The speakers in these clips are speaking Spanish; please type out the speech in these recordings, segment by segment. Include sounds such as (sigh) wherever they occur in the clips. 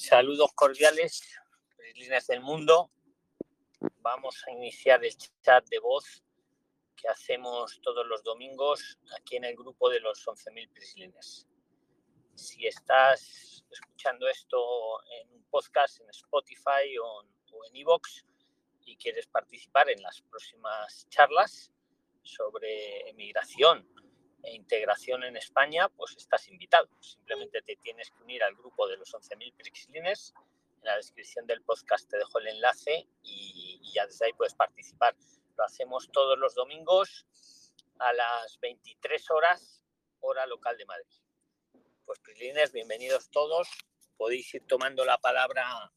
Saludos cordiales, líneas del mundo. Vamos a iniciar el chat de voz que hacemos todos los domingos aquí en el grupo de los 11.000 prislines. Si estás escuchando esto en un podcast en Spotify o, en iVoox y quieres participar en las próximas charlas sobre emigración, integración en España, pues estás invitado. Simplemente te tienes que unir al grupo de los 11.000 Prixlines. En la descripción del podcast te dejo el enlace y, ya desde ahí puedes participar. Lo hacemos todos los domingos a las 23 horas, hora local de Madrid. Pues Prixlines, bienvenidos todos. Podéis ir tomando la palabra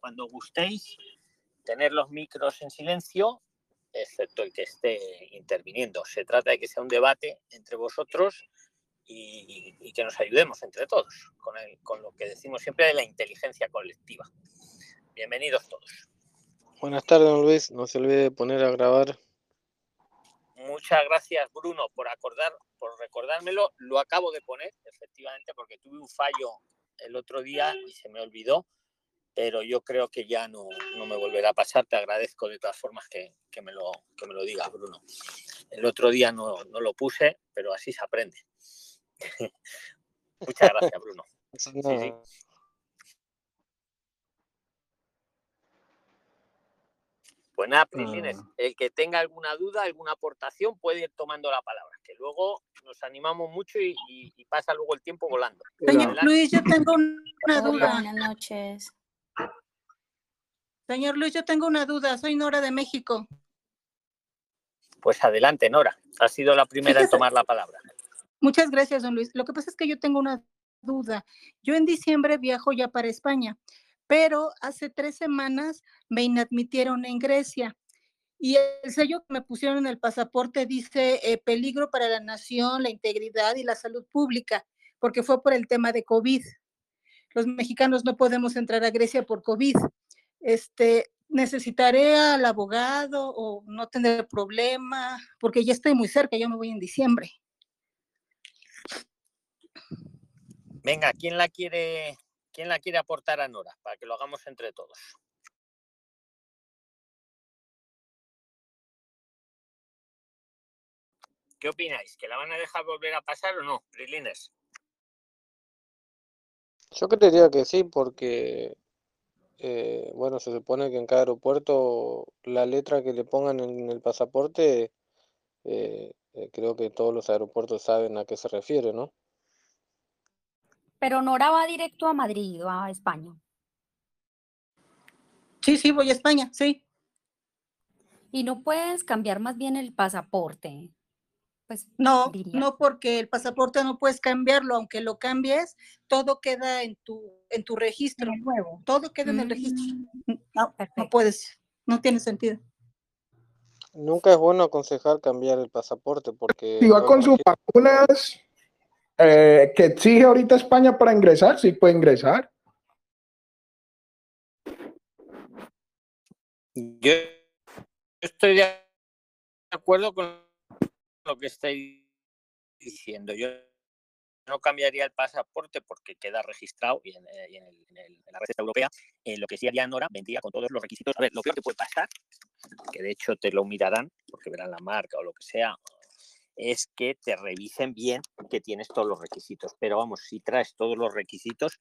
cuando gustéis, tener los micros en silencio excepto el que esté interviniendo. Se trata de que sea un debate entre vosotros y, que nos ayudemos entre todos con, el, con lo que decimos siempre de la inteligencia colectiva. Bienvenidos todos. Buenas tardes, don Luis. No se olvide de poner a grabar. Muchas gracias, Bruno, por acordar, por recordármelo. Lo acabo de poner, efectivamente, porque tuve un fallo el otro día y se me olvidó pero yo creo que ya no, no, me volverá a pasar. Te agradezco de todas formas que, que, me, lo, que me lo digas, Bruno. El otro día no, no lo puse, pero así se aprende. (laughs) Muchas gracias, Bruno. Sí, sí. Pues nada, ah. el que tenga alguna duda, alguna aportación, puede ir tomando la palabra, que luego nos animamos mucho y, y, pasa luego el tiempo volando. Señor Luis, yo tengo una duda. Buenas noches. Señor Luis, yo tengo una duda. Soy Nora de México. Pues adelante, Nora. Ha sido la primera en tomar la palabra. Muchas gracias, don Luis. Lo que pasa es que yo tengo una duda. Yo en diciembre viajo ya para España, pero hace tres semanas me inadmitieron en Grecia. Y el sello que me pusieron en el pasaporte dice eh, peligro para la nación, la integridad y la salud pública, porque fue por el tema de COVID. Los mexicanos no podemos entrar a Grecia por COVID este, necesitaré al abogado o no tendré problema, porque ya estoy muy cerca, yo me voy en diciembre. Venga, ¿quién la quiere, quién la quiere aportar a Nora para que lo hagamos entre todos? ¿Qué opináis? ¿Que la van a dejar volver a pasar o no, Prilines? Yo creería que sí, porque eh, bueno, se supone que en cada aeropuerto la letra que le pongan en el pasaporte, eh, eh, creo que todos los aeropuertos saben a qué se refiere, ¿no? Pero Nora va directo a Madrid o a España. Sí, sí, voy a España, sí. Y no puedes cambiar más bien el pasaporte. Pues, no, no porque el pasaporte no puedes cambiarlo, aunque lo cambies, todo queda en tu, en tu registro. nuevo. Todo queda en el registro. Mm. No, no puedes, no tiene sentido. Nunca es bueno aconsejar cambiar el pasaporte porque... Si va con sus vacunas eh, que exige ahorita España para ingresar, sí puede ingresar. Yo estoy de acuerdo con lo que estáis diciendo. Yo no cambiaría el pasaporte porque queda registrado y en, eh, la red europea. Eh, lo que sí haría Nora vendría con todos los requisitos. A ver, lo peor que puede pasar, que de hecho te lo mirarán porque verán la marca o lo que sea, es que te revisen bien que tienes todos los requisitos. Pero vamos, si traes todos los requisitos,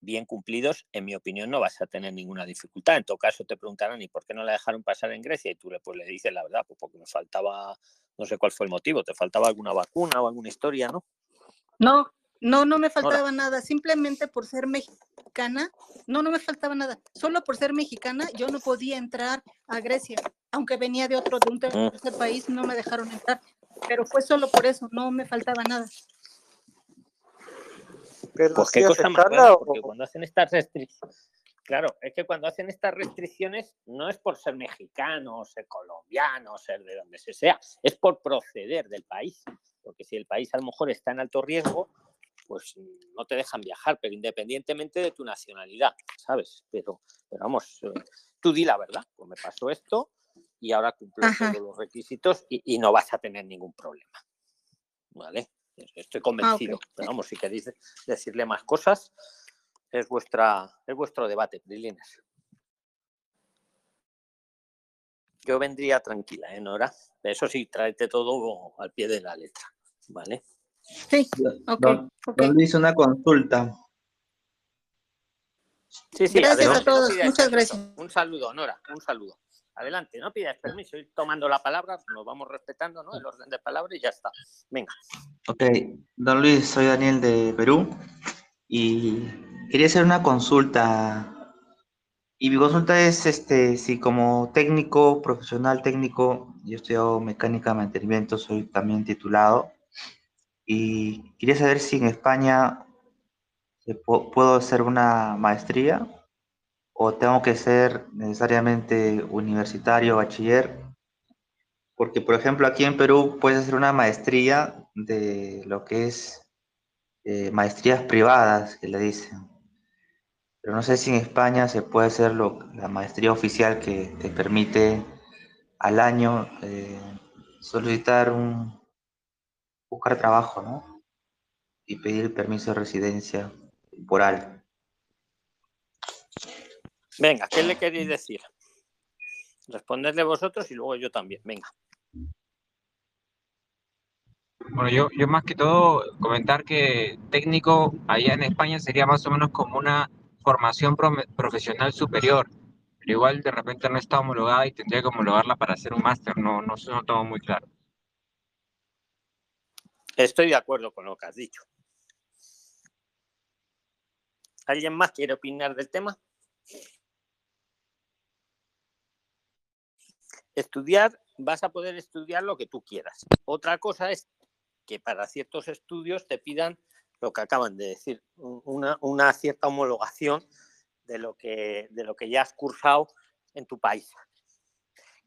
bien cumplidos, en mi opinión no vas a tener ninguna dificultad. En todo caso te preguntarán, ¿y por qué no la dejaron pasar en Grecia? Y tú le, pues, le dices la verdad, pues porque me faltaba, no sé cuál fue el motivo, te faltaba alguna vacuna o alguna historia, ¿no? No, no, no me faltaba nada, simplemente por ser mexicana, no, no me faltaba nada, solo por ser mexicana yo no podía entrar a Grecia, aunque venía de otro, de un mm. tercer país, no me dejaron entrar, pero fue solo por eso, no me faltaba nada. Pues qué cosa más porque cuando hacen estas restricciones, claro, es que cuando hacen estas restricciones no es por ser mexicano, ser colombiano, ser de donde se sea, es por proceder del país, porque si el país a lo mejor está en alto riesgo, pues no te dejan viajar, pero independientemente de tu nacionalidad, ¿sabes? Pero, pero vamos, eh, tú di la verdad, pues me pasó esto y ahora cumplo todos los requisitos y, no vas a tener ningún problema, ¿vale? Estoy convencido. Pero vamos, si queréis decirle más cosas, es, vuestra, es vuestro debate, Prilines. Yo vendría tranquila, ¿eh, Nora? Eso sí, tráete todo al pie de la letra, ¿vale? Sí, ok. Don, ok. don Luis, una consulta. Sí, sí, Gracias a todos, muchas gracias. Un saludo, Nora, un saludo. Adelante, no pidáis permiso, ir tomando la palabra, nos vamos respetando, ¿no? El orden de palabra y ya está. Venga. Ok, don Luis, soy Daniel de Perú y quería hacer una consulta. Y mi consulta es este, si como técnico, profesional técnico, yo he estudiado mecánica de mantenimiento, soy también titulado, y quería saber si en España puedo hacer una maestría o tengo que ser necesariamente universitario, bachiller, porque por ejemplo aquí en Perú puedes hacer una maestría de lo que es eh, maestrías privadas, que le dicen. Pero no sé si en España se puede hacer lo- la maestría oficial que te permite al año eh, solicitar un, buscar trabajo, ¿no? Y pedir permiso de residencia temporal. Venga, ¿qué le queréis decir? Respondedle vosotros y luego yo también. Venga. Bueno, yo, yo más que todo comentar que técnico allá en España sería más o menos como una formación profesional superior, pero igual de repente no está homologada y tendría que homologarla para hacer un máster, no, no, no tengo muy claro. Estoy de acuerdo con lo que has dicho. ¿Alguien más quiere opinar del tema? Estudiar, vas a poder estudiar lo que tú quieras. Otra cosa es que para ciertos estudios te pidan lo que acaban de decir, un- una, una cierta homologación de lo, que, de lo que ya has cursado en tu país.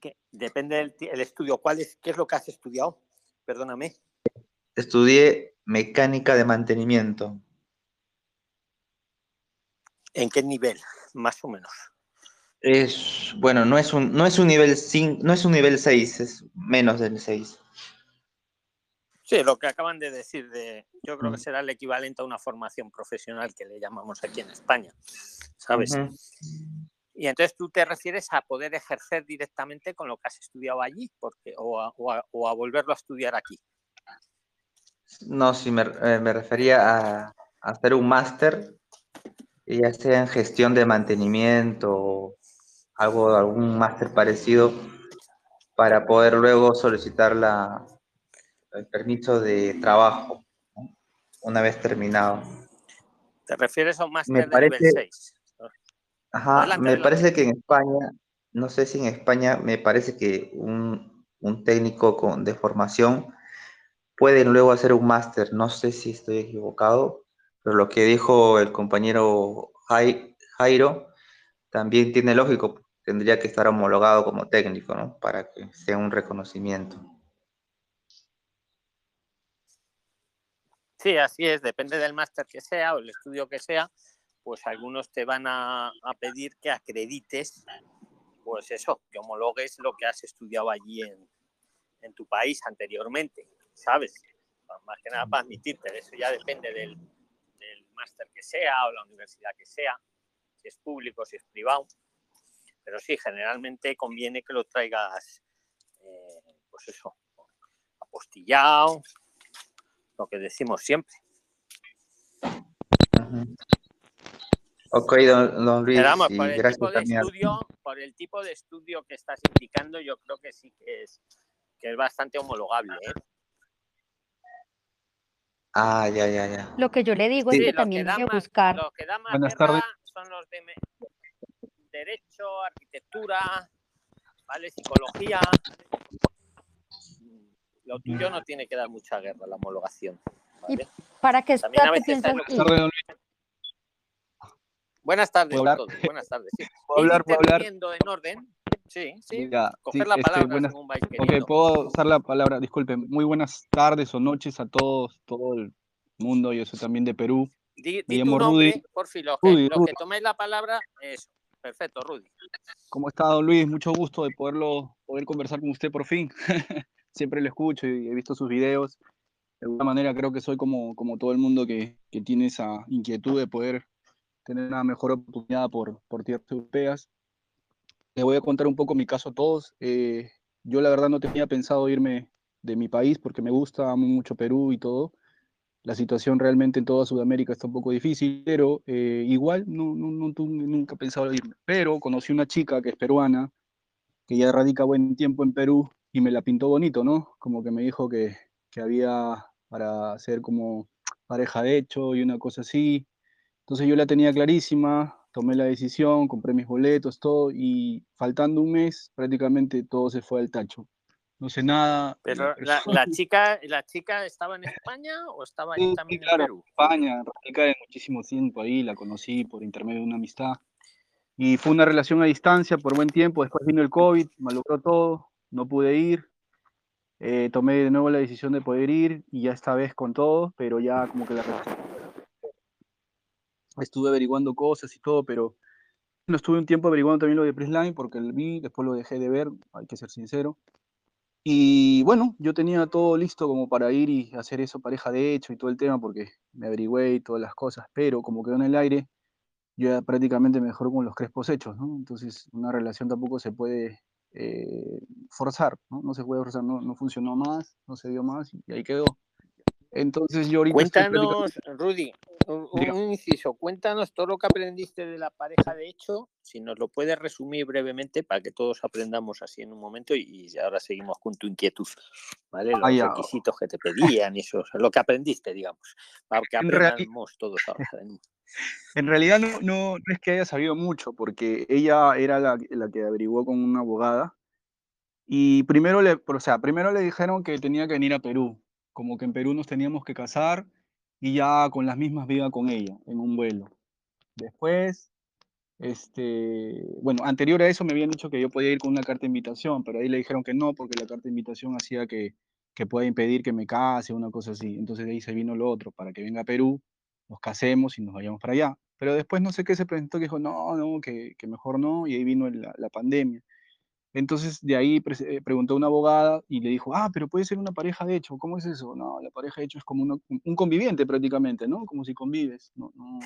Que depende del el estudio. ¿Cuál es, ¿Qué es lo que has estudiado? Perdóname. Estudié mecánica de mantenimiento. ¿En qué nivel? Más o menos. Es, bueno, no es un, no es un nivel 5, no es un nivel 6, es menos del 6. Sí, lo que acaban de decir de, yo creo que Mm. será el equivalente a una formación profesional que le llamamos aquí en España, ¿sabes? Y entonces tú te refieres a poder ejercer directamente con lo que has estudiado allí, porque o a, o a- o a volverlo a estudiar aquí. No, sí, me, eh, me refería a, a hacer un máster, ya sea en gestión de mantenimiento algo, algún máster parecido, para poder luego solicitar la, el permiso de trabajo, ¿no? una vez terminado. ¿Te refieres a un máster de nivel 6? Ajá, Adelante, me adelante. parece que en España, no sé si en España, me parece que un, un técnico con, de formación puede luego hacer un máster. No sé si estoy equivocado, pero lo que dijo el compañero Jai- Jairo también tiene lógico. Tendría que estar homologado como técnico, ¿no? Para que sea un reconocimiento. Sí, así es, depende del máster que sea o el estudio que sea, pues algunos te van a, pedir que acredites, pues eso, que homologues lo que has estudiado allí en, en tu país anteriormente, ¿sabes? Más que nada para admitirte, eso ya depende del, del máster que sea o la universidad que sea, si es público, si es privado. Pero sí, generalmente conviene que lo traigas, eh, pues eso, apostillado, lo que decimos siempre. Ok, don, don Luis, Pero vamos, y por el gracias tipo de estudio, por el tipo de estudio que estás indicando, yo creo que sí que es, que es bastante homologable. ¿eh? Ah, ya, ya, ya. Lo que yo le digo Sí, es que lo también da hay que más- buscar. Los que dan más Buenas tardes. son los de derecho, arquitectura, ¿vale? psicología. Lo tuyo no tiene que dar mucha guerra, la homologación. ¿vale? ¿Para qué tú? Buenas tardes, don Luis. Buenas tardes ¿Puedo a hablar? todos. Buenas tardes. sí. ¿Puedo hablar? ¿Puedo hablar? en orden. Sí, sí. Ya, Coger sí, la este, palabra buenas- según vais Ok, puedo usar la palabra, disculpen. Muy buenas tardes o noches a todos, todo el mundo. Yo soy también de Perú. Di, Me di tu nombre, Rudy. por fin, los que, Rudy, los Rudy. que toméis la palabra, eso. Perfecto, Rudy. ¿Cómo está, don Luis? Mucho gusto de poderlo, poder conversar con usted por fin. (laughs) Siempre lo escucho y he visto sus videos. De alguna manera creo que soy como, como todo el mundo que, que tiene esa inquietud de poder tener una mejor oportunidad por, por tierras europeas. Les voy a contar un poco mi caso a todos. Eh, yo la verdad no tenía pensado irme de mi país porque me gusta mucho Perú y todo. La situación realmente en toda Sudamérica está un poco difícil, pero eh, igual no, no, no, nunca he pensado irme. Pero conocí una chica que es peruana, que ya radica buen tiempo en Perú y me la pintó bonito, ¿no? Como que me dijo que, que había para ser como pareja de hecho y una cosa así. Entonces yo la tenía clarísima, tomé la decisión, compré mis boletos, todo, y faltando un mes prácticamente todo se fue al tacho. No sé nada. Pero la, la (laughs) chica, ¿la chica estaba en España o estaba ahí Sí, también claro, en Perú? España, radica de muchísimo tiempo ahí, la conocí por intermedio de una amistad. Y fue una relación a distancia por buen tiempo, después vino el COVID, malogró todo, no pude ir. Eh, tomé de nuevo la decisión de poder ir y ya esta vez con todo, pero ya como que la. Estuve averiguando cosas y todo, pero no estuve un tiempo averiguando también lo de Prisline porque lo vi, después lo dejé de ver, hay que ser sincero. Y bueno, yo tenía todo listo como para ir y hacer eso pareja de hecho y todo el tema porque me averigüé y todas las cosas, pero como quedó en el aire, yo ya prácticamente mejor con los crespos hechos, ¿no? Entonces una relación tampoco se puede eh, forzar, ¿no? No se puede forzar, no, no funcionó más, no se dio más y ahí quedó. Entonces yo ahorita Cuéntanos, Rudy, un, un inciso, cuéntanos todo lo que aprendiste de la pareja de hecho, si nos lo puedes resumir brevemente para que todos aprendamos así en un momento y, y ahora seguimos con tu inquietud, ¿vale? Los Ah, ya. requisitos que te pedían y eso, o sea, lo que aprendiste, digamos, para que aprendamos todos ahora. (laughs) En realidad no, no, no es que haya sabido mucho, porque ella era la, la que averiguó con una abogada. Y primero le, o sea, primero le dijeron que tenía que venir a Perú, como que en Perú nos teníamos que casar y ya con las mismas viva con ella en un vuelo. Después, este, bueno, anterior a eso me habían dicho que yo podía ir con una carta de invitación, pero ahí le dijeron que no, porque la carta de invitación hacía que, que pueda impedir que me case, una cosa así. Entonces de ahí se vino lo otro, para que venga a Perú, nos casemos y nos vayamos para allá. Pero después no sé qué se presentó que dijo, no, no, que, que mejor no, y ahí vino la, la pandemia. Entonces de ahí eh, preguntó a una abogada y le dijo, ah, pero puede ser una pareja de hecho, ¿cómo es eso? No, la pareja de hecho es como uno- un conviviente prácticamente, ¿no? Como si convives. No, no.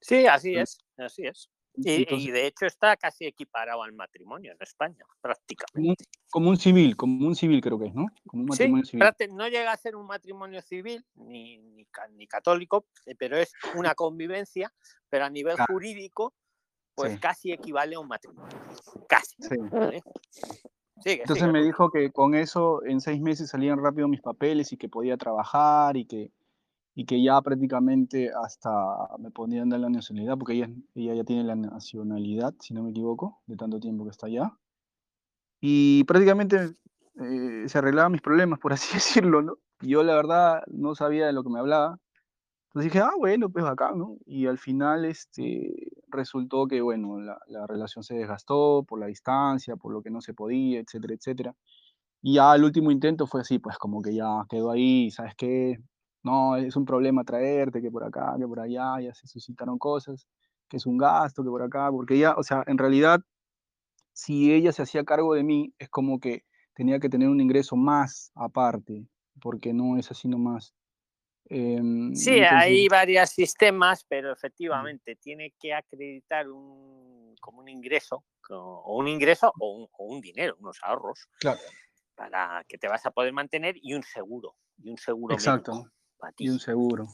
Sí, así es, así es. Y, Entonces- y de hecho está casi equiparado al matrimonio en España, prácticamente. Como un, civil, como un civil creo que es, ¿no? Como un Sí, matrimonio civil. prácti- no llega a ser un matrimonio civil ni, ni, ni católico, eh, pero es una convivencia, pero a nivel Claro. jurídico, pues Sí. casi equivale a un matrimonio. Casi. Sí. ¿eh? Sigue, Entonces sigue, me dijo que con eso en seis meses salían rápido mis papeles y que podía trabajar y que, y que ya prácticamente hasta me podían dar la nacionalidad, porque ella, ella ya tiene la nacionalidad, si no me equivoco, de tanto tiempo que está allá. Y prácticamente eh, se arreglaban mis problemas, por así (laughs) decirlo, ¿no? Y yo la verdad no sabía de lo que me hablaba. Entonces dije, ah, bueno, pues acá, ¿no? Y al final este, resultó que, bueno, la, la relación se desgastó por la distancia, por lo que no se podía, etcétera, etcétera. Y ya el último intento fue así, pues como que ya quedó ahí, ¿sabes qué? No, es un problema traerte, que por acá, que por allá, ya se suscitaron cosas, que es un gasto, que por acá, porque ya, o sea, en realidad, si ella se hacía cargo de mí, es como que tenía que tener un ingreso más aparte, porque no es así nomás. Em, Sí, hay entonces, varios sistemas, pero efectivamente tiene que acreditar un, como un ingreso, o un ingreso o un, o un dinero, unos ahorros, claro, para que te vas a poder mantener y un seguro, y un seguro exacto, para y un ti. seguro,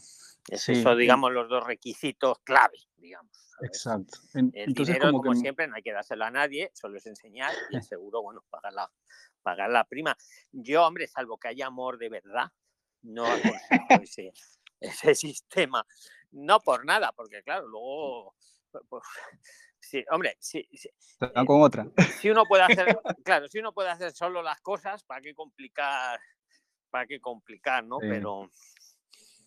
Es sí, eso, digamos, los dos requisitos clave, digamos. ¿sabes? exacto. El entonces dinero, como como que... siempre, no hay que dárselo a nadie, solo es enseñar y el (laughs) seguro, bueno, pagar la, pagar la prima. Yo, hombre, salvo que haya amor de verdad, no aconsejo ese, (laughs) ese sistema. No por nada, porque claro, luego, pu- pues, (laughs) sí, hombre, sí, dan con otra. si uno puede hacer, (laughs) claro, si uno puede hacer solo las cosas, ¿para qué complicar? ¿Para qué complicar, no? Sí, Pero,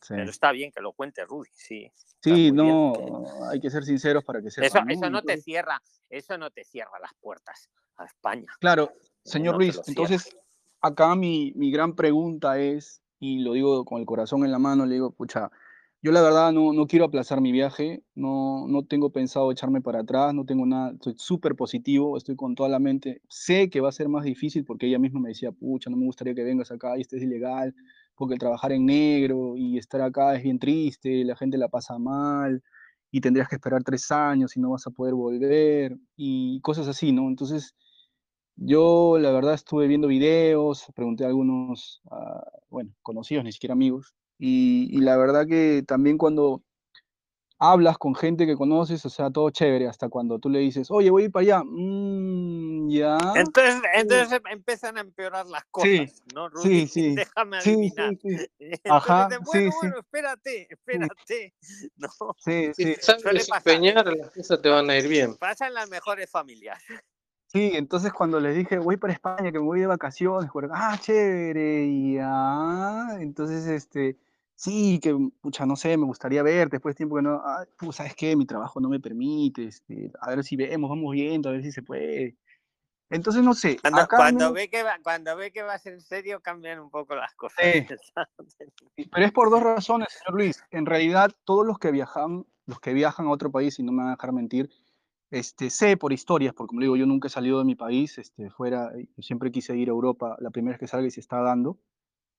pero está bien que lo cuente Rudy, sí. Sí, no, que- hay que ser sinceros para que Eso, sepan, eso ¿no? te cierra, eso no te cierra las puertas a España. claro, eh, señor no Luis, entonces acá mi, mi gran pregunta es, y lo digo con el corazón en la mano, le digo, pucha, yo la verdad no, no quiero aplazar mi viaje, no, no tengo pensado echarme para atrás, no tengo nada, estoy súper positivo, estoy con toda la mente, sé que va a ser más difícil porque ella misma me decía, pucha, no me gustaría que vengas acá y estés ilegal, porque trabajar en negro y estar acá es bien triste, la gente la pasa mal, y tendrías que esperar tres años y no vas a poder volver y cosas así, ¿no? Entonces, yo la verdad estuve viendo videos, pregunté a algunos, ah, bueno, conocidos, ni siquiera amigos, y, y la verdad que también cuando hablas con gente que conoces, o sea, todo chévere, hasta cuando tú le dices, oye, voy a ir para allá, "Mm, ya. Entonces, entonces empiezan a empeorar las cosas, Sí, ¿no, sí, Rudy? sí, (laughs) Déjame sí, adivinar. sí, sí. (laughs) Entonces Ajá, sí, bueno, sí. bueno, espérate, espérate. (laughs) No, Sí, Si sí, te sabes desempeñar, las cosas te van a ir bien. Pasa en las mejores familias. Sí, entonces cuando les dije, voy para España, que me voy de vacaciones, por- ah, chévere, y ya, entonces, este, sí, que, pucha, no sé, me gustaría verte, después de tiempo que no, ah, pues, ¿sabes qué? Mi trabajo no me permite, este, a ver si vemos, vamos viendo, a ver si se puede. Entonces, no sé, Cuando, cuando menos- ve que va, cuando ve que vas en serio, cambian un poco las cosas. (laughs) Pero es por dos razones, señor Luis. En realidad, todos los que viajan, los que viajan a otro país, y no me van a dejar mentir, este, sé por historias, porque como digo, yo nunca he salido de mi país, este, fuera, yo siempre quise ir a Europa, la primera vez que salga y se está dando,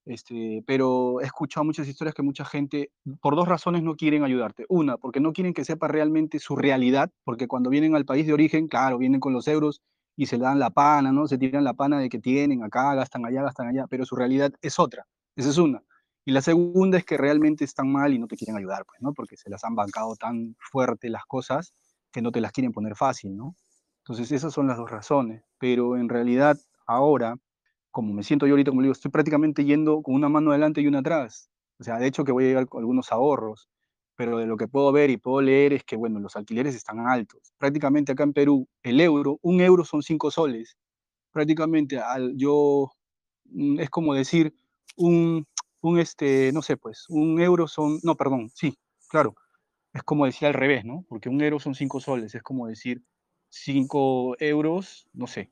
este, pero he escuchado muchas historias que mucha gente, por dos razones, no quieren ayudarte. Una, porque no quieren que sepa realmente su realidad, porque cuando vienen al país de origen, claro, vienen con los euros y se dan la pana, ¿no? Se tiran la pana de que tienen acá, gastan allá, gastan allá, pero su realidad es otra. Esa es una. Y la segunda es que realmente están mal y no te quieren ayudar, pues, ¿no? Porque se las han bancado tan fuerte las cosas que no te las quieren poner fácil, ¿no? Entonces, esas son las dos razones. Pero en realidad, ahora, como me siento yo ahorita, como digo, estoy prácticamente yendo con una mano adelante y una atrás. O sea, de hecho que voy a llegar con algunos ahorros, pero de lo que puedo ver y puedo leer es que, bueno, los alquileres están altos. Prácticamente acá en Perú, el euro, un euro son cinco soles. Prácticamente al, yo, mm, es como decir, un, un, este, no sé, pues, un euro son, no, perdón, sí, claro, es como decir al revés, ¿no? Porque un euro son cinco soles, es como decir cinco euros, no sé,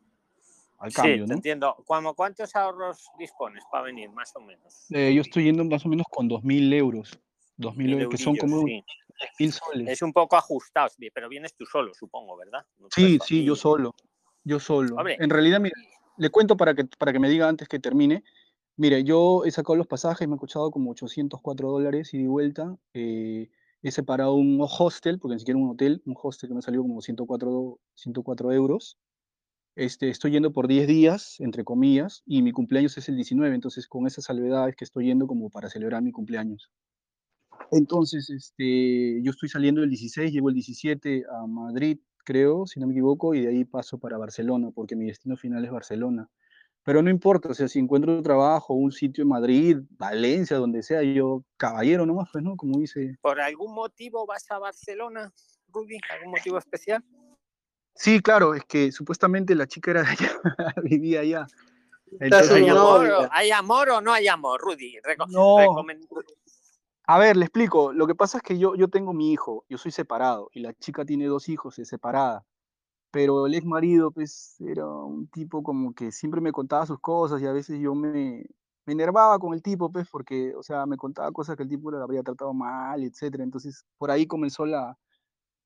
al Sí, cambio, te ¿no? entiendo. ¿Cuámo- ¿Cuántos ahorros dispones para venir, más o menos? Eh, yo estoy yendo más o menos con 2.000 euros, 2.000 Mil euros, que son como sí. 10.000 soles. Es un poco ajustado, sí, pero vienes tú solo, supongo, ¿verdad? No Sí, sí, yo solo, yo solo. Hombre, En realidad, mira, le cuento para que, para que me diga antes que termine. Mire, yo he sacado los pasajes, me ha costado como 804 dólares y vuelta. eh, he separado un hostel, porque ni siquiera un hotel, un hostel que me salió como 104, 104 euros. Este, estoy yendo por 10 días, entre comillas, y mi cumpleaños es el 19, entonces con esa salvedad es que estoy yendo como para celebrar mi cumpleaños. Entonces, este, yo estoy saliendo el 16, llego el 17 a Madrid, creo, si no me equivoco, y de ahí paso para Barcelona, porque mi destino final es Barcelona. Pero no importa, o sea, si encuentro trabajo, un sitio en Madrid, Valencia, donde sea, yo caballero nomás, pues, ¿no? Como dice. ¿por algún motivo vas a Barcelona, Rudy? ¿Algún motivo especial? Sí, claro, es que supuestamente la chica era de allá, (laughs) vivía allá. Entonces, ¿Hay amor, ¿Hay amor o no hay amor, Rudy? Reco- No. A ver, le explico. Lo que pasa es que yo, yo tengo mi hijo, yo soy separado, y la chica tiene dos hijos, es separada. Pero el ex marido, pues, era un tipo como que siempre me contaba sus cosas y a veces yo me, me enervaba con el tipo, pues, porque, o sea, me contaba cosas que el tipo le había tratado mal, etcétera. Entonces, por ahí comenzó la,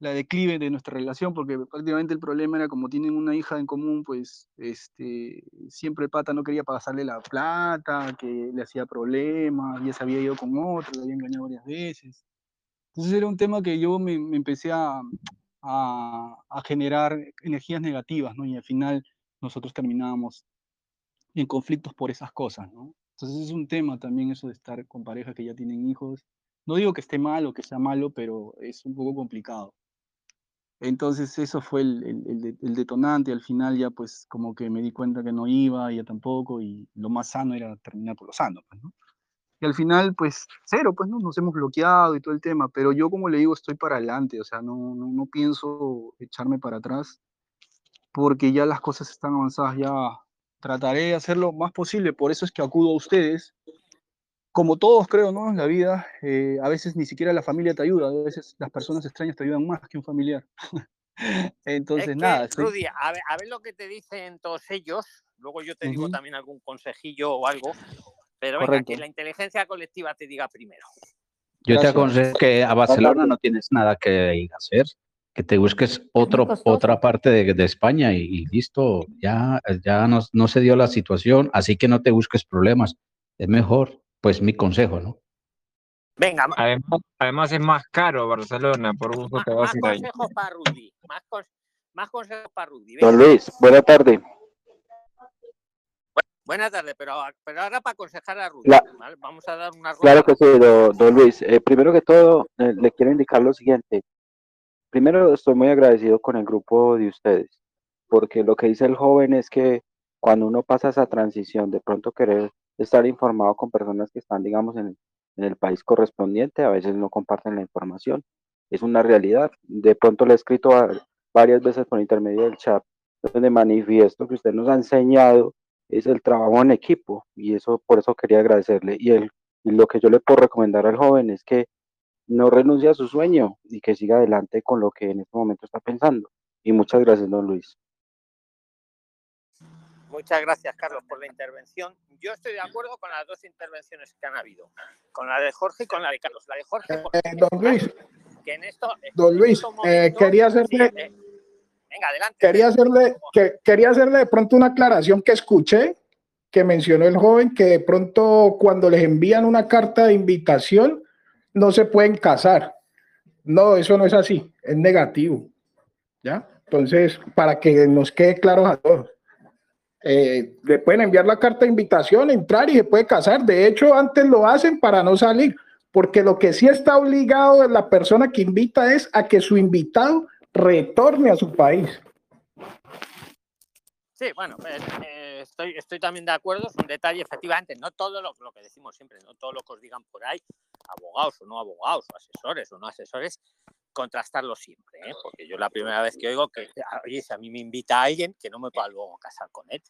la declive de nuestra relación, porque prácticamente el problema era como tienen una hija en común, pues, este, siempre el pata no quería pasarle la plata, que le hacía problemas, ya se había ido con otro, le había engañado varias veces. Entonces era un tema que yo me, me empecé a, a, generar energías negativas, ¿no? Y al final nosotros terminábamos en conflictos por esas cosas, ¿no? Entonces es un tema también eso de estar con parejas que ya tienen hijos. No digo que esté mal o que sea malo, pero es un poco complicado. Entonces eso fue el, el- el de- el detonante. Al final ya pues como que me di cuenta que no iba, ella tampoco, y lo más sano era terminar por lo sano, pues, ¿no? Y al final, pues, cero, pues, ¿no? Nos hemos bloqueado y todo el tema, pero yo, como le digo, estoy para adelante, o sea, no, no, no pienso echarme para atrás, porque ya las cosas están avanzadas, ya trataré de hacer lo más posible, por eso es que acudo a ustedes. Como todos creo, ¿no? En la vida, eh, a veces ni siquiera la familia te ayuda, a veces las personas extrañas te ayudan más que un familiar. (laughs) Entonces, es que, nada, Rudy, a ver, a ver lo que te dicen todos ellos. Luego yo te digo Ujú. también algún consejillo o algo. Pero venga, Correcto. que la inteligencia colectiva te diga primero. Yo te Gracias. aconsejo que a Barcelona no tienes nada que ir a hacer, que te busques otro, otra parte de, de España y, y listo, ya, ya no, no se dio la situación, así que no te busques problemas. Es mejor, pues mi consejo, ¿no? Venga, Además, además es más caro Barcelona, por gusto ma- te vas más a ir ahí. consejos para Rudy. Más, cons- más consejos para Rudy. Don Venga. Luis, buena tarde. Buenas tardes, pero, pero ahora para aconsejar a Rudy. La- ¿vale? Vamos a dar una Claro que sí, do- don Luis. Eh, primero que todo, eh, le quiero indicar lo siguiente. Primero, estoy muy agradecido con el grupo de ustedes, porque lo que dice el joven es que cuando uno pasa esa transición, de pronto querer estar informado con personas que están, digamos, en, en el país correspondiente, a veces no comparten la información. Es una realidad. De pronto le he escrito a- varias veces por intermedio del chat, donde manifiesto que usted nos ha enseñado es el trabajo en equipo y eso por eso quería agradecerle y, el, y lo que yo le puedo recomendar al joven es que no renuncie a su sueño y que siga adelante con lo que en este momento está pensando. Y muchas gracias, don Luis. Muchas gracias, Carlos, por la intervención. Yo estoy de acuerdo con las dos intervenciones que han habido, con la de Jorge y con la de Carlos. La de Jorge, porque Eh, don Luis, que en esto, don en Luis, eh, quería sí, hacerle, eh, venga, adelante. quería hacerle, que, quería hacerle de pronto una aclaración que escuché, que mencionó el joven, que de pronto cuando les envían una carta de invitación, no se pueden casar. No, eso no es así, es negativo. ¿Ya? Entonces, para que nos quede claro a todos. Eh, le pueden enviar la carta de invitación, entrar y se puede casar. De hecho, antes lo hacen para no salir, porque lo que sí está obligado la persona que invita es a que su invitado retorne a su país. Sí, bueno, eh, eh, estoy, estoy también de acuerdo. Es un detalle, efectivamente, no todo lo, que decimos siempre, no todo lo que os digan por ahí, abogados o no abogados, o asesores o no asesores, contrastarlo siempre, ¿eh? porque yo la primera vez que oigo que, oye, si a mí me invita a alguien, que no me pueda luego casar con él.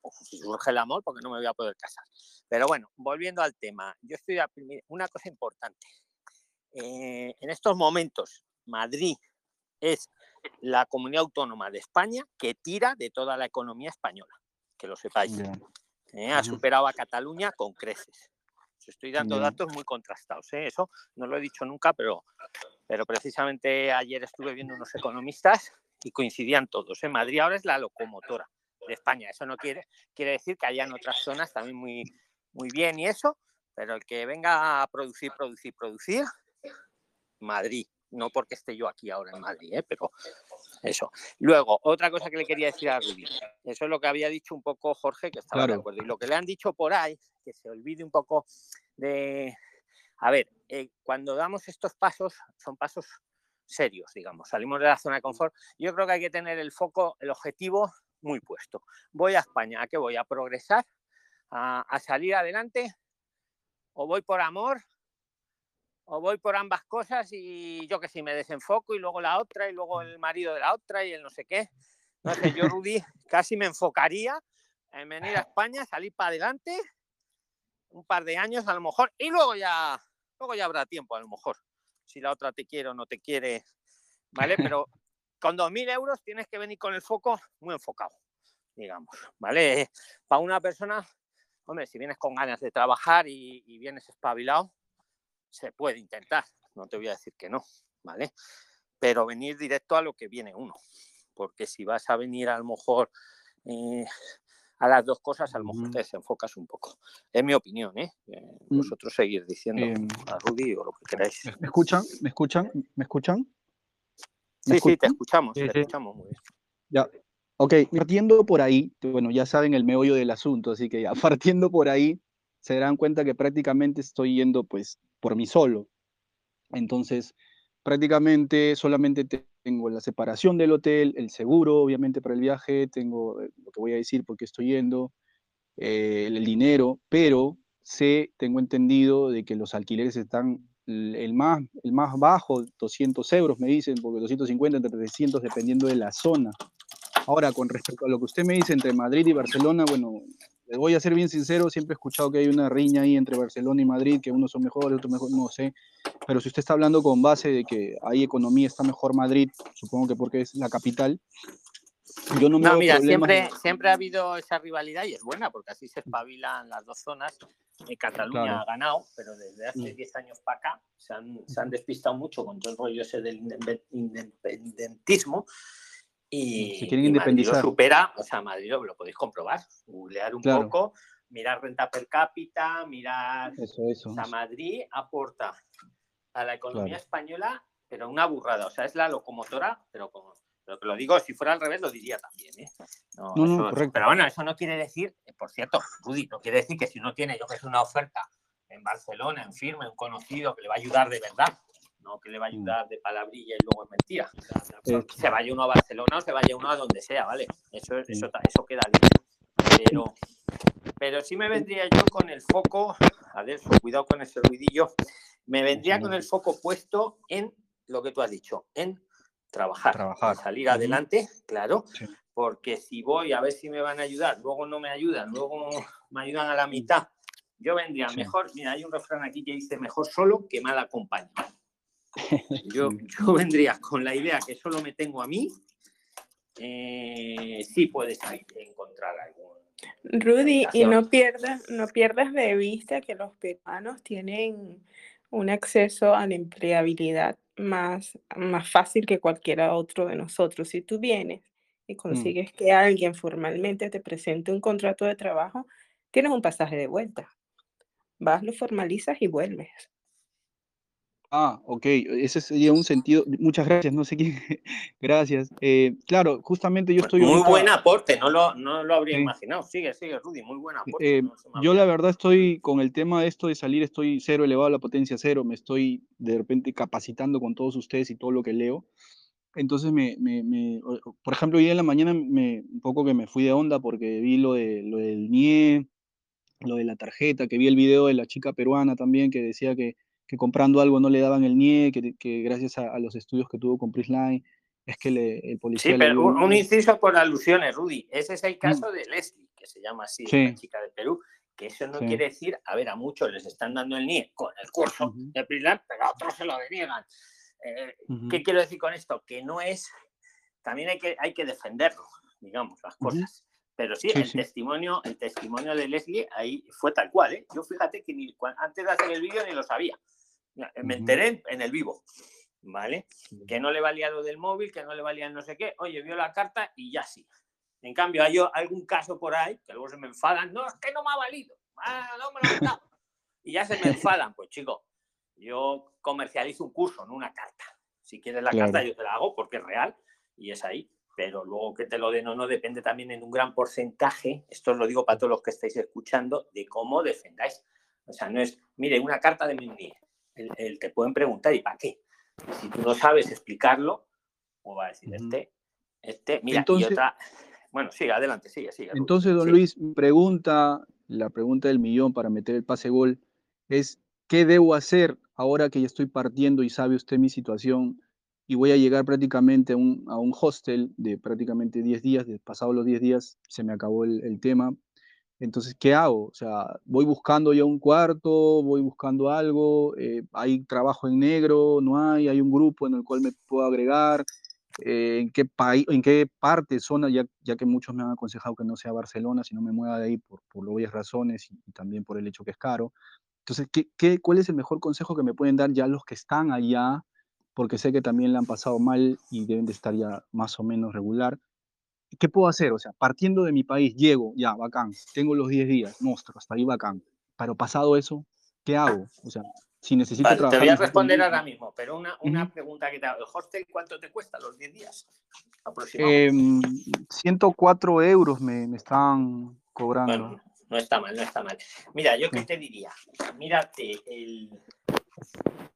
O si surge el amor, porque no me voy a poder casar. Pero bueno, volviendo al tema, yo estoy a una cosa importante. En estos momentos, Madrid es la comunidad autónoma de España que tira de toda la economía española, que lo sepáis. ¿eh? Ha superado a Cataluña con creces. Os estoy dando datos muy contrastados. ¿eh? Eso no lo he dicho nunca, pero, pero precisamente ayer estuve viendo unos economistas y coincidían todos. ¿eh? Madrid ahora es la locomotora de España. Eso no quiere, quiere decir que hayan otras zonas también muy, muy bien y eso, pero el que venga a producir, producir, producir, Madrid. No porque esté yo aquí ahora en Madrid, ¿eh? pero eso. Luego, otra cosa que le quería decir a Rubí, eso es lo que había dicho un poco Jorge, que estaba de acuerdo. Y lo que le han dicho por ahí, que se olvide un poco de... A ver, eh, cuando damos estos pasos, son pasos serios, digamos, salimos de la zona de confort. Yo creo que hay que tener el foco, el objetivo muy puesto. Voy a España, ¿a qué voy? ¿A progresar? ¿A, a salir adelante? ¿O voy por amor? ¿O voy por ambas cosas y yo que sé, me desenfoco y luego la otra y luego el marido de la otra y el no sé qué? No sé, yo, (laughs) Rudy, casi me enfocaría en venir a España, salir para adelante un par de años a lo mejor y luego ya, luego ya habrá tiempo a lo mejor. Si la otra te quiere o no te quiere, ¿vale? (laughs) Pero con 2.000 euros tienes que venir con el foco muy enfocado, digamos, ¿vale? Para una persona, hombre, si vienes con ganas de trabajar y, y vienes espabilado, se puede intentar, no te voy a decir que no, ¿vale? Pero venir directo a lo que viene uno, porque si vas a venir a lo mejor eh, a las dos cosas, a lo mejor te desenfocas un poco. Es mi opinión, ¿eh? Eh, Mm. Vosotros seguir diciendo Em, a Rudy o lo que queráis. ¿Me me escuchan? ¿Me escuchan? ¿Me escuchan? Sí, sí, te escuchamos, Sí, te sí. escuchamos muy bien. Ya. Ok, partiendo por ahí, bueno, ya saben el meollo del asunto, así que ya (laughs) partiendo por ahí, se darán cuenta que prácticamente estoy yendo pues por mí solo. Entonces, prácticamente solamente te- tengo la separación del hotel, el seguro, obviamente, para el viaje, tengo eh, lo que voy a decir porque estoy yendo, eh, el dinero, pero sé, tengo entendido de que los alquileres están el más, el más bajo, 200 euros, me dicen, porque 250 entre 300 dependiendo de la zona. Ahora, con respecto a lo que usted me dice entre Madrid y Barcelona, bueno, les voy a ser bien sincero, siempre he escuchado que hay una riña ahí entre Barcelona y Madrid, que unos son mejores, otros mejor, no sé. Pero si usted está hablando con base de que hay economía, está mejor Madrid, supongo que porque es la capital, yo no me No, mira, siempre, siempre ha habido esa rivalidad y es buena porque así se espabilan las dos zonas. Eh, Cataluña Claro. ha ganado, pero desde hace Mm. 10 años para acá se han, se han despistado mucho con todo el rollo ese del indepe- independentismo. Y, Se quieren y Madrid lo supera, o sea, Madrid lo, lo podéis comprobar, googlear un Claro. poco. mirar renta per cápita, mirar... Eso, eso. O sea. Madrid aporta a la economía Claro. española, pero una burrada. O sea, es la locomotora, pero como... Pero que lo digo, si fuera al revés, lo diría también. ¿eh? No, No, no, eso- correcto. Pero bueno, eso no quiere decir, eh, por cierto, Rudy, no quiere decir que si uno tiene, yo que sé, una oferta en Barcelona, en firme, un conocido que le va a ayudar de verdad, no que le va a ayudar de palabrilla y luego es mentira. Eh, Se vaya uno a Barcelona o se vaya uno a donde sea, ¿vale? Eso, Sí. eso, eso queda bien. Pero, pero sí me vendría yo con el foco, Adelso, cuidado con ese ruidillo, me vendría con el foco puesto en lo que tú has dicho, en trabajar, Trabajar. salir adelante, claro, Sí. porque si voy a ver si me van a ayudar, luego no me ayudan, luego me ayudan a la mitad, yo vendría Sí. mejor, mira, hay un refrán aquí que dice mejor solo que mal acompañado. (laughs) Yo, yo (laughs) vendría con la idea que solo me tengo a mí, eh, sí puedes encontrar algún... Rudy, y no pierdas, no pierdas de vista que los peruanos tienen un acceso a la empleabilidad más, más fácil que cualquiera otro de nosotros. Si tú vienes y Mm. consigues que alguien formalmente te presente un contrato de trabajo, tienes un pasaje de vuelta. Vas, lo formalizas y vuelves. Ah, ok, ese sería un sentido. Muchas gracias, no sé quién. (laughs) Gracias. Eh, claro, justamente yo estoy Muy ahorita- buen aporte, no lo, no lo habría Sí. imaginado. Sigue, sigue, Rudy, muy buen aporte. Eh, no se me yo la verdad estoy con el tema de esto de salir, estoy cero elevado a la potencia cero, me estoy de repente capacitando con todos ustedes y todo lo que leo. Entonces, me, me- me- por ejemplo, hoy día en la mañana me, un poco que me fui de onda porque vi lo, de, lo del NIE, lo de la tarjeta, que vi el video de la chica peruana también que decía que, que comprando algo no le daban el NIE, que, que gracias a, a los estudios que tuvo con Prisline, es que le- el policía Sí, pero un, un inciso por alusiones, Rudy. Ese es el caso de Leslie, que se llama así, Mm. Sí. la chica de Perú. Que eso no Sí. quiere decir, a ver, a muchos les están dando el NIE con el curso de Prisland, pero a otros se lo deniegan. Eh. ¿Qué quiero decir con esto? Que no es. También hay que, hay que defenderlo, digamos, las cosas. Pero sí, Sí, el, sí. Testimonio, el testimonio de Leslie ahí fue tal cual. ¿eh? Yo fíjate que ni, antes de hacer el vídeo ni lo sabía. Me enteré en, el vivo. ¿Vale? Que no le valía lo del móvil, que no le valía no sé qué. Oye, vio la carta y ya sí. En cambio, hay algún caso por ahí que luego se me enfadan. No, es que no me ha valido. Ah, no me lo han. Y ya se me enfadan. Pues chico, yo comercializo un curso, no una carta. Si quieres la Claro. carta, yo te la hago porque es real y es ahí. Pero luego que te lo den o no depende también en un gran porcentaje, esto os lo digo para todos los que estáis escuchando, de cómo defendáis. O sea, no es, mire, una carta de mi NIE. El, el- te pueden preguntar, ¿y para qué? Si tú no sabes explicarlo, o va a decir este, este, mira, Entonces- y otra. Bueno, sigue, adelante, sigue, sigue. Entonces, don. Luis, pregunta, la pregunta del millón para meter el pase gol es, ¿qué debo hacer ahora que ya estoy partiendo y sabe usted mi situación y voy a llegar prácticamente a un, a un hostel de prácticamente 10 días, de pasados los 10 días se me acabó el, el tema. Entonces, ¿qué hago? O sea, voy buscando ya un cuarto, voy buscando algo, eh, hay trabajo en negro, no hay, hay un grupo en el cual me puedo agregar, eh, en qué país, en qué parte, zona, ya, ya que muchos me han aconsejado que no sea Barcelona, sino me mueva de ahí por, por obvias razones y, y también por el hecho que es caro. Entonces, ¿qué, qué, cuál es el mejor consejo que me pueden dar ya los que están allá? Porque sé que también le han pasado mal y deben de estar ya más o menos regular. ¿Qué puedo hacer? O sea, partiendo de mi país, llego, ya, bacán, tengo los 10 días, monstruo, hasta ahí bacán. Pero pasado eso, ¿qué hago? O sea, si necesito Vale, te voy a un responder ahora mismo, pero una, una pregunta que te hago. ¿El hostel cuánto te cuesta los 10 días? Aproximadamente. Em, 104 euros me, me están cobrando. Bueno, no está mal, no está mal. Mira, yo qué te diría. Mírate, el...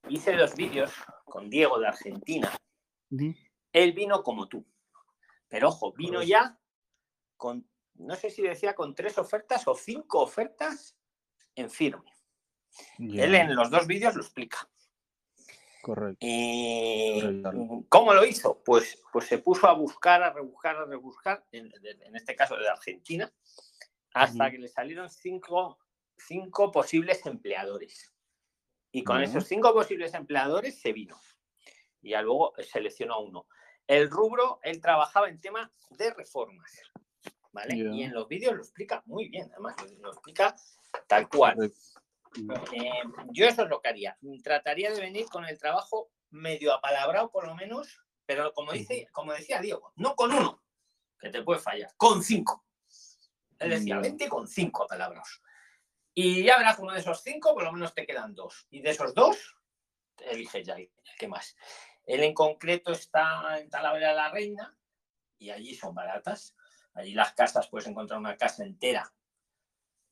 hice dos vídeos con Diego de Argentina. Él vino como tú. Pero ojo, vino ya con, no sé si decía con tres ofertas o cinco ofertas en firme. Él en los dos vídeos lo explica. correcto. Eh, Correcto. ¿Cómo lo hizo? Pues, pues se puso a buscar, a rebuscar, a rebuscar, en, en este caso de Argentina, hasta que le salieron cinco, cinco posibles empleadores. Y con esos cinco posibles empleadores se vino. Y ya luego seleccionó a uno. El rubro, él trabajaba en tema de reformas. ¿Vale? Y en los vídeos lo explica muy bien, además lo, explica tal cual. Eh, yo eso es lo que haría. Trataría de venir con el trabajo medio apalabrado, por lo menos, pero como dice, como decía Diego, no con uno, que te puede fallar, con cinco. Él decía, Ya. vente con cinco palabras. Y ya verás, uno de esos cinco, por lo menos te quedan dos. Y de esos dos, elige ya el que más. Él en concreto está en Talavera de la Reina y allí son baratas. Allí las casas, puedes encontrar una casa entera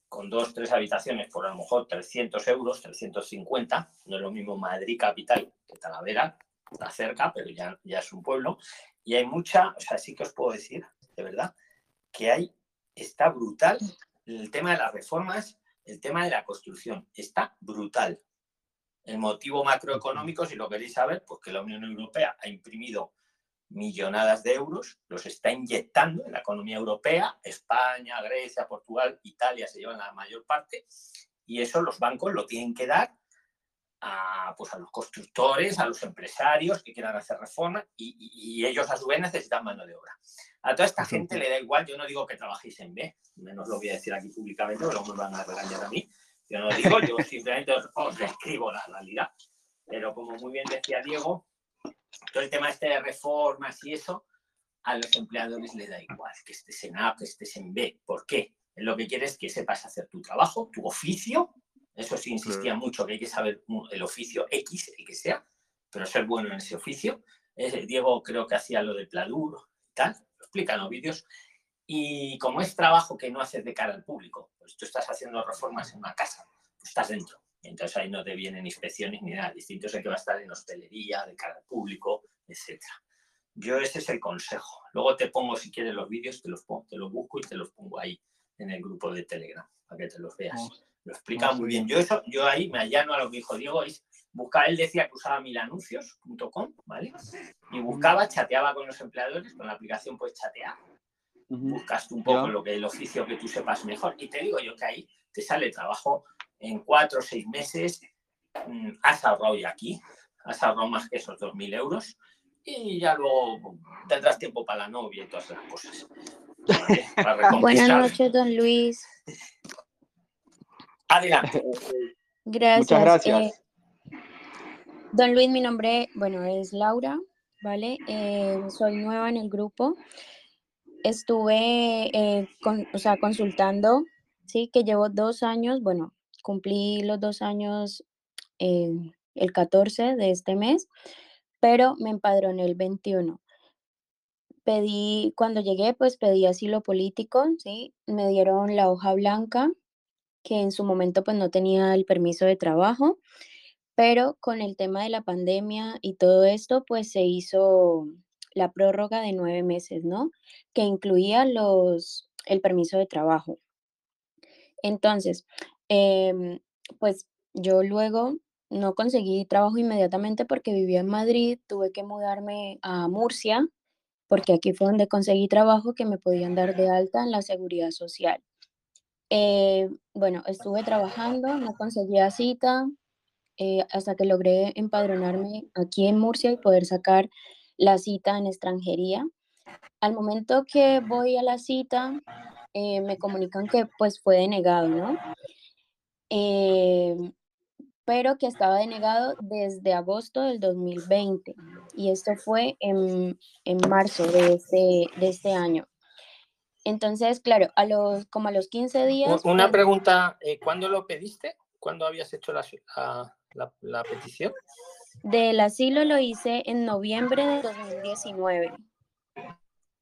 con dos, tres habitaciones por a lo mejor 300 euros, 350. No es lo mismo Madrid capital que Talavera, está cerca, pero ya, ya es un pueblo. Y hay mucha, o sea, sí que os puedo decir, de verdad, que hay, está brutal el tema de las reformas, el tema de la construcción, está brutal. El motivo macroeconómico, si lo queréis saber, pues que la Unión Europea ha imprimido millonadas de euros, los está inyectando en la economía europea, España, Grecia, Portugal, Italia se llevan la mayor parte, y eso los bancos lo tienen que dar a, pues a los constructores, a los empresarios que quieran hacer reforma, y, y- y ellos a su vez necesitan mano de obra. A toda esta gente le da igual, yo no digo que trabajéis en B, menos lo voy a decir aquí públicamente, pero me van a regañar a mí. Yo no digo, yo simplemente os, describo la realidad. Pero como muy bien decía Diego, todo el tema este de reformas y eso, a los empleadores les da igual, que estés en A, que estés en B. ¿Por qué? Lo que quiere es que sepas hacer tu trabajo, tu oficio. Eso sí insistía mucho, que hay que saber el oficio X, el que sea, pero ser bueno en ese oficio. Eh, Diego creo que hacía lo de Pladur tal, lo explica en los vídeos. Y como es trabajo que no haces de cara al público, pues tú estás haciendo reformas en una casa, pues estás dentro. Entonces ahí no te vienen inspecciones ni nada. Distinto es el que va a estar en hostelería, de cara al público, etc. Yo ese es el consejo. Luego te pongo, si quieres, los vídeos, te los, pongo, te los busco y te los pongo ahí en el grupo de Telegram, para que te los veas. Lo explica muy bien. Yo, eso, yo ahí me allano a lo que dijo Diego, es buscar, él decía que usaba milanuncios.com, ¿vale? Y buscaba, chateaba con los empleadores, con la aplicación puedes chatear Ujú. buscaste un poco lo que el oficio que tú sepas mejor. Y te digo yo que ahí te sale trabajo en cuatro o seis meses. mm, Has ahorrado ya aquí, has ahorrado más que esos 2.000 euros y ya luego tendrás tiempo para la novia y todas las cosas. ¿vale? (laughs) Para Buenas noches, don Luis. Adelante. Gracias. Muchas gracias. Eh, don Luis, mi nombre, bueno, es Laura, ¿vale? Eh, soy nueva en el grupo. Estuve, eh, con- o sea, consultando, sí, que llevo dos años, bueno, cumplí los dos años eh, el 14 de este mes, pero me empadroné el 21. Pedí, cuando llegué, pues pedí asilo político, ¿sí? Me dieron la hoja blanca, que en su momento pues no tenía el permiso de trabajo, pero con el tema de la pandemia y todo esto, pues se hizo la prórroga de nueve meses, ¿no? Que incluía los, el permiso de trabajo. Entonces, em, pues yo luego no conseguí trabajo inmediatamente porque vivía en Madrid, tuve que mudarme a Murcia, porque aquí fue donde conseguí trabajo que me podían dar de alta en la seguridad social. Eh, bueno, estuve trabajando, no conseguía cita, eh, hasta que logré empadronarme aquí en Murcia y poder sacar la cita en extranjería. Al momento que voy a la cita, eh, me comunican que pues fue denegado, ¿no? Em, pero que estaba denegado desde agosto del 2020 y esto fue en, en marzo de este, de este año. Entonces, claro, a los, como a los 15 días, Una pues, pregunta, eh, ¿cuándo lo pediste? ¿Cuándo habías hecho la, la- la- la petición? Del asilo lo hice en noviembre de 2019,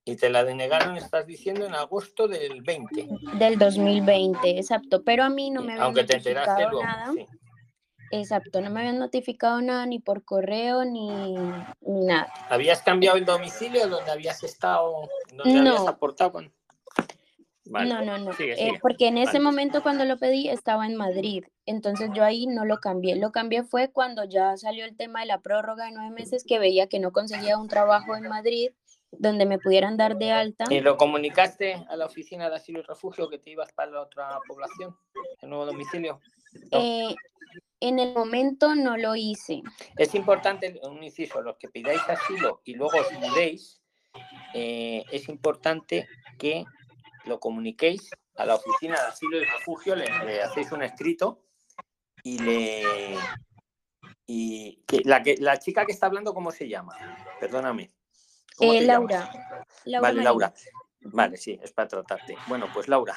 Y te la denegaron, estás diciendo, en agosto del 20. del 2020, exacto, pero a mí no me habían Aunque te notificado luego. nada, sí. exacto, no me habían notificado nada ni por correo ni, ni nada. ¿Habías cambiado el domicilio donde habías estado, donde habías No. aportado con...? Vale. No, no, no. Sigue, eh, porque en ese Vale. momento cuando lo pedí estaba en Madrid, entonces yo ahí no lo cambié. Lo cambié fue cuando ya salió el tema de la prórroga de nueve meses que veía que no conseguía un trabajo en Madrid donde me pudieran dar de alta. ¿Y lo comunicaste a la oficina de asilo y refugio que te ibas para la otra población, el nuevo domicilio? No. Eh, en el momento no lo hice. Es importante, un inciso, los que pidáis asilo y luego os mudéis, eh, es importante que lo comuniquéis a la oficina de asilo y refugio, le, le hacéis un escrito y le... Y que- la, que, la chica que está hablando, ¿cómo se llama? Perdóname. ¿Cómo Eh? Laura. Laura Vale. Laura. Vale, sí, es para tratarte. Bueno, pues Laura,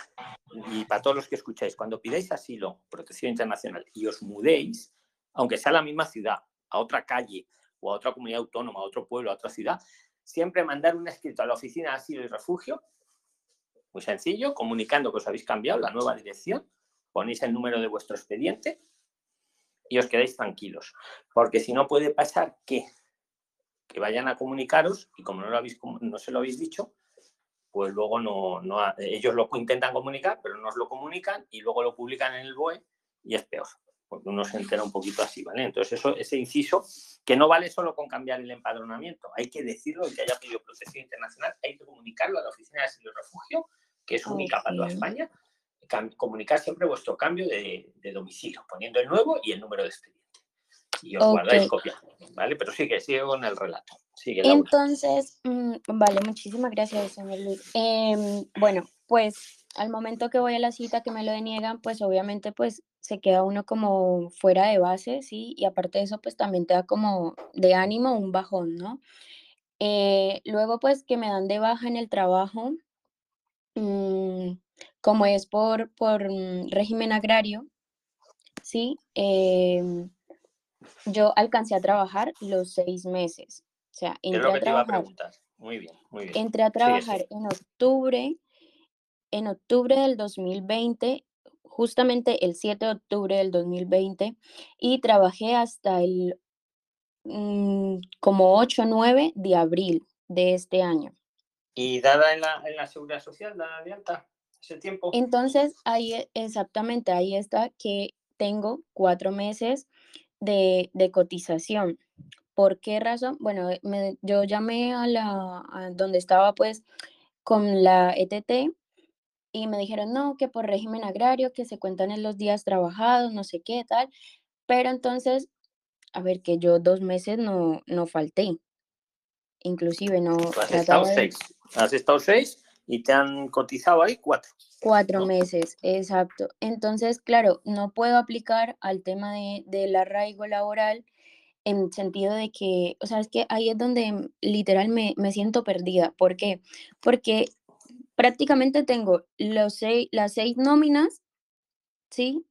y para todos los que escucháis, cuando pidáis asilo, protección internacional y os mudéis, aunque sea a la misma ciudad, a otra calle o a otra comunidad autónoma, a otro pueblo, a otra ciudad, siempre mandar un escrito a la oficina de asilo y refugio, muy sencillo, comunicando que os habéis cambiado la nueva dirección, ponéis el número de vuestro expediente y os quedáis tranquilos, porque si no puede pasar que, que vayan a comunicaros y como no, lo habéis, no se lo habéis dicho, pues luego no, no, ellos lo intentan comunicar, pero no os lo comunican y luego lo publican en el BOE y es peor, porque uno se entera un poquito así, ¿vale? Entonces eso, ese inciso, que no vale solo con cambiar el empadronamiento, hay que decirlo, el que haya pedido protección internacional, hay que comunicarlo a la Oficina de Asilo y Refugio, que es única para toda España, comunicar siempre vuestro cambio de, de, domicilio, poniendo el nuevo y el número de expediente. Y os guardáis copia, ¿vale? Pero sigue, sigue con el relato. Entonces, mm, vale, muchísimas gracias, señor Luis. Em, bueno, pues al momento que voy a la cita que me lo deniegan, pues obviamente pues se queda uno como fuera de base, ¿sí? Y aparte de eso, pues también te da como de ánimo un bajón, ¿no? Eh, luego pues que me dan de baja en el trabajo, como es por, por mm, régimen agrario, ¿sí? Em, yo alcancé a trabajar los seis meses. O sea, entré a trabajar. Muy bien, muy bien. Entré a trabajar en octubre, en octubre del 2020, justamente el 7 de octubre del 2020, y trabajé hasta el mm, como 8 o 9 de abril de este año. ¿Y dada en la, en la seguridad social, dada de alta ese tiempo? Entonces, ahí e, exactamente, ahí está que tengo cuatro meses de, de cotización. ¿Por qué razón? Bueno, me, yo llamé a la a donde estaba pues con la ETT y me dijeron, no, que por régimen agrario, que se cuentan en los días trabajados, no sé qué, tal. Pero entonces, a ver, que yo dos meses no, no falté. Inclusive no... Has estado seis. Has estado seis y te han cotizado ahí cuatro. Cuatro meses, exacto. Entonces, claro, no puedo aplicar al tema de, del arraigo laboral en sentido de que, o sea, es que ahí es donde literal me, me siento perdida. ¿Por qué? Porque prácticamente tengo los seis, las seis nóminas, ¿sí?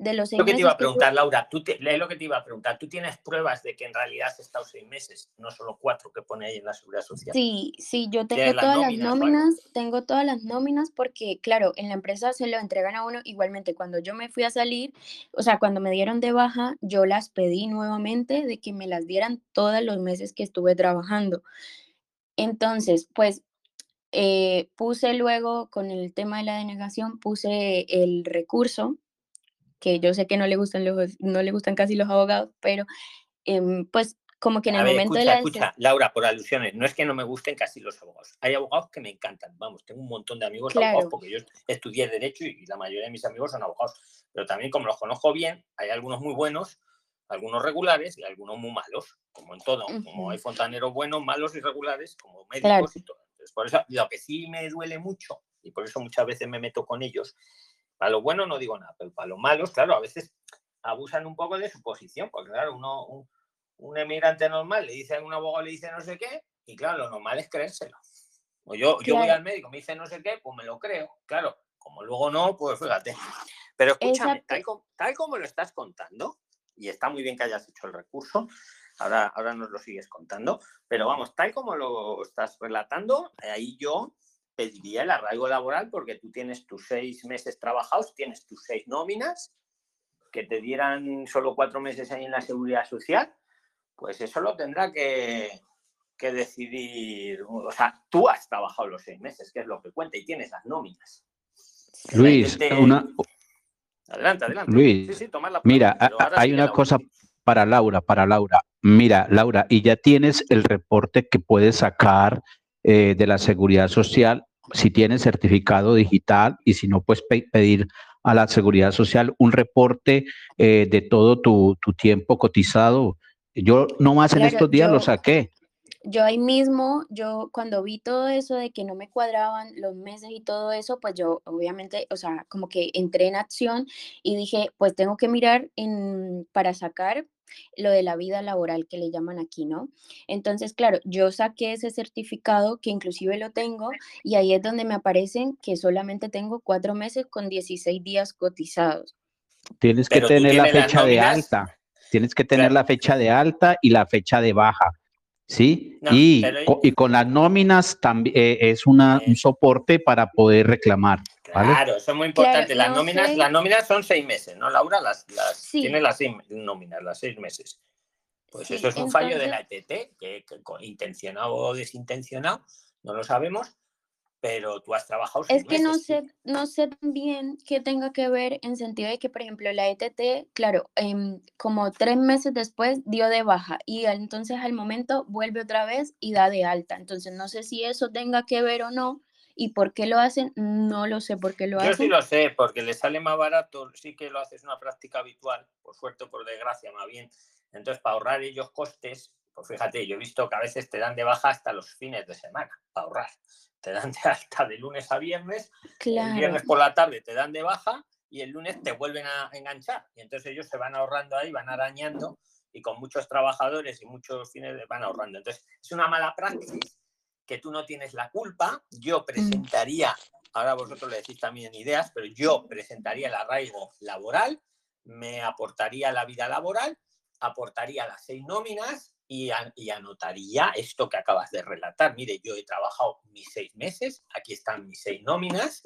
De los seis lo que te iba a preguntar, Laura, tú lo que te iba a preguntar. ¿Tú tienes pruebas de que en realidad has estado seis meses, no solo cuatro que pone ahí en la seguridad social? Sí, sí, yo tengo todas las nóminas, tengo todas las nóminas porque, claro, en la empresa se lo entregan a uno. Igualmente, cuando yo me fui a salir, o sea, cuando me dieron de baja, yo las pedí nuevamente de que me las dieran todos los meses que estuve trabajando. Entonces, pues eh, puse luego con el tema de la denegación, puse el recurso que yo sé que no le gustan los, no le gustan casi los abogados, pero em, pues como que en el momento de la... Escucha, Laura, por alusiones, no es que no me gusten casi los abogados. Hay abogados que me encantan, vamos, tengo un montón de amigos abogados porque yo estudié Derecho y la mayoría de mis amigos son abogados. Pero también como los conozco bien, hay algunos muy buenos, algunos regulares y algunos muy malos, como en todo, como hay fontaneros buenos, malos y regulares, como médicos y todo. Entonces, por eso, lo que sí me duele mucho, y por eso muchas veces me meto con ellos, para lo bueno no digo nada, pero para los malos, claro, a veces abusan un poco de su posición, porque claro, uno, un, emigrante normal le dice a un abogado, le dice no sé qué, y claro, lo normal es creérselo. O yo, yo voy al médico, me dice no sé qué, pues me lo creo. Claro, como luego no, pues fíjate. Pero escúchame, tal, tal, como lo estás contando, y está muy bien que hayas hecho el recurso, ahora, ahora nos lo sigues contando, pero vamos, tal como lo estás relatando, ahí yo pediría el arraigo laboral porque tú tienes tus seis meses trabajados, tienes tus seis nóminas, que te dieran solo cuatro meses ahí en la seguridad social, pues eso lo tendrá que, decidir, o sea, tú has trabajado los seis meses, que es lo que cuenta, y tienes las nóminas. Luis, una... Adelante, adelante. Luis, mira, hay una cosa para Laura, para Laura. Mira, Laura, y ya tienes el reporte que puedes sacar eh, de la seguridad social si tienes certificado digital y si no, puedes pedir a la seguridad social un reporte eh, de todo tu, tiempo cotizado. Yo nomás en estos días lo saqué. yo ahí mismo, yo cuando vi todo eso de que no me cuadraban los meses y todo eso, pues yo obviamente, o sea, como que entré en acción y dije, pues tengo que mirar en, para sacar lo de la vida laboral que le llaman aquí, ¿no? Entonces, claro, yo saqué ese certificado que inclusive lo tengo y ahí es donde me aparecen que solamente tengo cuatro meses con 16 días cotizados. Tienes que tener la fecha de alta, tienes que tener la fecha de alta y la fecha de baja. ¿Sí? y, y, con las nóminas también eh, es una, un soporte para poder reclamar. Claro, eso es muy importante. las, nóminas, las nóminas son seis meses, ¿no, Laura? Las, las Tiene las seis nóminas, las seis meses. Pues eso es un fallo de la ETT, que, intencionado o desintencionado, no lo sabemos, pero tú has trabajado. Es que no sé, no sé bien qué tenga que ver en sentido de que, por ejemplo, la ETT, claro, em, como tres meses después dio de baja y entonces al momento vuelve otra vez y da de alta. Entonces no sé si eso tenga que ver o no. ¿Y por qué lo hacen? No lo sé por qué lo hacen. Yo sí lo sé, porque le sale más barato, sí que lo haces una práctica habitual, por suerte o por desgracia, más bien. Entonces, para ahorrar ellos costes, pues fíjate, yo he visto que a veces te dan de baja hasta los fines de semana, para ahorrar te dan de alta de lunes a viernes, el viernes por la tarde te dan de baja y el lunes te vuelven a enganchar. Y entonces ellos se van ahorrando ahí, van arañando y con muchos trabajadores y muchos fines van ahorrando. Entonces es una mala práctica que tú no tienes la culpa. Yo mm. presentaría, ahora vosotros le decís también ideas, pero yo presentaría el arraigo laboral, me aportaría la vida laboral, aportaría las seis nóminas y, anotaría esto que acabas de relatar. Mire, yo he trabajado mis seis meses, aquí están mis seis nóminas,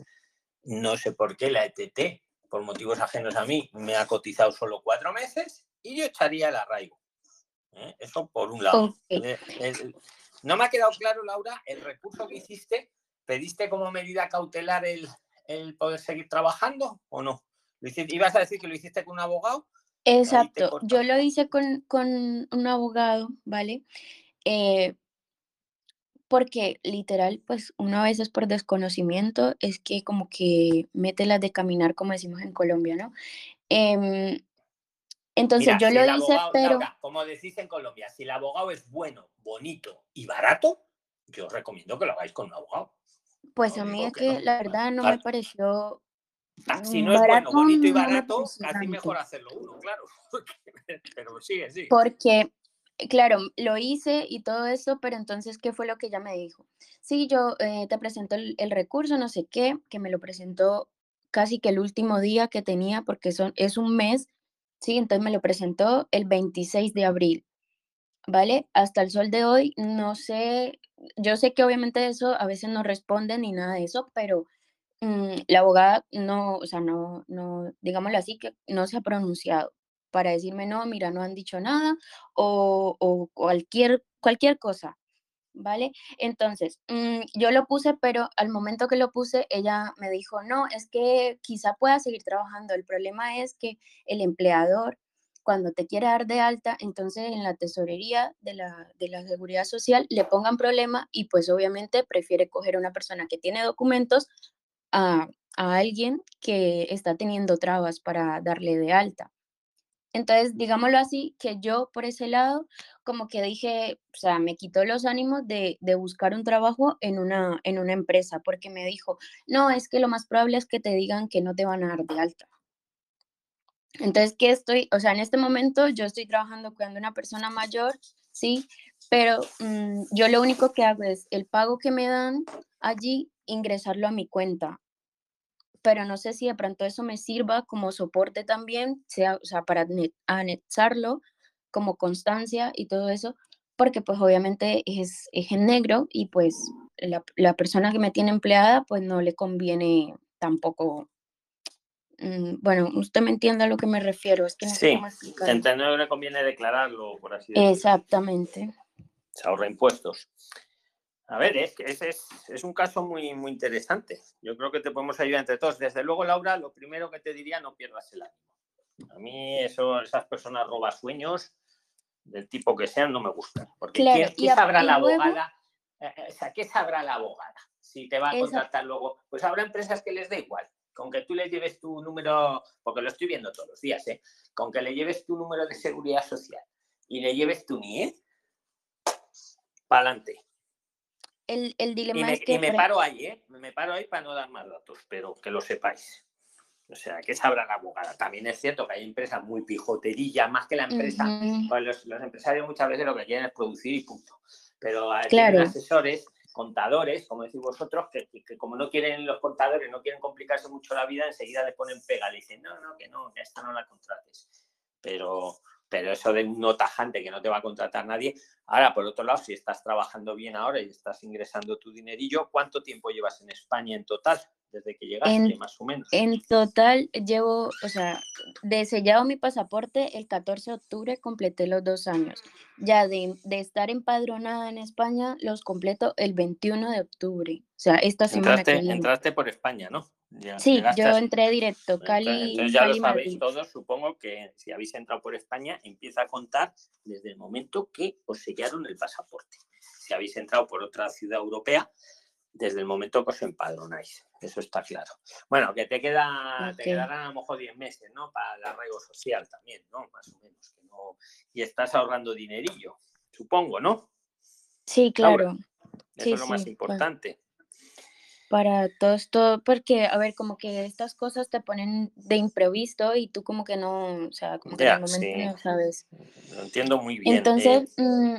no sé por qué la ETT, por motivos ajenos a mí, me ha cotizado solo cuatro meses y yo echaría el arraigo. ¿eh? Eso por un lado. No me ha quedado claro, Laura, el recurso que hiciste, ¿pediste como medida cautelar el, el poder seguir trabajando o no? ¿Ibas a decir que lo hiciste con un abogado? Exacto, yo lo hice con, un abogado, ¿vale? Eh, porque literal, pues uno a veces por desconocimiento es que como que mete las de caminar, como decimos en Colombia, ¿no? Em, entonces yo lo hice, pero... como decís en Colombia, si el abogado es bueno, bonito y barato, yo os recomiendo que lo hagáis con un abogado. Pues a mí es que, la verdad no me pareció si no es bueno, bonito y barato, casi mejor hacerlo uno, claro. (laughs) pero sigue, sí. Porque, claro, lo hice y todo eso, pero entonces, ¿qué fue lo que ella me dijo? Sí, yo eh, te presento el, recurso, no sé qué, que me lo presentó casi que el último día que tenía, porque son, es un mes, sí, entonces me lo presentó el 26 de abril, ¿vale? Hasta el sol de hoy, no sé, yo sé que obviamente eso a veces no responde ni nada de eso, pero Mm, la abogada no, o sea, no, no, digámoslo así, que no se ha pronunciado para decirme, no, mira, no han dicho nada o, cualquier, cualquier cosa, ¿vale? Entonces, mm, yo lo puse, pero al momento que lo puse, ella me dijo, no, es que quizá pueda seguir trabajando. El problema es que el empleador, cuando te quiere dar de alta, entonces en la tesorería de la, de la seguridad social le pongan problema y pues obviamente prefiere coger a una persona que tiene documentos a, alguien que está teniendo trabas para darle de alta. Entonces, digámoslo así, que yo por ese lado, como que dije, o sea, me quitó los ánimos de, buscar un trabajo en una, en una empresa, porque me dijo, no, es que lo más probable es que te digan que no te van a dar de alta. Entonces, ¿qué estoy? O sea, en este momento yo estoy trabajando cuidando a una persona mayor, sí, pero mm, yo lo único que hago es el pago que me dan allí, ingresarlo a mi cuenta pero no sé si de pronto eso me sirva como soporte también, sea, o sea, para anexarlo como constancia y todo eso, porque pues obviamente es, es en negro y pues la, la, persona que me tiene empleada pues no le conviene tampoco, mm, bueno, usted me entiende a lo que me refiero, es que no sí, sé no le conviene declararlo, por así decirlo. Exactamente. Se ahorra impuestos. A ver, es que ese es, un caso muy, muy interesante. Yo creo que te podemos ayudar entre todos. Desde luego, Laura, lo primero que te diría, no pierdas el ánimo. A mí eso, esas personas sueños del tipo que sean, no me gustan. Porque ¿qué, sabrá la abogada? Eh, eh, o sea, ¿qué sabrá la abogada? Si te va a contratar luego. Pues habrá empresas que les da igual. Con que tú le lleves tu número, porque lo estoy viendo todos los días, ¿eh? con que le lleves tu número de seguridad social y le lleves tu NIE, para adelante. El, dilema y me, es que... Y me paro ahí, ¿eh? Me paro ahí para no dar más datos, pero que lo sepáis. O sea, que sabrá la abogada. También es cierto que hay empresas muy pijoterillas, más que la empresa. pues los, empresarios muchas veces lo que quieren es producir y punto. Pero hay asesores, contadores, como decís vosotros, que, como no quieren los contadores, no quieren complicarse mucho la vida, enseguida le ponen pega. Le dicen, no, no, que no, que esta no la contrates. Pero, pero eso de un no tajante que no te va a contratar nadie. Ahora, por otro lado, si estás trabajando bien ahora y estás ingresando tu dinerillo, ¿cuánto tiempo llevas en España en total? desde que llegaste, más o menos. En total llevo, o sea, de sellado mi pasaporte el 14 de octubre completé los dos años. Ya de, de estar empadronada en España los completo el 21 de octubre. O sea, esta semana entraste, que Entraste por España, ¿no? Sí, yo entré directo, Cali. Entonces ya lo sabéis todos, supongo que si habéis entrado por España, empieza a contar desde el momento que os sellaron el pasaporte. Si habéis entrado por otra ciudad europea, desde el momento que os empadronáis. Eso está claro. Bueno, que te, queda, te quedarán a lo mejor 10 meses, ¿no? Para el arraigo social también, ¿no? Más o menos. Que no... Y estás ahorrando dinerillo, supongo, ¿no? Sí, claro. Eso es lo más importante. Para todo esto, porque, a ver, como que estas cosas te ponen de imprevisto y tú como que no, o sea, como que en el momento no sabes. Lo entiendo muy bien. Entonces, eh. mm,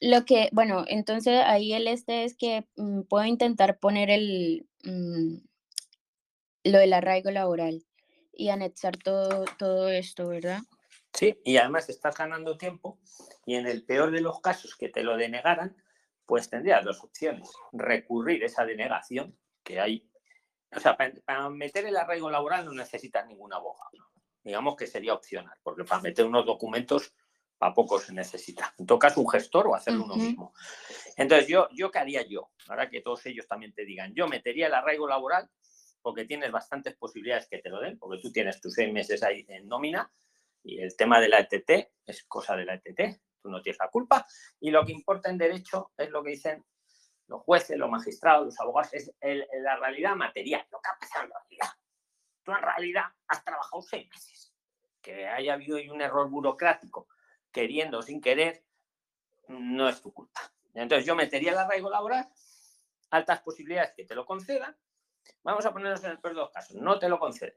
lo que, bueno, entonces ahí el este es que mm, puedo intentar poner el, mm, lo del arraigo laboral y anexar todo, todo esto, ¿verdad? Sí, y además estás ganando tiempo y en el peor de los casos que te lo denegaran, pues tendrías dos opciones. Recurrir esa denegación que hay. O sea, para, meter el arraigo laboral no necesitas ningún abogado. Digamos que sería opcional, porque para meter unos documentos a poco se necesita. Tocas un gestor o hacerlo uno mismo. Entonces, yo, yo, ¿qué haría yo? Ahora que todos ellos también te digan, yo metería el arraigo laboral porque tienes bastantes posibilidades que te lo den, porque tú tienes tus seis meses ahí en nómina y el tema de la ETT es cosa de la ETT, tú no tienes la culpa y lo que importa en derecho es lo que dicen los jueces, los magistrados, los abogados, es la realidad material, lo que ha pasado en realidad. Tú en realidad has trabajado seis meses. Que haya habido un error burocrático queriendo o sin querer, no es tu culpa. Entonces yo metería el arraigo laboral, altas posibilidades que te lo concedan. Vamos a ponernos en el peor de los casos, no te lo conceden.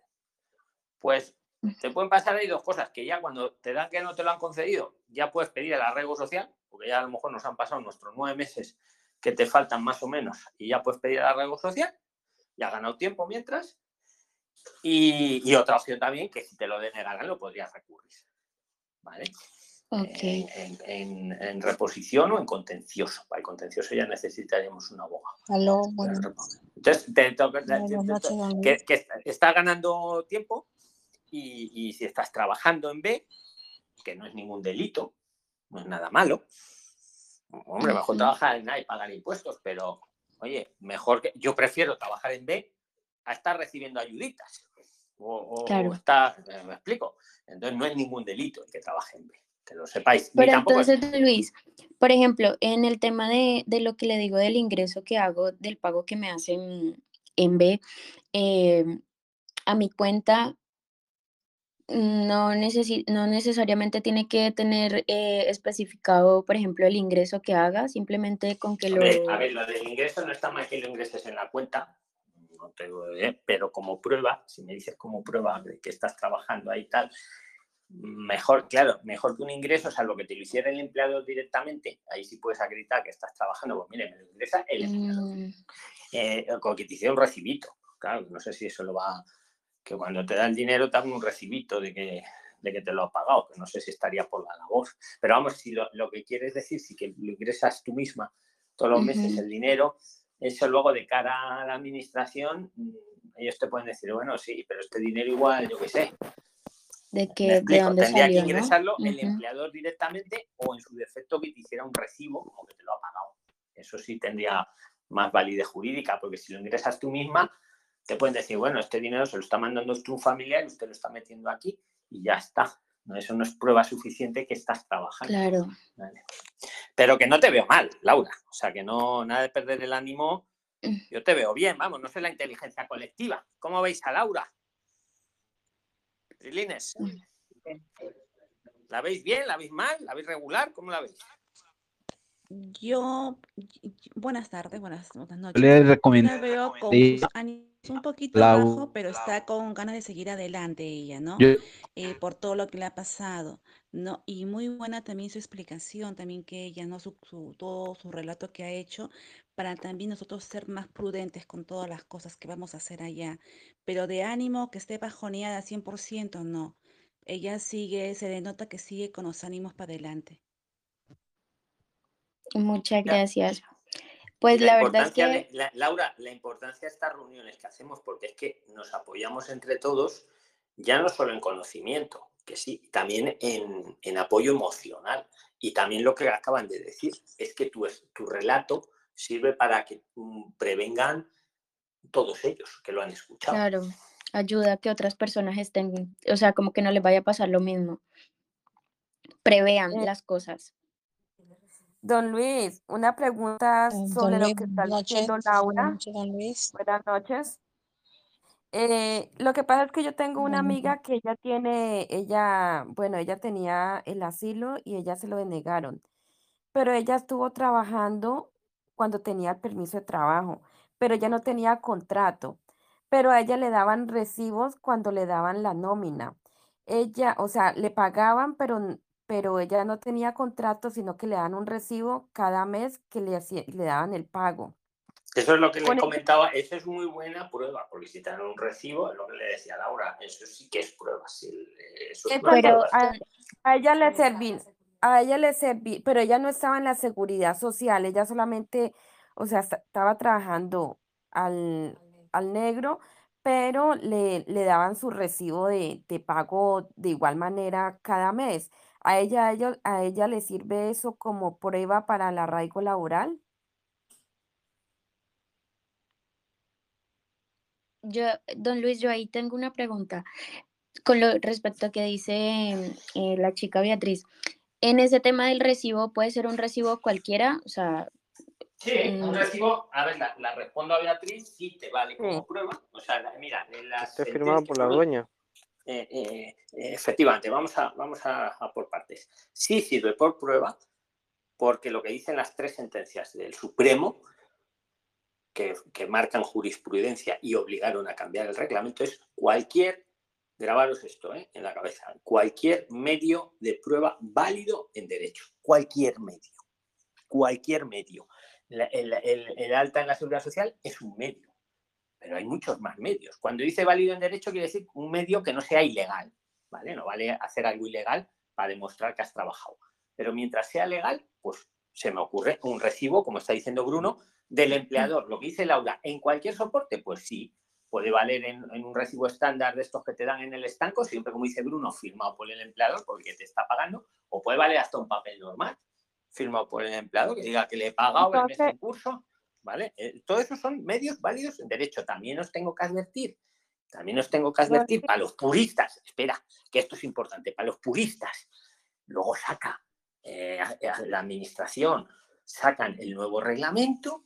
Pues te pueden pasar ahí dos cosas, que ya cuando te dan que no te lo han concedido, ya puedes pedir el arraigo social, porque ya a lo mejor nos han pasado nuestros nueve meses que te faltan más o menos, y ya puedes pedir el arraigo social, ya has ganado tiempo mientras. Y, y otra opción también, que si te lo denegaran, lo podrías recurrir. ¿Vale? Okay. En, reposición o en contencioso. Para el contencioso ya necesitaríamos un abogado. Entonces, que, que estás ganando tiempo y, si estás trabajando en B, que no es ningún delito, no es nada malo. Hombre, mejor trabajar en A y pagar impuestos, pero oye, mejor que yo prefiero trabajar en B a estar recibiendo ayuditas. O, estar, eh, me explico. Entonces no es ningún delito el que trabaje en B que lo sepáis. Pero entonces, Luis, por ejemplo, en el tema de, lo que le digo del ingreso que hago, del pago que me hacen en B, em, a mi cuenta no, no necesariamente tiene que tener eh, especificado, por ejemplo, el ingreso que haga, simplemente con que lo... a ver, lo del ingreso no está mal que lo ingreses en la cuenta, no pero como prueba, si me dices como prueba de que estás trabajando ahí tal, mejor, claro, mejor que un ingreso, salvo que te lo hiciera el empleado directamente, ahí sí puedes acreditar que estás trabajando, pues mire, me lo ingresa el empleado. Mm. Eh, que te hiciera un recibito, claro, no sé si eso lo va, que cuando te da el dinero te dan un recibito de que, de que te lo ha pagado, que no sé si estaría por la labor, pero vamos, si lo, que quieres decir, si que lo ingresas tú misma todos los meses el dinero, eso luego de cara a la administración, mm, ellos te pueden decir, bueno, sí, pero este dinero igual, yo qué sé, de que de dónde Tendría que ingresarlo el empleador directamente o en su defecto que te hiciera un recibo como que te lo ha pagado. Eso sí tendría más validez jurídica, porque si lo ingresas tú misma, te pueden decir, bueno, este dinero se lo está mandando tu familiar y usted lo está metiendo aquí y ya está. No, eso no es prueba suficiente que estás trabajando. Claro. Pero que no te veo mal, Laura. O sea, que no, nada de perder el ánimo. Mm. Yo te veo bien, vamos, no sé la inteligencia colectiva. ¿Cómo veis a Laura? Trilines. ¿La veis bien? ¿La veis mal? ¿La veis regular? ¿Cómo la veis? Yo, buenas tardes, buenas, buenas noches. Le recomiendo la veo con sus ánimos un poquito bajo, pero está con ganas de seguir adelante ella, ¿no? Yo- Eh, por todo lo que le ha pasado, ¿no? Y muy buena también su explicación, también que ella, ¿no? Su, su- todo su relato que ha hecho, para también nosotros ser más prudentes con todas las cosas que vamos a hacer allá. Pero de ánimo, que esté bajoneada 100%, no. Ella sigue, se le nota que sigue con los ánimos para adelante. Muchas gracias. Pues la la verdad es que la- Laura, la importancia de estas reuniones que hacemos, porque es que nos apoyamos entre todos, ya no solo en conocimiento, que sí, también en, en apoyo emocional. Y también lo que acaban de decir, es que tu, es- tu relato sirve para que mm, prevengan todos ellos que lo han escuchado. Claro, ayuda a que otras personas estén, o sea, como que no les vaya a pasar lo mismo. Prevean Eh, las cosas. Don Luis, una pregunta Eh, sobre lo que está diciendo Laura. don Luis. Buenas noches. Eh, lo que pasa es que yo tengo una amiga que ella tiene, ella, bueno, ella tenía el asilo y ella se lo denegaron, pero ella estuvo trabajando cuando tenía el permiso de trabajo, pero ella no tenía contrato, pero a ella le daban recibos cuando le daban la nómina. Ella, o sea, le pagaban, pero, pero ella no tenía contrato, sino que le daban un recibo cada mes que le, hacía- le daban el pago. Eso es lo que le comentaba, eso es muy buena prueba, porque si te dan un recibo, es lo que le decía Laura, eso sí que es prueba, sí, eh, eso es prueba. a, a ella le serví, a ella le serví, pero ella no estaba en la seguridad social, ella solamente, o sea, esta- estaba trabajando al, al negro, pero le, le daban su recibo de, de pago de igual manera cada mes. ¿A ella, a ella, a ella le sirve eso como prueba para el arraigo laboral? Yo, don Luis, yo ahí tengo una pregunta con lo respecto a que dice eh, la chica Beatriz. En ese tema del recibo, ¿puede ser un recibo cualquiera? O sea, Sí, un mm, recibo, a ver, la, la respondo a Beatriz, sí te vale como prueba. O sea, la- mira, en las Esté firmado por la dueña. Eh, eh, eh, efectivamente, vamos, a, vamos a, por partes. Sí sirve por prueba, porque lo que dicen las tres sentencias del Supremo, que, que marcan jurisprudencia y obligaron a cambiar el reglamento, es cualquier, grabaros esto en la cabeza, cualquier medio de prueba válido en derecho. Cualquier medio. Cualquier medio. El, el- el alta en la seguridad social es un medio pero hay muchos más medios. Cuando dice válido en derecho, quiere decir un medio que no sea ilegal, ¿vale? No vale hacer algo ilegal para demostrar que has trabajado. Pero mientras sea legal, pues se me ocurre un recibo, como está diciendo Bruno, del empleador. Lo que dice Laura, en cualquier soporte, pues sí, puede valer en, en un recibo estándar de estos que te dan en el estanco, siempre como dice Bruno, firmado por el empleador porque te está pagando, o puede valer hasta un papel normal, firmado por el empleador, que diga que le he pagado el mes en Entonces- curso, ¿vale? Eh, todo eso son medios válidos en derecho. También os tengo que advertir, también os tengo que advertir para los puristas, espera, que esto es importante, para los puristas. Luego saca eh, a la administración, sacan el nuevo reglamento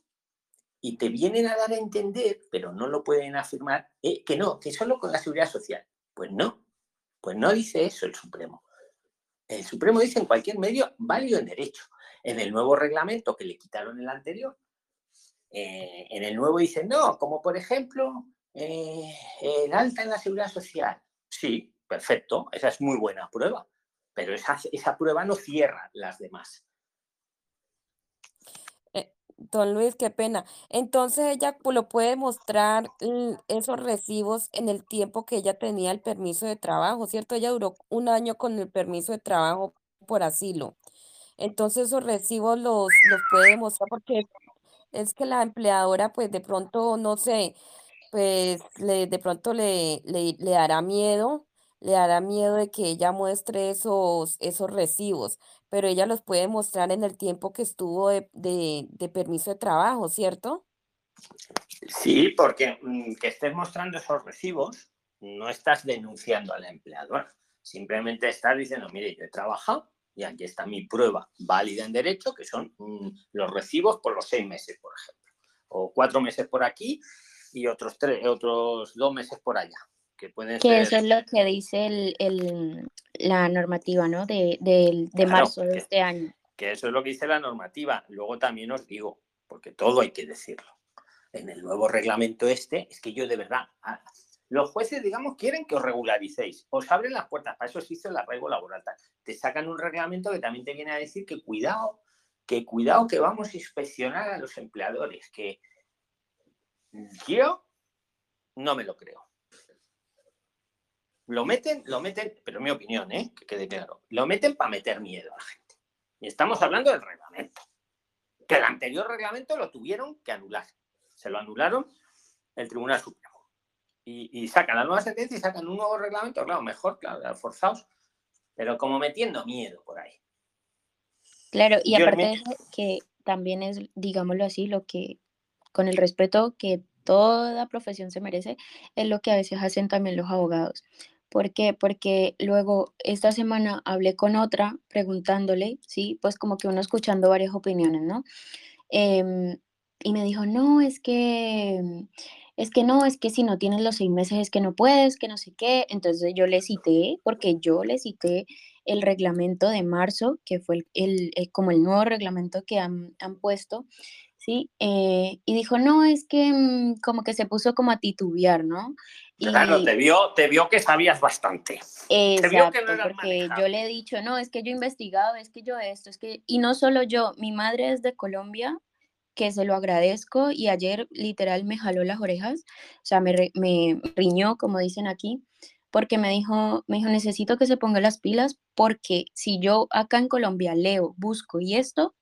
y te vienen a dar a entender, pero no lo pueden afirmar, eh, que no, que solo con la seguridad social. Pues no, pues no dice eso el Supremo. El Supremo dice en cualquier medio válido en derecho. En el nuevo reglamento que le quitaron el anterior, eh, en el nuevo dicen, no, como por ejemplo eh, el alta en la seguridad social. Sí, perfecto, esa es muy buena prueba, pero esa, prueba no cierra las demás. Eh, Don Luis, qué pena. Entonces ella lo puede mostrar esos recibos en el tiempo que ella tenía el permiso de trabajo, ¿cierto? Ella duró un año con el permiso de trabajo por asilo. Entonces esos recibos los, los puede mostrar porque es que la empleadora, pues de pronto, no sé, pues le, de pronto le, le, le dará miedo, le dará miedo de que ella muestre esos, esos recibos, pero ella los puede mostrar en el tiempo que estuvo de, de, permiso de trabajo, ¿cierto? Sí, porque mm, que estés mostrando esos recibos, no estás denunciando a la empleadora. Simplemente estás diciendo, mire, yo he trabajado y aquí está mi prueba válida en derecho, que son mm, los recibos por los seis meses, por ejemplo. O cuatro meses por aquí y otros, tres, otros dos meses por allá. Que pueden que ser eso es lo que dice el, el- la normativa, ¿no? De, de Claro, marzo de que- este año. que eso es lo que dice la normativa. Luego también os digo, porque todo hay que decirlo. En el nuevo reglamento este, es que yo de verdad, los jueces, digamos, quieren que os regularicéis, os abren las puertas, para eso hizo el arraigo laboral. Te sacan un reglamento que también te viene a decir que cuidado, que cuidado que vamos a inspeccionar a los empleadores, que yo no me lo creo. Lo meten, lo meten, pero mi opinión, ¿eh? que quede claro, lo meten para meter miedo a la gente. Y estamos hablando del reglamento. Que el anterior reglamento lo tuvieron que anular. Se lo anularon el Tribunal Supremo. Y, sacan la nueva sentencia y sacan un nuevo reglamento, claro, mejor, claro, forzados, pero como metiendo miedo por ahí. Claro, y aparte de que también es, digámoslo así, lo que, con el respeto que toda profesión se merece, es lo que a veces hacen también los abogados. ¿Por qué? Porque luego esta semana hablé con otra preguntándole, ¿sí? Pues como que uno escuchando varias opiniones, ¿no? Em, y me dijo, no, es que, es que no, es que si no tienes los seis meses es que no puedes, que no sé qué. Entonces yo le cité, porque yo le cité el reglamento de marzo, que fue el, como el nuevo reglamento que han, han puesto, ¿sí? Eh, y dijo, no, es que mm, como que se puso como a titubear, ¿no? Claro, te vio, te vio que sabías bastante. Exacto, porque yo le he dicho, no, es que yo he investigado, es que yo esto, es que, y no solo yo, mi madre es de Colombia, que se lo agradezco, y ayer literal me jaló las orejas, o sea, me, riñó, como dicen aquí, porque me dijo, me dijo, necesito que se ponga las pilas, porque si yo acá en Colombia leo, busco y esto,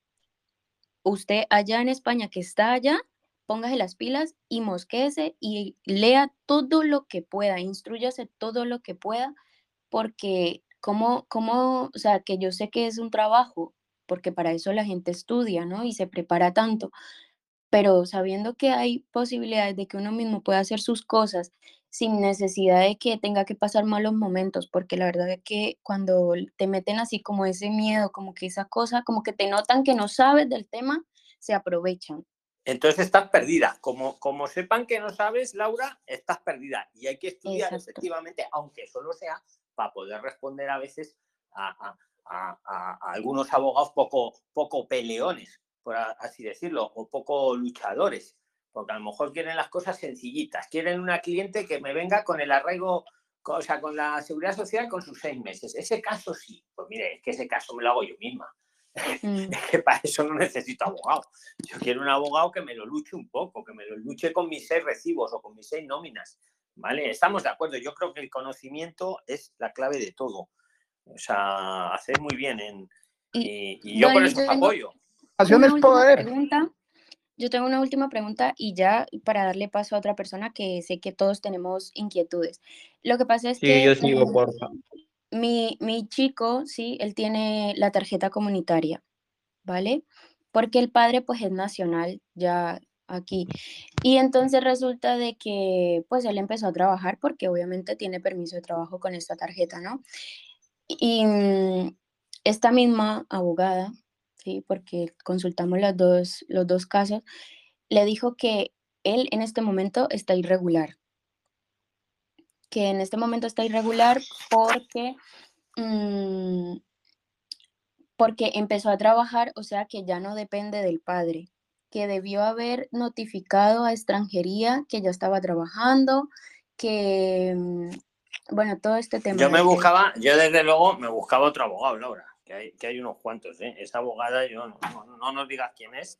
usted allá en España que está allá, póngase las pilas y mosquese y lea todo lo que pueda, instruyase todo lo que pueda, porque como, como, o sea, que yo sé que es un trabajo, porque para eso la gente estudia, ¿no? Y se prepara tanto, pero sabiendo que hay posibilidades de que uno mismo pueda hacer sus cosas sin necesidad de que tenga que pasar malos momentos, porque la verdad es que cuando te meten así como ese miedo, como que esa cosa, como que te notan que no sabes del tema, se aprovechan. Entonces estás perdida. Como, como sepan que no sabes, Laura, estás perdida. Y hay que estudiar efectivamente, aunque solo sea para poder responder a veces a, algunos abogados poco, poco peleones, por así decirlo, o poco luchadores porque a lo mejor quieren las cosas sencillitas, quieren una cliente que me venga con el arraigo, o sea, con la seguridad social con sus seis meses. Ese caso sí, pues mire, es que ese caso me lo hago yo misma. Mm. (laughs) Es que para eso no necesito abogado. Yo quiero un abogado que me lo luche un poco, que me lo luche con mis seis recibos o con mis seis nóminas. ¿Vale? Estamos de acuerdo. Yo creo que el conocimiento es la clave de todo. O sea, hacer muy bien en, y, yo por eso apoyo. es poder. Pregunta yo tengo una última pregunta y ya para darle paso a otra persona que sé que todos tenemos inquietudes. Lo que pasa es que... yo sigo, por Mi, mi chico, sí, él tiene la tarjeta comunitaria, ¿vale? Porque el padre pues es nacional ya aquí. Y entonces resulta de que pues él empezó a trabajar porque obviamente tiene permiso de trabajo con esta tarjeta, ¿no? Y mm, esta misma abogada porque consultamos las dos, los dos casos, le dijo que él en este momento está irregular. Que en este momento está irregular porque, mm, porque empezó a trabajar, o sea que ya no depende del padre, que debió haber notificado a extranjería que ya estaba trabajando, que, mm, bueno, todo este tema. Yo me buscaba, yo desde luego me buscaba otro abogado, Laura que hay, unos cuantos, ¿eh? Esa abogada, yo no, nos digas quién es,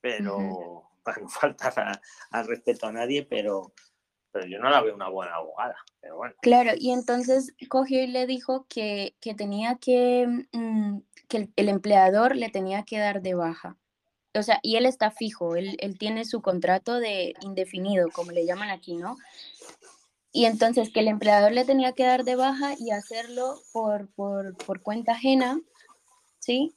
pero (laughs) para no faltar al respeto a nadie, pero, pero yo no la veo una buena abogada. Pero bueno. Claro, y entonces cogió y le dijo que, tenía que, mm, que el, empleador le tenía que dar de baja. O sea, y él está fijo, él, él tiene su contrato de indefinido, como le llaman aquí, ¿no? Y entonces que el empleador le tenía que dar de baja y hacerlo por, por, cuenta ajena, ¿sí?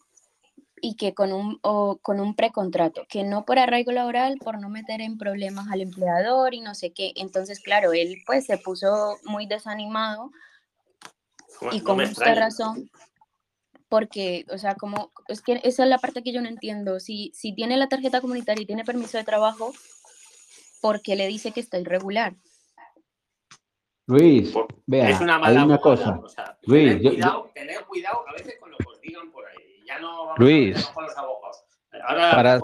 Y que con un, o con un precontrato, que no por arraigo laboral, por no meter en problemas al empleador y no sé qué. Entonces, claro, él pues se puso muy desanimado y con esta razón, porque, o sea, como, es que esa es la parte que yo no entiendo. Si, si tiene la tarjeta comunitaria y tiene permiso de trabajo, ¿por qué le dice que está irregular? Luis, vea, es una mala hay una cosa. Luis, tener, cuidado, tener cuidado a veces con lo que os digan por ahí. Ya Luis, para,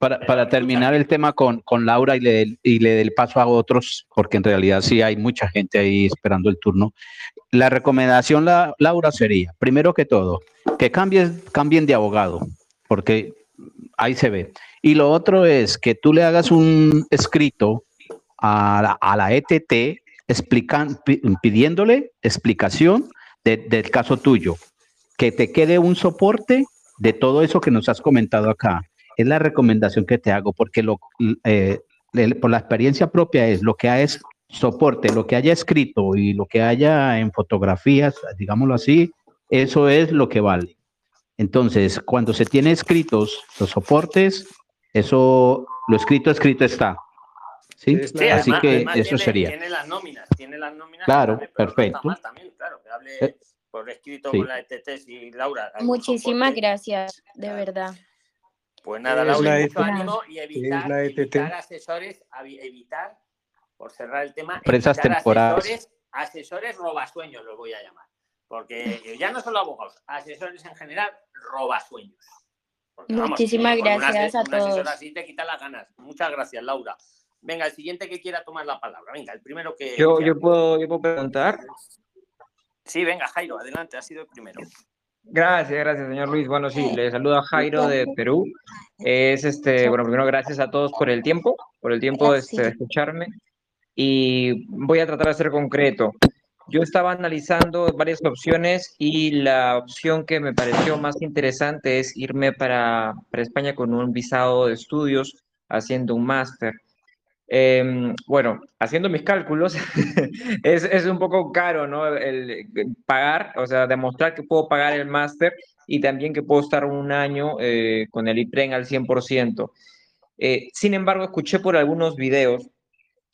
para, para, terminar el tema con, con Laura y le, y le dé el paso a otros, porque en realidad sí hay mucha gente ahí esperando el turno. La recomendación, la, Laura, sería, primero que todo, que cambien, cambien de abogado, porque ahí se ve. Y lo otro es que tú le hagas un escrito a la, a la ETT explican, pidiéndole explicación del caso tuyo, que te quede un soporte de todo eso que nos has comentado acá. Es la recomendación que te hago, porque lo, eh, por la experiencia propia es lo que es soporte, lo que haya escrito y lo que haya en fotografías, digámoslo así, eso es lo que vale. Entonces, cuando se tiene escritos los soportes, eso, lo escrito, escrito está. ¿Sí? Así que eso sería. Tiene las nóminas, tiene las nóminas. Claro, perfecto. también, claro, que hable eh, por escrito con la ETT y Laura. Muchísimas gracias, de verdad. Pues nada, Laura, mucho ánimo y evitar, evitar asesores, evitar, por cerrar el tema, Presas temporadas. asesores, asesores robasueños los voy a llamar. Porque ya no solo abogados, asesores en general, robasueños. Muchísimas gracias a todos. así te quita las ganas. Muchas gracias, Laura. Venga, el siguiente que quiera tomar la palabra. Venga, el primero que. Yo, yo, puedo, yo puedo preguntar. Sí, venga, Jairo, adelante, ha sido el primero. Gracias, gracias, señor Luis. Bueno, sí, le saludo a Jairo de Perú. Es este, bueno, primero gracias a todos por el tiempo, por el tiempo este, de escucharme. Y voy a tratar de ser concreto. Yo estaba analizando varias opciones y la opción que me pareció más interesante es irme para, para España con un visado de estudios haciendo un máster. Em, bueno, haciendo mis cálculos, (laughs) es, un poco caro, ¿no? El, pagar, o sea, demostrar que puedo pagar el máster y también que puedo estar un año eh, con el IPREN al 100%. Eh, sin embargo, escuché por algunos videos,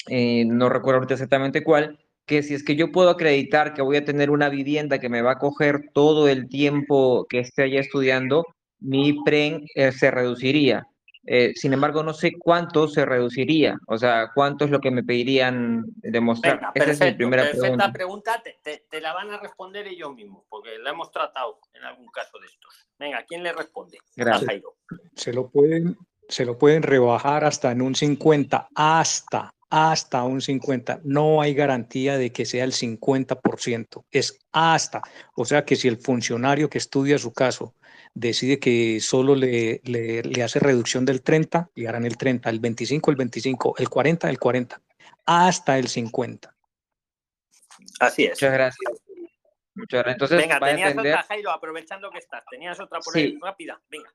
eh, no recuerdo ahorita exactamente cuál, que si es que yo puedo acreditar que voy a tener una vivienda que me va a coger todo el tiempo que esté allá estudiando, mi PREN se reduciría. Eh, sin embargo, no sé cuánto se reduciría, o sea, cuánto es lo que me pedirían demostrar. Esa es mi primera perfecta pregunta. te, la van a responder ellos mismos, porque la hemos tratado en algún caso de estos. Venga, ¿quién le responde? Gracias. Se lo pueden, se lo pueden rebajar hasta en un 50, hasta, hasta un 50. No hay garantía de que sea el 50%, es hasta. O sea que si el funcionario que estudia su caso decide que solo le, le, hace reducción del 30, y harán el 30, el 25, el 25, el 40, el 40, hasta el 50. Así es. Muchas gracias. Muchas gracias. Entonces, Venga, tenías otra, Jairo, aprovechando que estás. Tenías otra por ahí, rápida. Venga.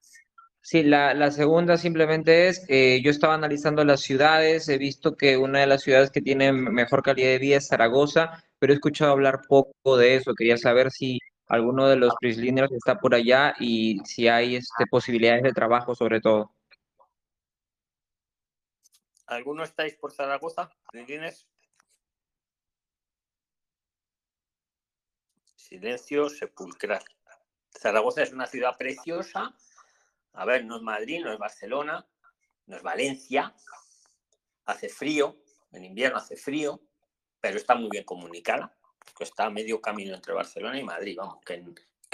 Sí, la, la, segunda simplemente es, eh, yo estaba analizando las ciudades, he visto que una de las ciudades que tiene mejor calidad de vida es Zaragoza, pero he escuchado hablar poco de eso. Quería saber si alguno de los prislíners está por allá y si hay este, posibilidades de trabajo sobre todo. ¿Alguno estáis por Zaragoza? Silencio sepulcral. Zaragoza es una ciudad preciosa. A ver, no es Madrid, no es Barcelona, no es Valencia. Hace frío, en invierno hace frío, pero está muy bien comunicada que está a medio camino entre Barcelona y Madrid, vamos, que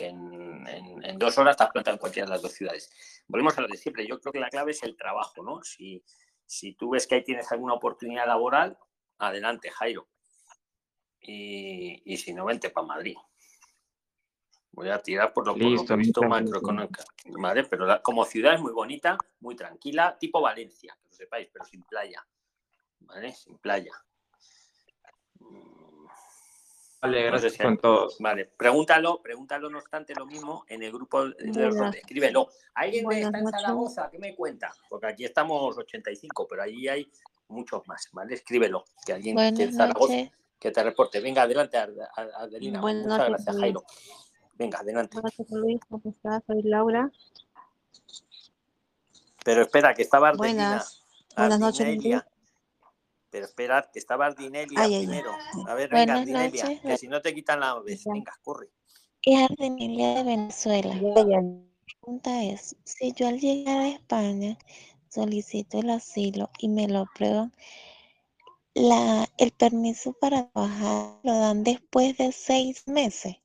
en, dos horas estás plantado en cualquiera de las dos ciudades. Volvemos a lo de siempre, yo creo que la clave es el trabajo, ¿no? Si, si tú ves que ahí tienes alguna oportunidad laboral, adelante, Jairo. Y, si no, vente para Madrid. Voy a tirar por lo, Listo, por lo visto macroeconómico. Madre, pero como ciudad es muy bonita, muy tranquila, tipo Valencia, que lo sepáis, pero sin playa. ¿Vale? Sin playa. Vale, gracias con todos. Vale, pregúntalo, pregúntalo no obstante lo mismo en el grupo de escríbelo. ¿Alguien está en Zaragoza? ¿Qué me cuenta? Porque aquí estamos 85, pero allí hay muchos más, ¿vale? Escríbelo, que alguien en Zaragoza que te reporte. Venga, adelante, Adelina. Muchas gracias, Jairo. Venga, adelante. Luis, ¿cómo estás? Soy Laura. Pero espera, que estaba Ardilina. Buenas, buenas noches. Pero esperad, que estaba Ardinelia primero. A ver, venga, Ardinelia, que si no te quitan la vez. Venga, corre. Es Ardinelia de Venezuela. La pregunta es, si yo al llegar a España solicito el asilo y me lo aprueban, la, el permiso para trabajar lo dan después de seis meses.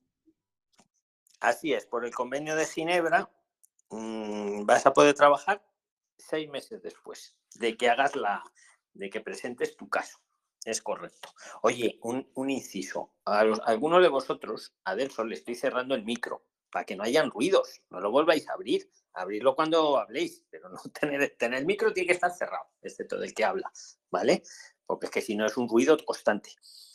Así es, por el convenio de Ginebra, mm, vas a poder trabajar seis meses después de que hagas la, de que presentes tu caso. Es correcto. Oye, un, inciso. A, algunos de vosotros, a Delson le estoy cerrando el micro para que no hayan ruidos. No lo volváis a abrir. Abrirlo cuando habléis, pero no (laughs) tener, tener el micro tiene que estar cerrado, excepto del que habla, ¿vale? Porque es que si no es un ruido constante.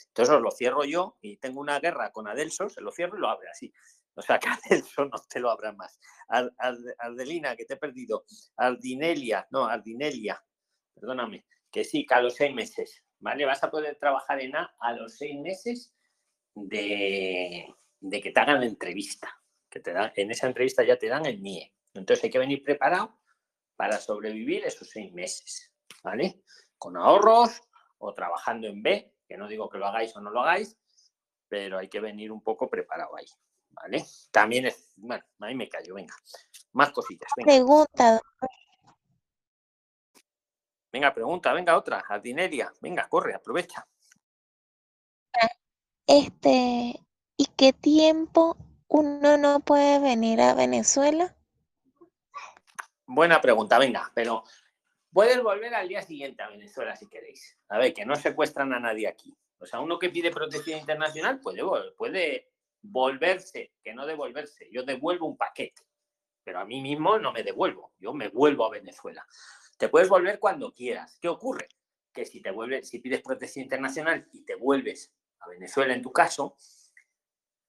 Entonces os lo cierro yo y tengo una guerra con Adelso, se lo cierro y lo abre así. O sea (laughs) que Adelso no te lo abra más. Ardelina, que te he perdido. Ardinelia, no, Ardinelia, perdóname, que sí, que a los seis meses. ¿vale? Vas a poder trabajar en A a los seis meses de, que te hagan la entrevista. Que te dan, en esa entrevista ya te dan el NIE. Entonces hay que venir preparado para sobrevivir esos seis meses, ¿vale? Con ahorros o trabajando en B, que no digo que lo hagáis o no lo hagáis, pero hay que venir un poco preparado ahí, ¿vale? También es, bueno, ahí me callo, venga. Más cositas. Pregunta, Venga, pregunta, venga otra, Ardinelia. Venga, corre, aprovecha. Este, ¿y qué tiempo uno no puede venir a Venezuela? Buena pregunta, venga, pero puedes volver al día siguiente a Venezuela si queréis. A ver, que no secuestran a nadie aquí. O sea, uno que pide protección internacional puede, puede volverse, que no devolverse. Yo devuelvo un paquete, pero a mí mismo no me devuelvo. Yo me vuelvo a Venezuela. Te puedes volver cuando quieras. ¿Qué ocurre? Que si te vuelves, si pides protección internacional y te vuelves a Venezuela en tu caso,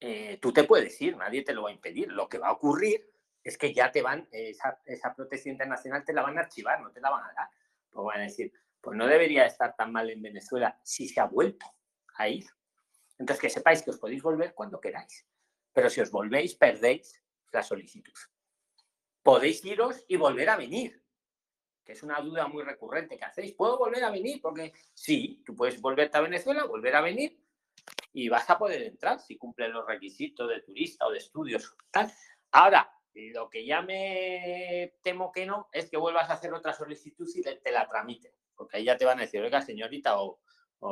eh, tú te puedes ir, nadie te lo va a impedir. Lo que va a ocurrir es que ya te van, esa, protección internacional te la van a archivar, no te la van a dar. Pues van a decir, pues no debería estar tan mal en Venezuela si se ha vuelto a ir. Entonces que sepáis que os podéis volver cuando queráis. Pero si os volvéis, perdéis la solicitud. Podéis iros y volver a venir que es una duda muy recurrente que hacéis. ¿Puedo volver a venir? Porque sí, tú puedes volverte a Venezuela, volver a venir y vas a poder entrar si cumples los requisitos de turista o de estudios. Ahora, lo que ya me temo que no es que vuelvas a hacer otra solicitud y te, la tramiten, porque ahí ya te van a decir, oiga, señorita o,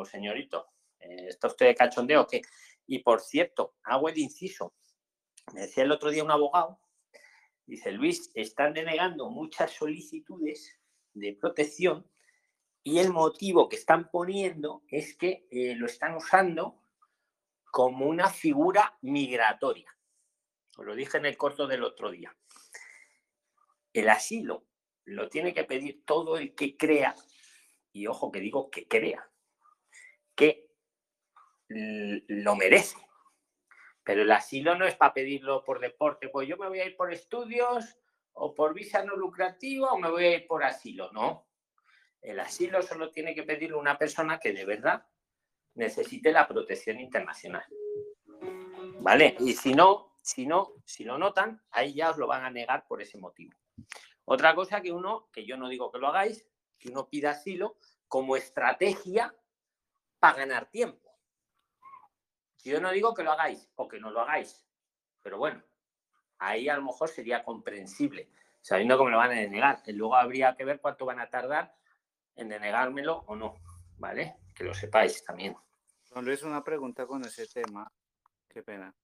señorito, eh, ¿está usted de cachondeo o qué? Y por cierto, hago el inciso. Me decía el otro día un abogado, dice Luis, están denegando muchas solicitudes de protección y el motivo que están poniendo es que eh, lo están usando como una figura migratoria. Os lo dije en el corto del otro día. El asilo lo tiene que pedir todo el que crea, y ojo que digo que crea, que lo merece. Pero el asilo no es para pedirlo por deporte, pues yo me voy a ir por estudios o por visa no lucrativa o me voy a ir por asilo. No. El asilo solo tiene que pedirlo una persona que de verdad necesite la protección internacional. ¿Vale? Y si no, si no, si lo notan, ahí ya os lo van a negar por ese motivo. Otra cosa que uno, que yo no digo que lo hagáis, que uno pida asilo como estrategia para ganar tiempo. Yo no digo que lo hagáis o que no lo hagáis, pero bueno, ahí a lo mejor sería comprensible, sabiendo que me lo van a denegar. Y luego habría que ver cuánto van a tardar en denegármelo o no, ¿vale? Que lo sepáis también. Don Luis, una pregunta con ese tema. Qué pena.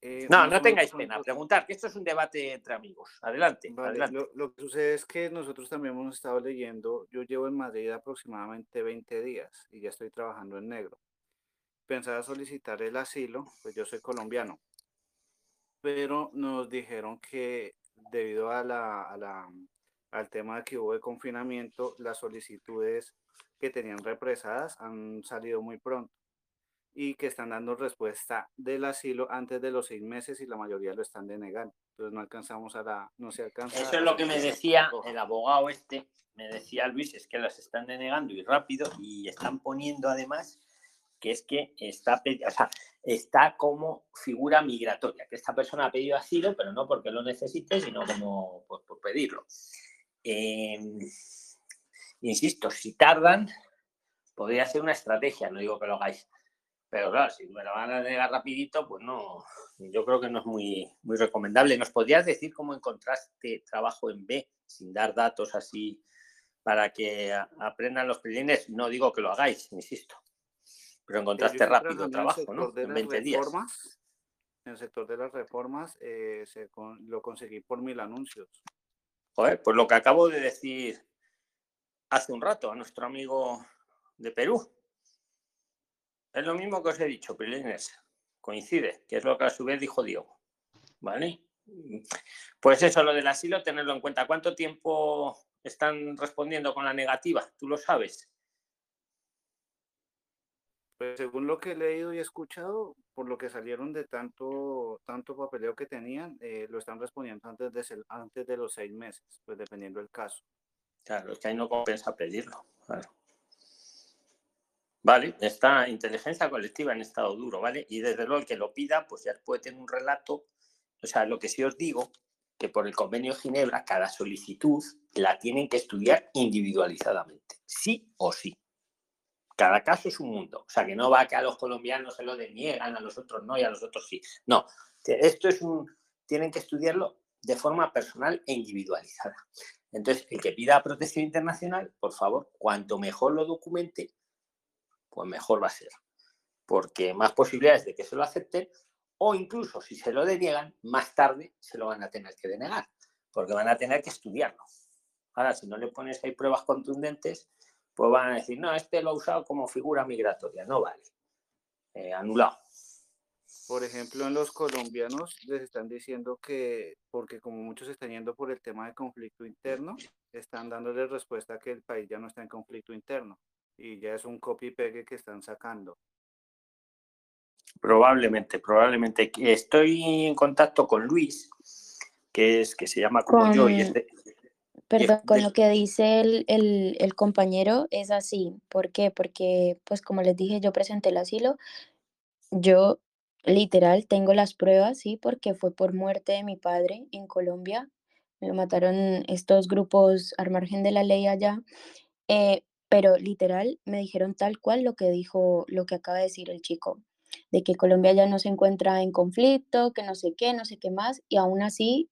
Eh, no, no tengáis pena, preguntar, que esto es un debate entre amigos. Adelante. Lo, lo, que sucede es que nosotros también hemos estado leyendo, yo llevo en Madrid aproximadamente 20 días y ya estoy trabajando en negro. Pensaba solicitar el asilo, pues yo soy colombiano, pero nos dijeron que debido a la, a la, al tema que hubo de confinamiento, las solicitudes que tenían represadas han salido muy pronto y que están dando respuesta del asilo antes de los seis meses y la mayoría lo están denegando. Entonces no alcanzamos a la, no se alcanza. Eso es lo que me decía el abogado este, me decía Luis, es que las están denegando y rápido y están poniendo además que es que está, o sea, está como figura migratoria, que esta persona ha pedido asilo, pero no porque lo necesite, sino como pues, por pedirlo. Em, insisto, si tardan, podría ser una estrategia, no digo que lo hagáis, pero claro, si me lo van a negar rapidito, pues no, yo creo que no es muy, muy recomendable. ¿Nos podrías decir cómo encontraste trabajo en B sin dar datos así para que aprendan los prilines? No digo que lo hagáis, insisto. Pero encontraste rápido trabajo, ¿no? En 20 días. en el sector de las reformas eh, se lo conseguí por mil anuncios. Joder, pues lo que acabo de decir hace un rato a nuestro amigo de Perú. Es lo mismo que os he dicho, Prilines. Coincide, que es lo que a su vez dijo Diego. ¿Vale? Pues eso, lo del asilo, tenerlo en cuenta. ¿Cuánto tiempo están respondiendo con la negativa? ¿Tú lo sabes? Pues según lo que he leído y escuchado, por lo que salieron de tanto, tanto papeleo que tenían, eh, lo están respondiendo antes de, antes de los seis meses, pues dependiendo del caso. Claro, es que ahí no compensa pedirlo. Vale, esta inteligencia colectiva en estado duro, ¿vale? Y desde luego el que lo pida, pues ya puede tener un relato. O sea, lo que sí os digo, que por el convenio de Ginebra, cada solicitud la tienen que estudiar individualizadamente, sí o sí. Cada caso es un mundo. O sea, que no va que a los colombianos se lo deniegan, a los otros no y a los otros sí. No, esto es un... Tienen que estudiarlo de forma personal e individualizada. Entonces, el que pida protección internacional, por favor, cuanto mejor lo documente, pues mejor va a ser. Porque más posibilidades de que se lo acepten o incluso si se lo deniegan, más tarde se lo van a tener que denegar, porque van a tener que estudiarlo. Ahora, si no le pones ahí pruebas contundentes, pues van a decir, no, este lo ha usado como figura migratoria, no vale, eh, anulado. Por ejemplo, en los colombianos les están diciendo que, porque como muchos están yendo por el tema de conflicto interno, están dándole respuesta a que el país ya no está en conflicto interno y ya es un copy pegue que están sacando. Probablemente, probablemente. Estoy en contacto con Luis, que es que se llama como yo y es de, Perdón, con lo que dice el, el, compañero es así. ¿Por qué? Porque, pues como les dije, yo presenté el asilo. Yo literal tengo las pruebas, sí, porque fue por muerte de mi padre en Colombia. Lo mataron estos grupos al margen de la ley allá. Eh, pero literal me dijeron tal cual lo que dijo, lo que acaba de decir el chico, de que Colombia ya no se encuentra en conflicto, que no sé qué, no sé qué más, y aún así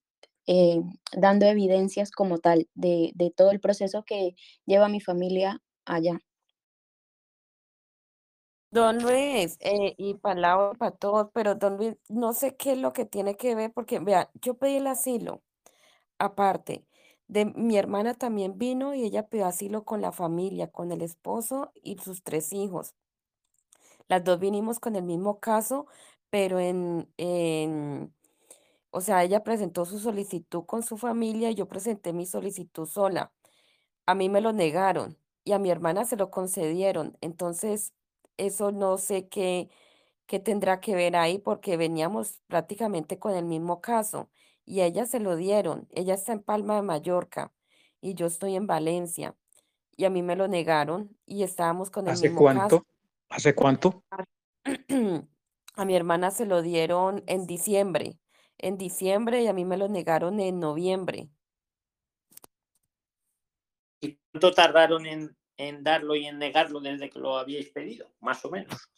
eh, dando evidencias como tal de, todo el proceso que lleva mi familia allá. Don Luis, eh, y palabra para todos, pero don Luis, no sé qué es lo que tiene que ver, porque vea, yo pedí el asilo, aparte, de mi hermana también vino y ella pidió asilo con la familia, con el esposo y sus tres hijos. Las dos vinimos con el mismo caso, pero en, en o sea, ella presentó su solicitud con su familia y yo presenté mi solicitud sola. A mí me lo negaron y a mi hermana se lo concedieron. Entonces, eso no sé qué, qué tendrá que ver ahí porque veníamos prácticamente con el mismo caso y a ella se lo dieron. Ella está en Palma de Mallorca y yo estoy en Valencia y a mí me lo negaron y estábamos con el ¿Hace mismo cuánto? ¿Hace cuánto? (clears throat) A mi hermana se lo dieron en diciembre en diciembre y a mí me lo negaron en noviembre. ¿Y cuánto tardaron en, en darlo y en negarlo desde que lo habíais pedido? Más o menos.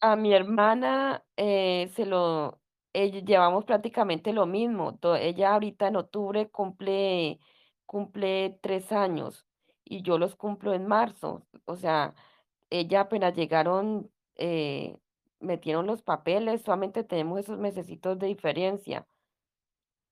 A mi hermana eh, se lo llevamos prácticamente lo mismo. ella ahorita en octubre cumple, cumple tres años y yo los cumplo en marzo. O sea, ella apenas llegaron, eh, metieron los papeles, solamente tenemos esos mesecitos de diferencia,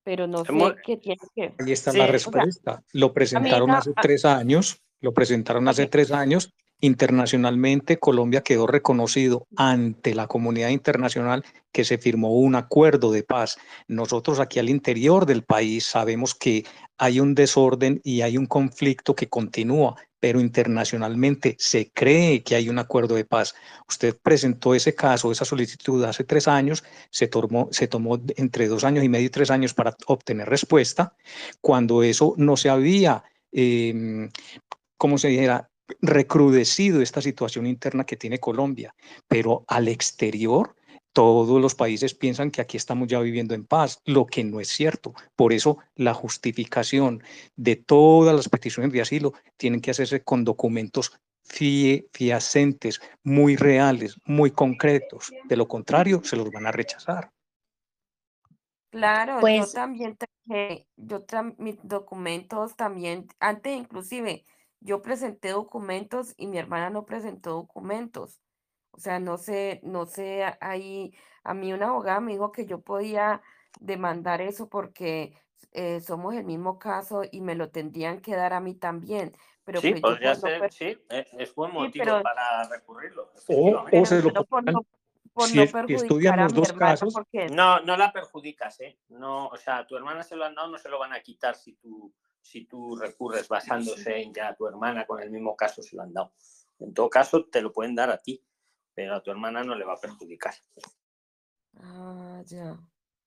pero no sé qué tiene que... Ahí está la respuesta. lo presentaron hace tres años, lo presentaron hace tres años. Internacionalmente, Colombia quedó reconocido ante la comunidad internacional que se firmó un acuerdo de paz. Nosotros aquí al interior del país sabemos que hay un desorden y hay un conflicto que continúa pero internacionalmente se cree que hay un acuerdo de paz. Usted presentó ese caso, esa solicitud hace tres años, se tomó, se tomó entre dos años y medio y tres años para obtener respuesta, cuando eso no se había, eh, como se dijera, recrudecido esta situación interna que tiene Colombia, pero al exterior todos los países piensan que aquí estamos ya viviendo en paz, lo que no es cierto. Por eso la justificación de todas las peticiones de asilo tienen que hacerse con documentos fiacentes, muy reales, muy concretos. De lo contrario, se los van a rechazar. Claro, yo pues también traje, yo mis documentos también, antes inclusive, yo presenté documentos y mi hermana no presentó documentos. O sea, no sé, no sé, ahí a mí una abogada me dijo que yo podía demandar eso porque eh, somos el mismo caso y me lo tendrían que dar a mí también. Pero sí, pues podría ser, sí, e, es, buen motivo para recurrirlo. O, o se lo por no, por si, no estudian los dos casos. No, no la perjudicas, ¿eh? No, o sea, a tu hermana se lo han dado, no se lo van a quitar si tú, si tú recurres basándose en que a tu hermana con el mismo caso se lo han dado. En todo caso, te lo pueden dar a ti, pero a tu hermana no le va a perjudicar. Ah, ya.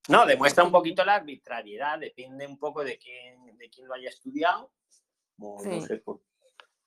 No, demuestra un poquito la arbitrariedad, depende un poco de quién, de quién lo haya estudiado. No, sé por,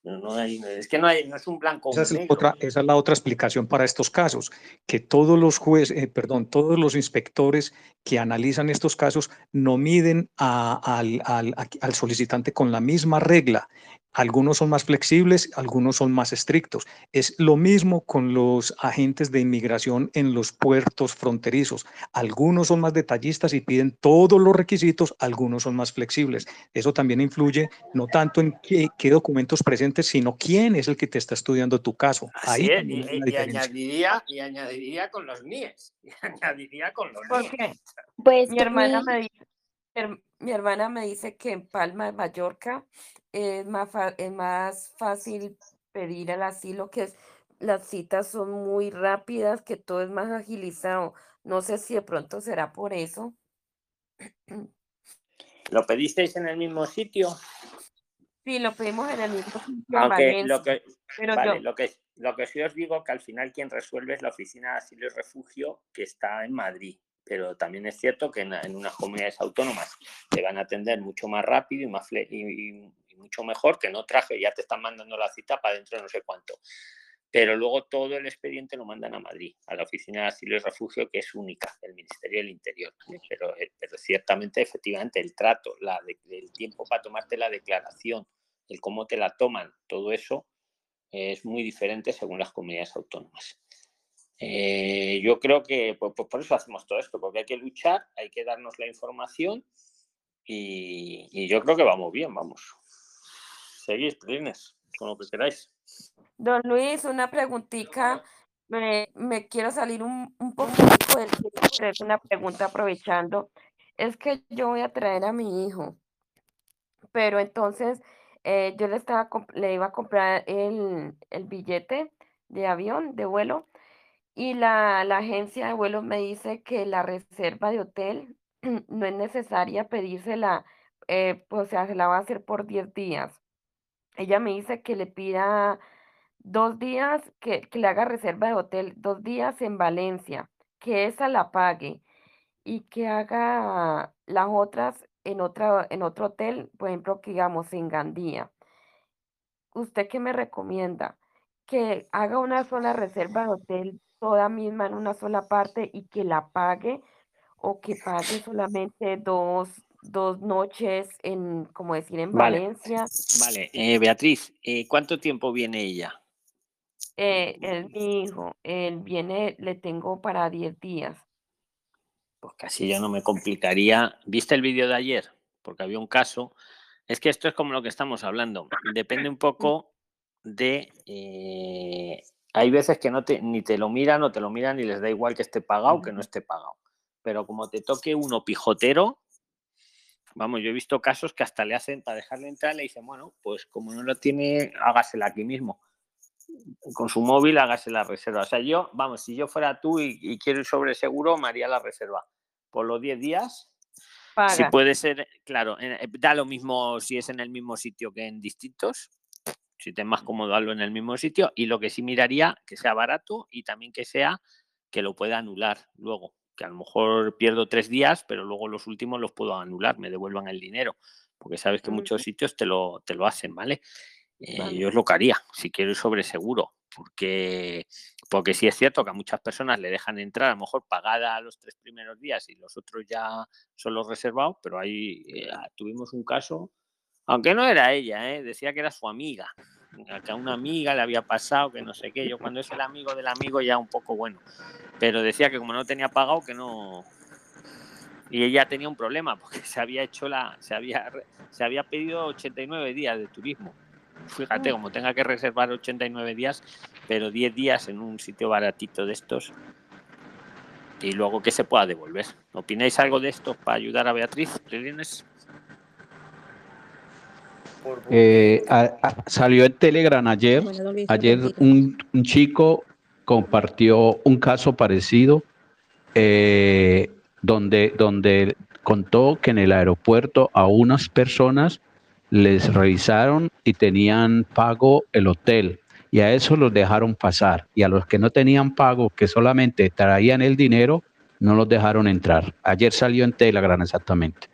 no, es que no, hay, no es un blanco. Esa es, otra, esa es la otra explicación para estos casos, que todos los jueces, eh, perdón, todos los inspectores que analizan estos casos no miden al, al, al solicitante con la misma regla algunos son más flexibles, algunos son más estrictos. Es lo mismo con los agentes de inmigración en los puertos fronterizos. Algunos son más detallistas y piden todos los requisitos, algunos son más flexibles. Eso también influye no tanto en qué, documentos presentes, sino quién es el que te está estudiando tu caso. Ahí y, añadiría, y añadiría con los NIES. (laughs) Y añadiría con los ¿Por qué? Pues mi hermana me dice, mi hermana me dice que en Palma de Mallorca es más, es más fácil pedir el asilo, que las citas son muy rápidas, que todo es más agilizado. No sé si de pronto será por eso. (clears throat) ¿Lo pedisteis en el mismo sitio? Sí, lo pedimos en el mismo sitio. lo que, lo, que, lo que sí os digo que al final quien resuelve es la Oficina de Asilo y Refugio que está en Madrid. Pero también es cierto que en, unas comunidades autónomas te van a atender mucho más rápido y, más y, mucho mejor que no traje, ya te están mandando la cita para dentro de no sé cuánto. Pero luego todo el expediente lo mandan a Madrid, a la Oficina de Asilo y Refugio, que es única, el Ministerio del Interior. Pero, eh, pero ciertamente, efectivamente, el trato, la el tiempo para tomarte la declaración, el cómo te la toman, todo eso es muy diferente según las comunidades autónomas. Eh, yo creo que pues, pues, por eso hacemos todo esto, porque hay que luchar, hay que darnos la información y, y yo creo que vamos bien, vamos seguís, Prines, con lo que queráis. Don Luis, una preguntita. Me, me quiero salir un, un poquito del es una pregunta aprovechando. Es que yo voy a traer a mi hijo, pero entonces eh, yo le, estaba, le iba a comprar el, el billete de avión, de vuelo, y la, la agencia de vuelos me dice que la reserva de hotel (clears throat) no es necesaria pedírsela, eh, o sea, se la va a hacer por 10 días ella me dice que le pida dos días, que, que le haga reserva de hotel dos días en Valencia, que esa la pague y que haga las otras en, otra, en otro hotel, por ejemplo, que digamos en Gandía. ¿Usted qué me recomienda? Que haga una sola reserva de hotel toda misma en una sola parte y que la pague o que pague solamente dos, dos noches en, como decir, en Valencia. Vale, eh, Beatriz, eh, ¿cuánto tiempo viene ella? Eh, él, mi hijo, él viene, le tengo para 10 días. Pues casi ya no me complicaría. ¿Viste el vídeo de ayer? Porque había un caso. Es que esto es como lo que estamos hablando. Depende un poco de... hay veces que no te, ni te lo miran o te lo miran y les da igual que esté pagado que no esté pagado. Pero como te toque uno pijotero, Vamos, yo he visto casos que hasta le hacen, para dejarle entrar, le dicen, bueno, pues como no lo tiene, hágasela aquí mismo. Con su móvil hágase la reserva. O sea, yo, vamos, si yo fuera tú y, quiero ir sobre seguro, me haría la reserva. Por los 10 días, si puede ser, claro, eh, da lo mismo si es en el mismo sitio que en distintos. Si te es más cómodo darlo en el mismo sitio. Y lo que sí miraría, que sea barato y también que sea que lo pueda anular luego que a lo mejor pierdo tres días, pero luego los últimos los puedo anular, me devuelvan el dinero, porque sabes que muchos sitios te lo, te lo hacen, ¿vale? Eh, yo es lo que haría, si quiero ir sobre seguro, porque, porque sí es cierto que a muchas personas le dejan entrar, a lo mejor pagada los tres primeros días y los otros ya son los reservados, pero ahí eh, tuvimos un caso, aunque no era ella, ¿eh? decía que era su amiga, que a una amiga le había pasado, que no sé qué. Yo cuando es el amigo del amigo ya un poco bueno. Pero decía que como no tenía pagado, que no... Y ella tenía un problema, porque se había hecho la... Se había, se había pedido 89 días de turismo. fíjate, como tenga que reservar 89 días, pero 10 días en un sitio baratito de estos y luego que se pueda devolver. ¿Opináis algo de esto para ayudar a Beatriz? Eh, salió en Telegram ayer. Ayer un, chico compartió un caso parecido eh, donde, donde contó que en el aeropuerto a unas personas les revisaron y tenían pago el hotel y a eso los dejaron pasar y a los que no tenían pago, que solamente traían el dinero, no los dejaron entrar. Ayer salió en Telegram exactamente.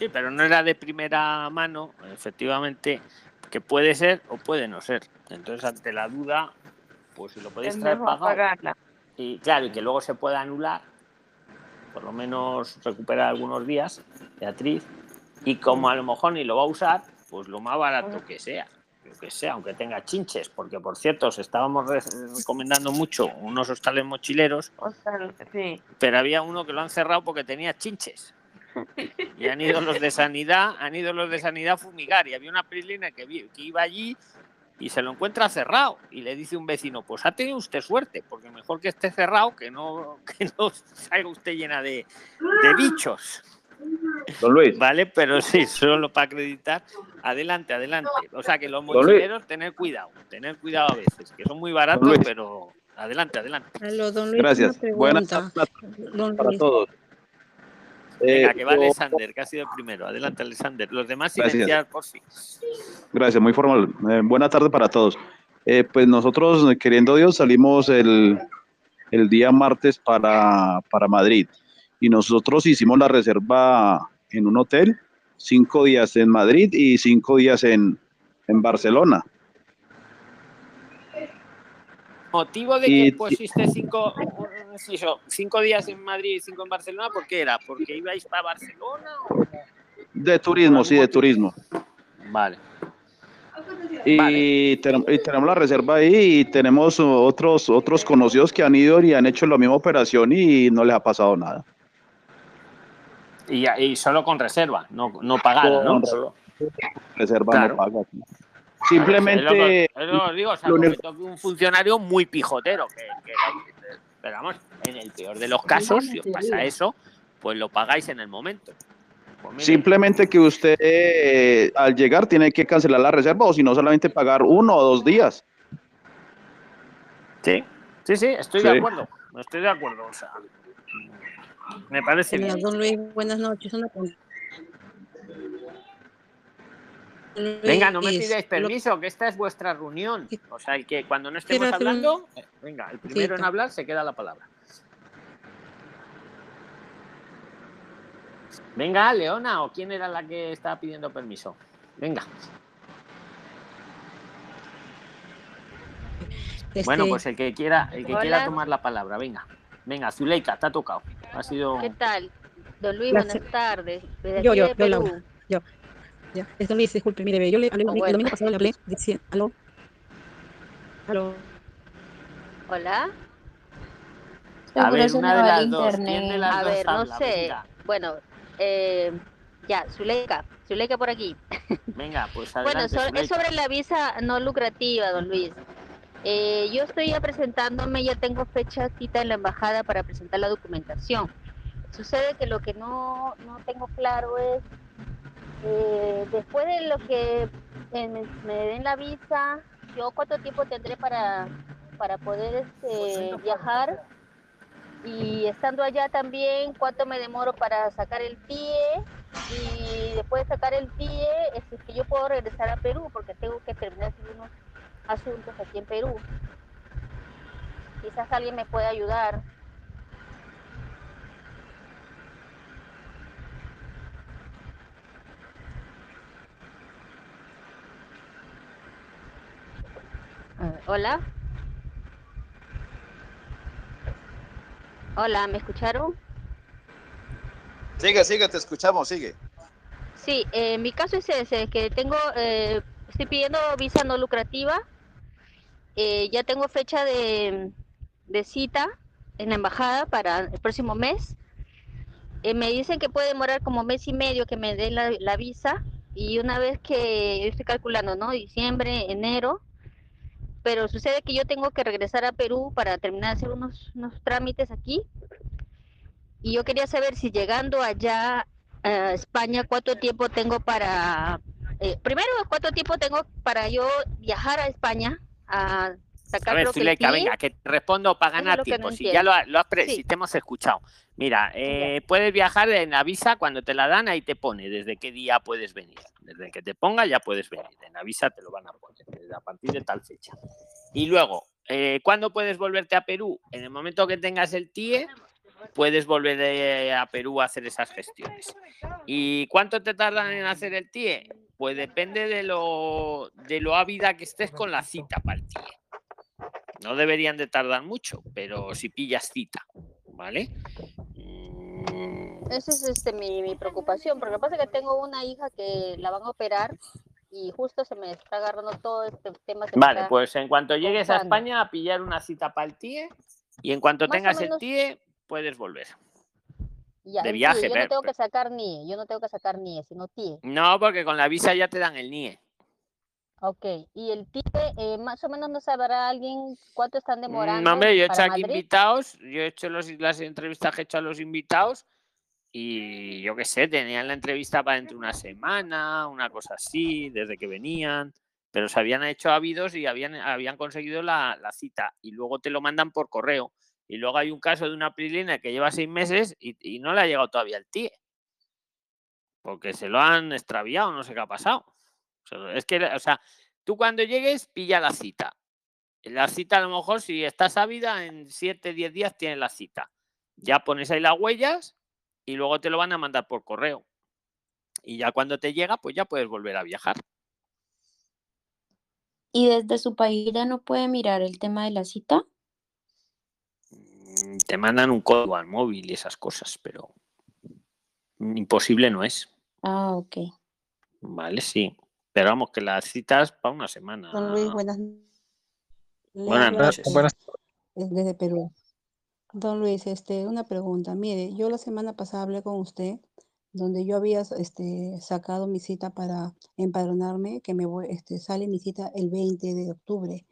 Sí, pero no era de primera mano, efectivamente, que puede ser o puede no ser. Entonces, ante la duda, pues si lo podéis traer pagado. Y claro, y que luego se pueda anular, por lo menos recuperar algunos días, Beatriz, y como a lo mejor ni lo va a usar, pues lo más barato que sea, que sea, aunque tenga chinches, porque por cierto, os estábamos recomendando mucho unos hostales mochileros, pero había uno que lo han cerrado porque tenía chinches. Y han ido los de sanidad, han ido los de sanidad a fumigar. Y había una prilina que, que iba allí y se lo encuentra cerrado. Y le dice un vecino, pues ha tenido usted suerte, porque mejor que esté cerrado que no, que no salga usted llena de, de bichos. Don Luis. Vale, pero sí, solo para acreditar. Adelante, adelante. O sea que los mochileros, tener cuidado, tener cuidado a veces, que son muy baratos, pero adelante, adelante. Gracias. Buenas tardes para todos. Venga, eh, que va Alexander, que ha sido el primero. Adelante, Alexander. Los demás silenciar por sí. Gracias, muy formal. Eh, buena tarde para todos. Eh, pues nosotros, queriendo Dios, salimos el, el día martes para, para, Madrid y nosotros hicimos la reserva en un hotel, cinco días en Madrid y cinco días en, en Barcelona. ¿Motivo de que pusiste cinco, cinco días en Madrid y cinco en Barcelona? ¿Por qué era? ¿Porque ibais para Barcelona? De turismo, sí, de turismo. Vale. Y, tenemos la reserva ahí y tenemos otros, otros conocidos que han ido y han hecho la misma operación y no les ha pasado nada. Y, y solo con reserva, no, no pagada, ¿no? Reserva no paga. Simplemente. lo, digo, un funcionario muy pijotero. Que, pero vamos, en el peor de los casos, si os pasa eso, pues lo pagáis en el momento. Pues Simplemente que usted eh, al llegar tiene que cancelar la reserva o si no solamente pagar uno o dos días. Sí, sí, sí, estoy de acuerdo. Estoy de acuerdo. O sea, me parece bien. Don Luis, buenas noches. Una Venga, no me pidáis permiso, que esta es vuestra reunión. O sea, que cuando no estemos hablando, eh, venga, el primero en hablar se queda la palabra. Venga, Leona, o quién era la que estaba pidiendo permiso. Venga. Bueno, este pues el que quiera, el que quiera tomar la palabra, venga. Venga, Zuleika, te ha tocado. Ha sido. ¿Qué tal? Don Luis, buenas tardes. yo, yo, yo, yo. Ya, es Luis, disculpe, mire, yo le hablé el domingo pasado, le hablé, decía, aló, aló. Hola. A ver, una de las dos, de las A ver, no sé, bueno, eh, ya, Zuleika, Zuleika por aquí. (laughs) Venga, pues adelante, Bueno, es sobre la visa no lucrativa, don Luis. Eh, yo estoy ya presentándome, ya tengo fecha cita en la embajada para presentar la documentación. Sucede que lo que no, no tengo claro es eh, después de lo que me, den la visa, yo cuánto tiempo tendré para, para poder este, viajar y estando allá también cuánto me demoro para sacar el pie y después de sacar el pie es que yo puedo regresar a Perú porque tengo que terminar unos asuntos aquí en Perú. Quizás alguien me pueda ayudar. Hola. Hola, ¿me escucharon? Sigue, sigue, te escuchamos, sigue. Sí, eh, mi caso es ese, que tengo, eh, estoy pidiendo visa no lucrativa. Eh, ya tengo fecha de, cita en la embajada para el próximo mes. me dicen que puede demorar como mes y medio que me den la, la visa y una vez que yo estoy calculando, ¿no? Diciembre, enero, pero sucede que yo tengo que regresar a Perú para terminar de hacer unos, unos trámites aquí. Y yo quería saber si llegando allá a España, cuánto tiempo tengo para, eh, primero, cuánto tiempo tengo para yo viajar a España a a ver, Zuleika, venga, que te respondo para ganar tiempo. si ya lo, has si te hemos escuchado. Mira, eh, puedes viajar en la visa cuando te la dan, ahí te pone desde qué día puedes venir. Desde que te ponga ya puedes venir. En la visa te lo van a poner desde a partir de tal fecha. Y luego, eh, ¿cuándo puedes volverte a Perú? En el momento que tengas el TIE, puedes volver eh, a Perú a hacer esas gestiones. ¿Y cuánto te tardan en hacer el TIE? Pues depende de lo, de lo ávida que estés con la cita para el TIE. No deberían de tardar mucho, pero si pillas cita, ¿vale? Esa es este, mi, preocupación, porque lo que pasa es que tengo una hija que la van a operar y justo se me está agarrando todo este tema. vale, pues en cuanto llegues a España a pillar una cita para el TIE y en cuanto tengas el TIE puedes volver. de viaje. yo no tengo que sacar NIE, yo no tengo que sacar NIE, sino TIE. No, porque con la visa ya te dan el NIE. Ok, y el TIE, eh, más o menos no sabrá alguien cuánto están mm, demorando. No, hombre, yo he hecho aquí invitados, yo he hecho las entrevistas que he hecho a los invitados y yo qué sé, tenían la entrevista para dentro de una semana, una cosa así, desde que venían, pero se habían hecho hábidos y habían, habían conseguido la, cita y luego te lo mandan por correo. Y luego hay un caso de una prilina que lleva seis meses y, y no le ha llegado todavía el TIE, porque se lo han extraviado, no sé qué ha pasado. Es que, o sea, tú cuando llegues, pilla la cita. La cita, a lo mejor, si estás ávida, en 7, 10 días tienes la cita. Ya pones ahí las huellas y luego te lo van a mandar por correo. Y ya cuando te llega, pues ya puedes volver a viajar. ¿Y desde su país ya no puede mirar el tema de la cita? Mm, te mandan un código al móvil y esas cosas, pero imposible no es. Ah, ok. Vale, sí. Pero vamos, que las citas para una semana. Don Luis, buenas, buenas noches. Buenas. Desde Perú. Don Luis, este, una pregunta. Mire, yo la semana pasada hablé con usted, donde yo había este, sacado mi cita para empadronarme, que me voy, este, sale mi cita el 20 de octubre.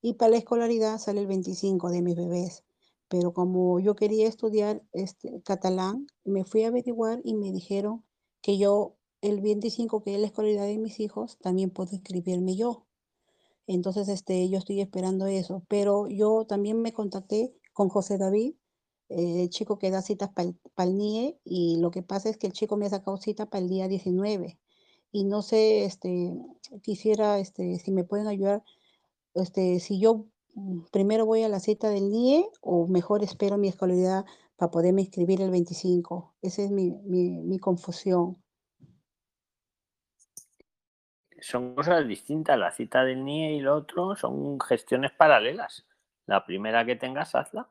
Y para la escolaridad sale el 25 de mis bebés. Pero como yo quería estudiar este, catalán, me fui a averiguar y me dijeron que yo el 25, que es la escolaridad de mis hijos, también puedo inscribirme yo. Entonces, este, yo estoy esperando eso. Pero yo también me contacté con José David, eh, el chico que da citas para el, NIE, y lo que pasa es que el chico me ha sacado cita para el día 19. Y no sé, este, quisiera, este, si me pueden ayudar, este, si yo mm, primero voy a la cita del NIE o mejor espero mi escolaridad para poderme inscribir el 25. Esa es mi, mi confusión son cosas distintas. La cita del NIE y lo otro son gestiones paralelas. La primera que tengas, hazla.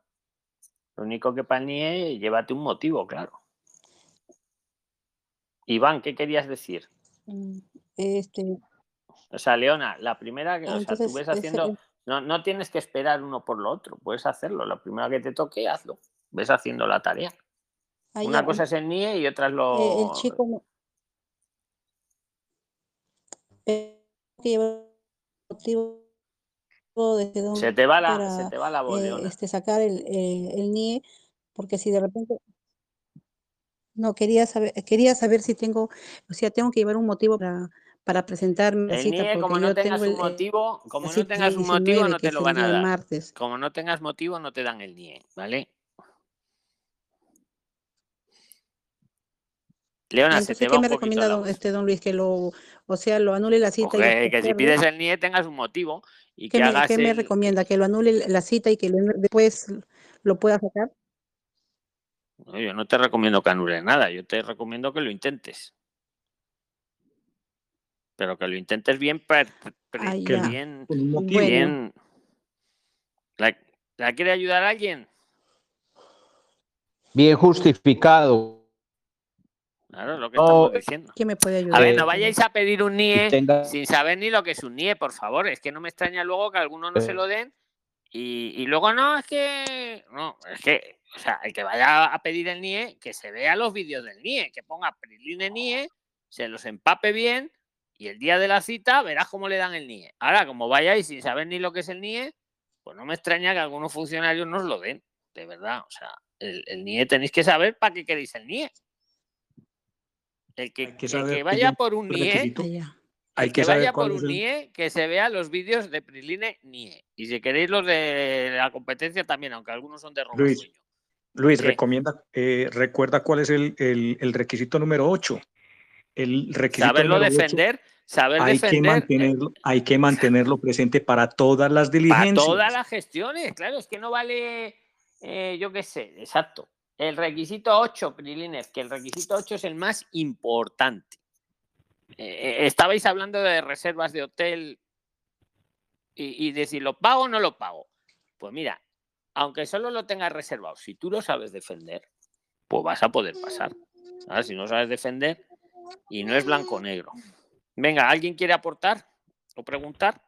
Lo único que para el NIE, llévate un motivo, claro. Iván, ¿qué querías decir? Mm, este. O sea, Leona, la primera que o sea, tú ves haciendo. No, no tienes que esperar uno por lo otro, puedes hacerlo. La primera que te toque, hazlo. Ves haciendo la tarea. Una cosa es el NIE y otra es lo. Eh, el chico se te va la, se te va la voz, eh, este, sacar el, eh, el, NIE, porque si de repente no quería saber, quería saber si tengo, o sea, tengo que llevar un motivo para, para presentarme. El NIE, como no tengas un motivo, como no tengas un motivo, no te lo van a dar. Martes. Como no tengas motivo, no te dan el NIE, ¿vale? Leona, se te va ¿qué me recomienda este don Luis? Que lo, o sea, lo anule la cita. y que si pides el NIE tengas un motivo y ¿Qué que me, hagas ¿qué me recomienda? ¿Que lo anule la cita y que después lo pueda sacar? No, yo no te recomiendo que anule nada, yo te recomiendo que lo intentes. Pero que lo intentes bien, que bien, bien. ¿La, ¿La quiere ayudar alguien? Bien justificado. Claro, lo que estamos diciendo. ¿Quién me puede ayudar? A ver, no vayáis a pedir un NIE sin saber ni lo que es un NIE, por favor. Es que no me extraña luego que algunos no se lo den y, luego no, es que. No, es que. O sea, el que vaya a pedir el NIE, que se vea los vídeos del NIE, que ponga Priline NIE se los empape bien y el día de la cita verás cómo le dan el NIE. Ahora, como vayáis sin saber ni lo que es el NIE, pues no me extraña que algunos funcionarios nos lo den, de verdad. O sea, el, NIE tenéis que saber para qué queréis el NIE. El que, vaya por un NIE, hay que, vaya por un NIE, que se vea los vídeos de Priline NIE. Y si queréis los de la competencia también, aunque algunos son de robo Luis, Luis recomienda, eh, recuerda cuál es el, requisito número 8. El requisito Saberlo defender, saber hay defender. Que mantenerlo, hay que mantenerlo presente para todas las diligencias. Para todas las gestiones, claro, es que no vale, eh, yo qué sé, exacto. El requisito 8, Prilines, que el requisito 8 es el más importante. Eh, estabais hablando de reservas de hotel y, y decir, ¿lo pago o no lo pago? Pues mira, aunque solo lo tengas reservado, si tú lo sabes defender, pues vas a poder pasar. Si no sabes defender y no es blanco o negro. Venga, ¿alguien quiere aportar o preguntar?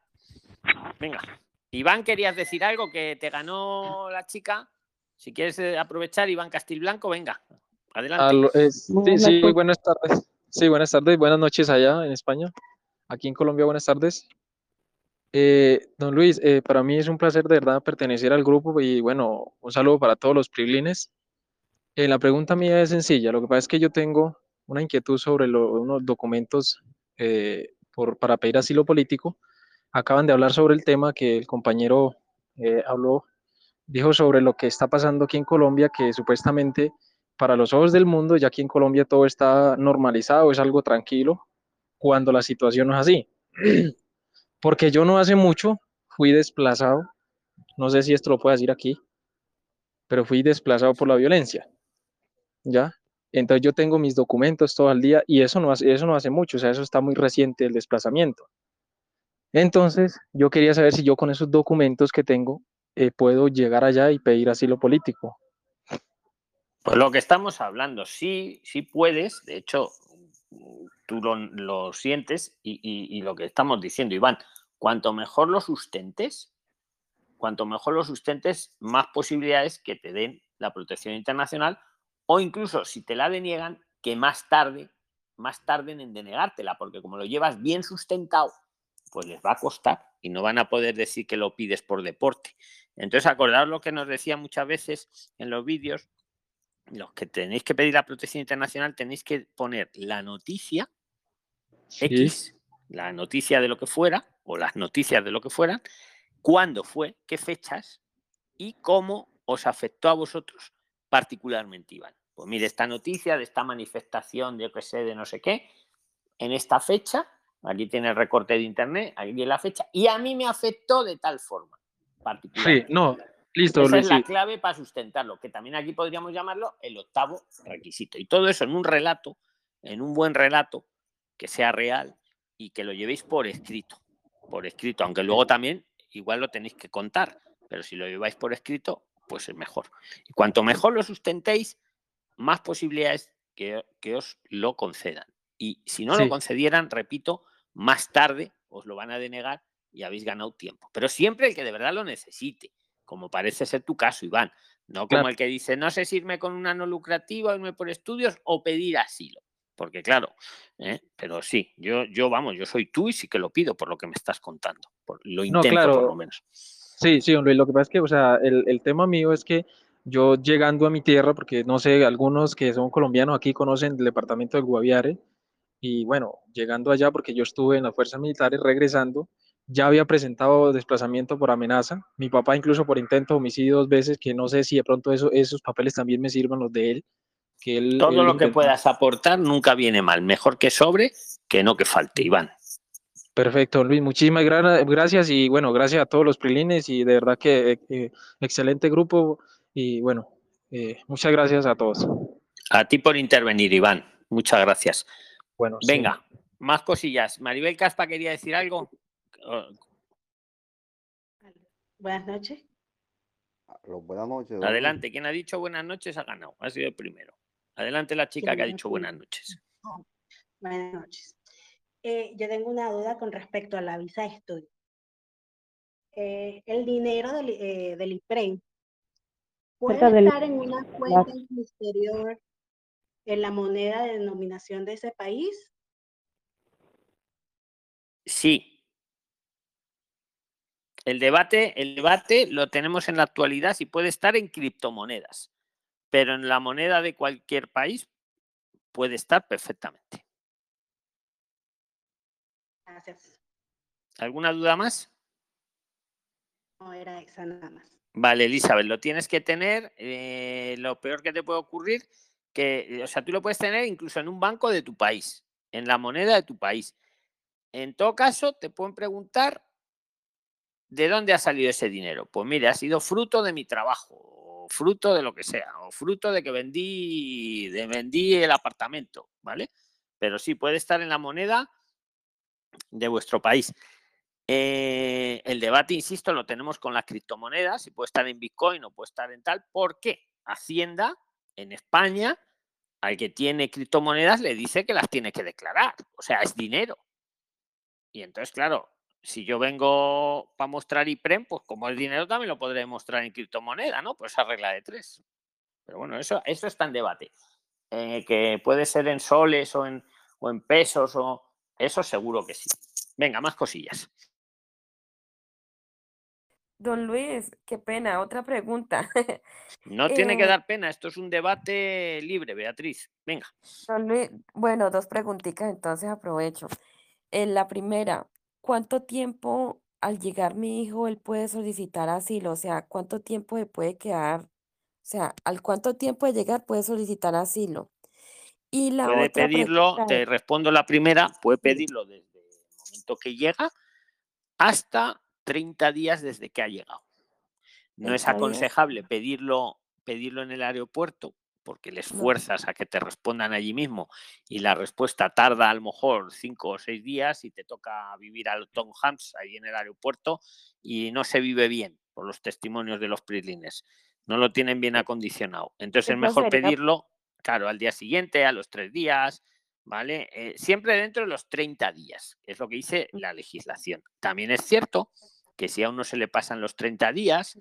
Venga. Iván, ¿querías decir algo que te ganó la chica? Si quieres eh, aprovechar, Iván Castilblanco, venga. Adelante. sí, sí, buenas tardes. Sí, buenas tardes, buenas noches allá en España. Aquí en Colombia, buenas tardes. Eh, don Luis, eh, para mí es un placer de verdad pertenecer al grupo y bueno, un saludo para todos los privilines. Eh, la pregunta mía es sencilla, lo que pasa es que yo tengo una inquietud sobre unos documentos por, para pedir asilo político. Acaban de hablar sobre el tema que el compañero habló, dijo sobre lo que está pasando aquí en Colombia, que supuestamente para los ojos del mundo, ya aquí en Colombia todo está normalizado, es algo tranquilo, cuando la situación no es así. (clears throat) Porque yo no hace mucho fui desplazado, no sé si esto lo puedo decir aquí, pero fui desplazado por la violencia. ¿Ya? Entonces yo tengo mis documentos todo el día y eso no hace, eso no hace mucho, o sea, eso está muy reciente el desplazamiento. Entonces yo quería saber si yo con esos documentos que tengo eh, puedo llegar allá y pedir asilo político. Pues lo que estamos hablando, sí, sí puedes, de hecho, tú lo, sientes y, lo que estamos diciendo, Iván, cuanto mejor lo sustentes, cuanto mejor lo sustentes, más posibilidades que te den la protección internacional o incluso si te la deniegan, que más tarde, más tarden en denegártela, porque como lo llevas bien sustentado, pues les va a costar y no van a poder decir que lo pides por deporte. Entonces, acordaos lo que nos decía muchas veces en los vídeos, los que tenéis que pedir la protección internacional tenéis que poner la noticia X, la noticia de lo que fuera, o las noticias de lo que fueran, cuándo fue, qué fechas y cómo os afectó a vosotros particularmente, Iván. Pues mire, esta noticia de esta manifestación, de que sé, de no sé qué, en esta fecha, aquí tiene el recorte de internet, aquí viene la fecha, y a mí me afectó de tal forma particular. Sí, no, Listo, Esa es la clave para sustentarlo, que también aquí podríamos llamarlo el octavo requisito. Y todo eso en un relato, en un buen relato, que sea real y que lo llevéis por escrito. Por escrito, aunque luego también igual lo tenéis que contar, pero si lo lleváis por escrito, pues es mejor. Y cuanto mejor lo sustentéis, más posibilidades que, que os lo concedan. Y si no lo concedieran, repito, más tarde os lo van a denegar y habéis ganado tiempo. Pero siempre el que de verdad lo necesite como parece ser tu caso, Iván. No como el que dice, no sé si irme con una no lucrativa, irme por estudios o pedir asilo. Porque claro, ¿eh? pero sí, yo, yo vamos, yo soy tú y sí que lo pido por lo que me estás contando. Por, lo intento por lo menos. Sí, sí, hombre, lo que pasa es que, o sea, el, el tema mío es que yo llegando a mi tierra, porque no sé, algunos que son colombianos aquí conocen el departamento del Guaviare, y bueno, llegando allá, porque yo estuve en las fuerzas militares, regresando, ya había presentado desplazamiento por amenaza, mi papá incluso por intento de homicidio dos veces, que no sé si de pronto eso, esos papeles también me sirvan los de él. Que él Todo lo que puedas aportar nunca viene mal, mejor que sobre que no que falte, Iván. Perfecto, Luis, muchísimas gracias y bueno, gracias a todos los prilines y de verdad que eh, excelente grupo y bueno, eh, muchas gracias a todos. A ti por intervenir, Iván, muchas gracias. Bueno, venga, más cosillas. Maribel Caspa quería decir algo. Ah. Buenas noches. Ah, buenas noches. Adelante, quien ha dicho buenas noches ha ganado, ha sido el primero. Adelante la chica que ha dicho buenas noches. (laughs) Buenas noches. Eh, yo tengo una duda con respecto a la visa de estudio. Eh, el dinero del, eh, del IPREM puede estar en una cuenta exterior en la moneda de denominación de ese país Sí. El debate, el debate lo tenemos en la actualidad si puede estar en criptomonedas, pero en la moneda de cualquier país puede estar perfectamente. Gracias. ¿Alguna duda más? No era esa nada más. Vale, Elizabeth, lo tienes que tener. Eh, lo peor que te puede ocurrir, que, o sea, tú lo puedes tener incluso en un banco de tu país, en la moneda de tu país. En todo caso, te pueden preguntar de dónde ha salido ese dinero. Pues mire, ha sido fruto de mi trabajo, o fruto de lo que sea, o fruto de que vendí, de vendí el apartamento, ¿vale? Pero sí, puede estar en la moneda de vuestro país. Eh, el debate, insisto, lo tenemos con las criptomonedas, si puede estar en Bitcoin o puede estar en tal, porque Hacienda en España, al que tiene criptomonedas, le dice que las tiene que declarar, o sea, es dinero. Y entonces, claro, si yo vengo para mostrar IPREM, pues como es dinero también lo podré mostrar en criptomoneda, ¿no? Pues esa regla de tres. Pero bueno, eso, eso está en debate. Eh, que puede ser en soles o en, o en pesos, o eso seguro que sí. Venga, más cosillas. Don Luis, qué pena, otra pregunta. (laughs) No tiene que Eh, dar pena, esto es un debate libre, Beatriz. Venga. don Luis, bueno, dos preguntitas, entonces aprovecho. En la primera, ¿cuánto tiempo al llegar mi hijo él puede solicitar asilo? O sea, ¿cuánto tiempo se puede quedar? O sea, ¿al cuánto tiempo de llegar puede solicitar asilo? Y la Puede otra pedirlo, pregunta te es, respondo la primera, puede pedirlo desde el momento que llega hasta 30 días desde que ha llegado. No es 30 días. aconsejable pedirlo, pedirlo en el aeropuerto porque les fuerzas a que te respondan allí mismo y la respuesta tarda a lo mejor cinco o seis días y te toca vivir al Tom Hanks ahí en el aeropuerto y no se vive bien por los testimonios de los prislines. No lo tienen bien acondicionado. Entonces es mejor pedirlo, claro, al día siguiente, a los tres días, ¿vale? Eh, siempre dentro de los 30 días, es lo que dice la legislación. También es cierto que si a uno se le pasan los 30 días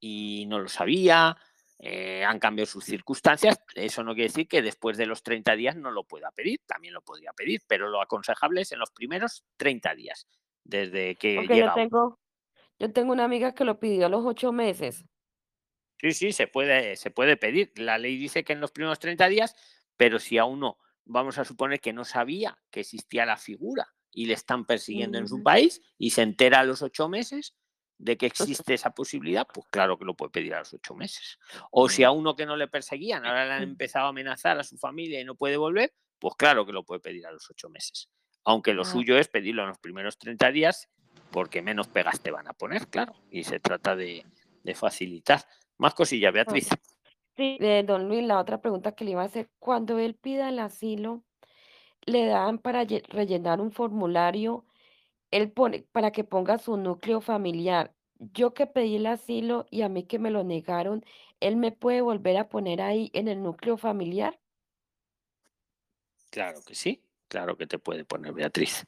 y no lo sabía, eh, han cambiado sus circunstancias, eso no quiere decir que después de los 30 días no lo pueda pedir, también lo podría pedir, pero lo aconsejable es en los primeros 30 días, desde que porque yo llega uno. tengo, yo tengo una amiga que lo pidió a los ocho meses. Sí, sí, se puede, se puede pedir. La ley dice que en los primeros 30 días, pero si a uno, vamos a suponer que no sabía que existía la figura y le están persiguiendo en su país y se entera a los ocho meses de que existe esa posibilidad, pues claro que lo puede pedir a los ocho meses. O si a uno que no le perseguían, ahora le han empezado a amenazar a su familia y no puede volver, pues claro que lo puede pedir a los ocho meses. Aunque lo Ah. suyo es pedirlo en los primeros 30 días, porque menos pegas te van a poner, claro. Y se trata de, de facilitar. Más cosillas, Ah, Beatriz. Sí, eh, don Luis, la otra pregunta que le iba a hacer, cuando él pida el asilo, le dan para lle- rellenar un formulario, él pone para que ponga su núcleo familiar. Yo que pedí el asilo y a mí que me lo negaron, ¿él me puede volver a poner ahí en el núcleo familiar? Claro que sí, claro que te puede poner Beatriz.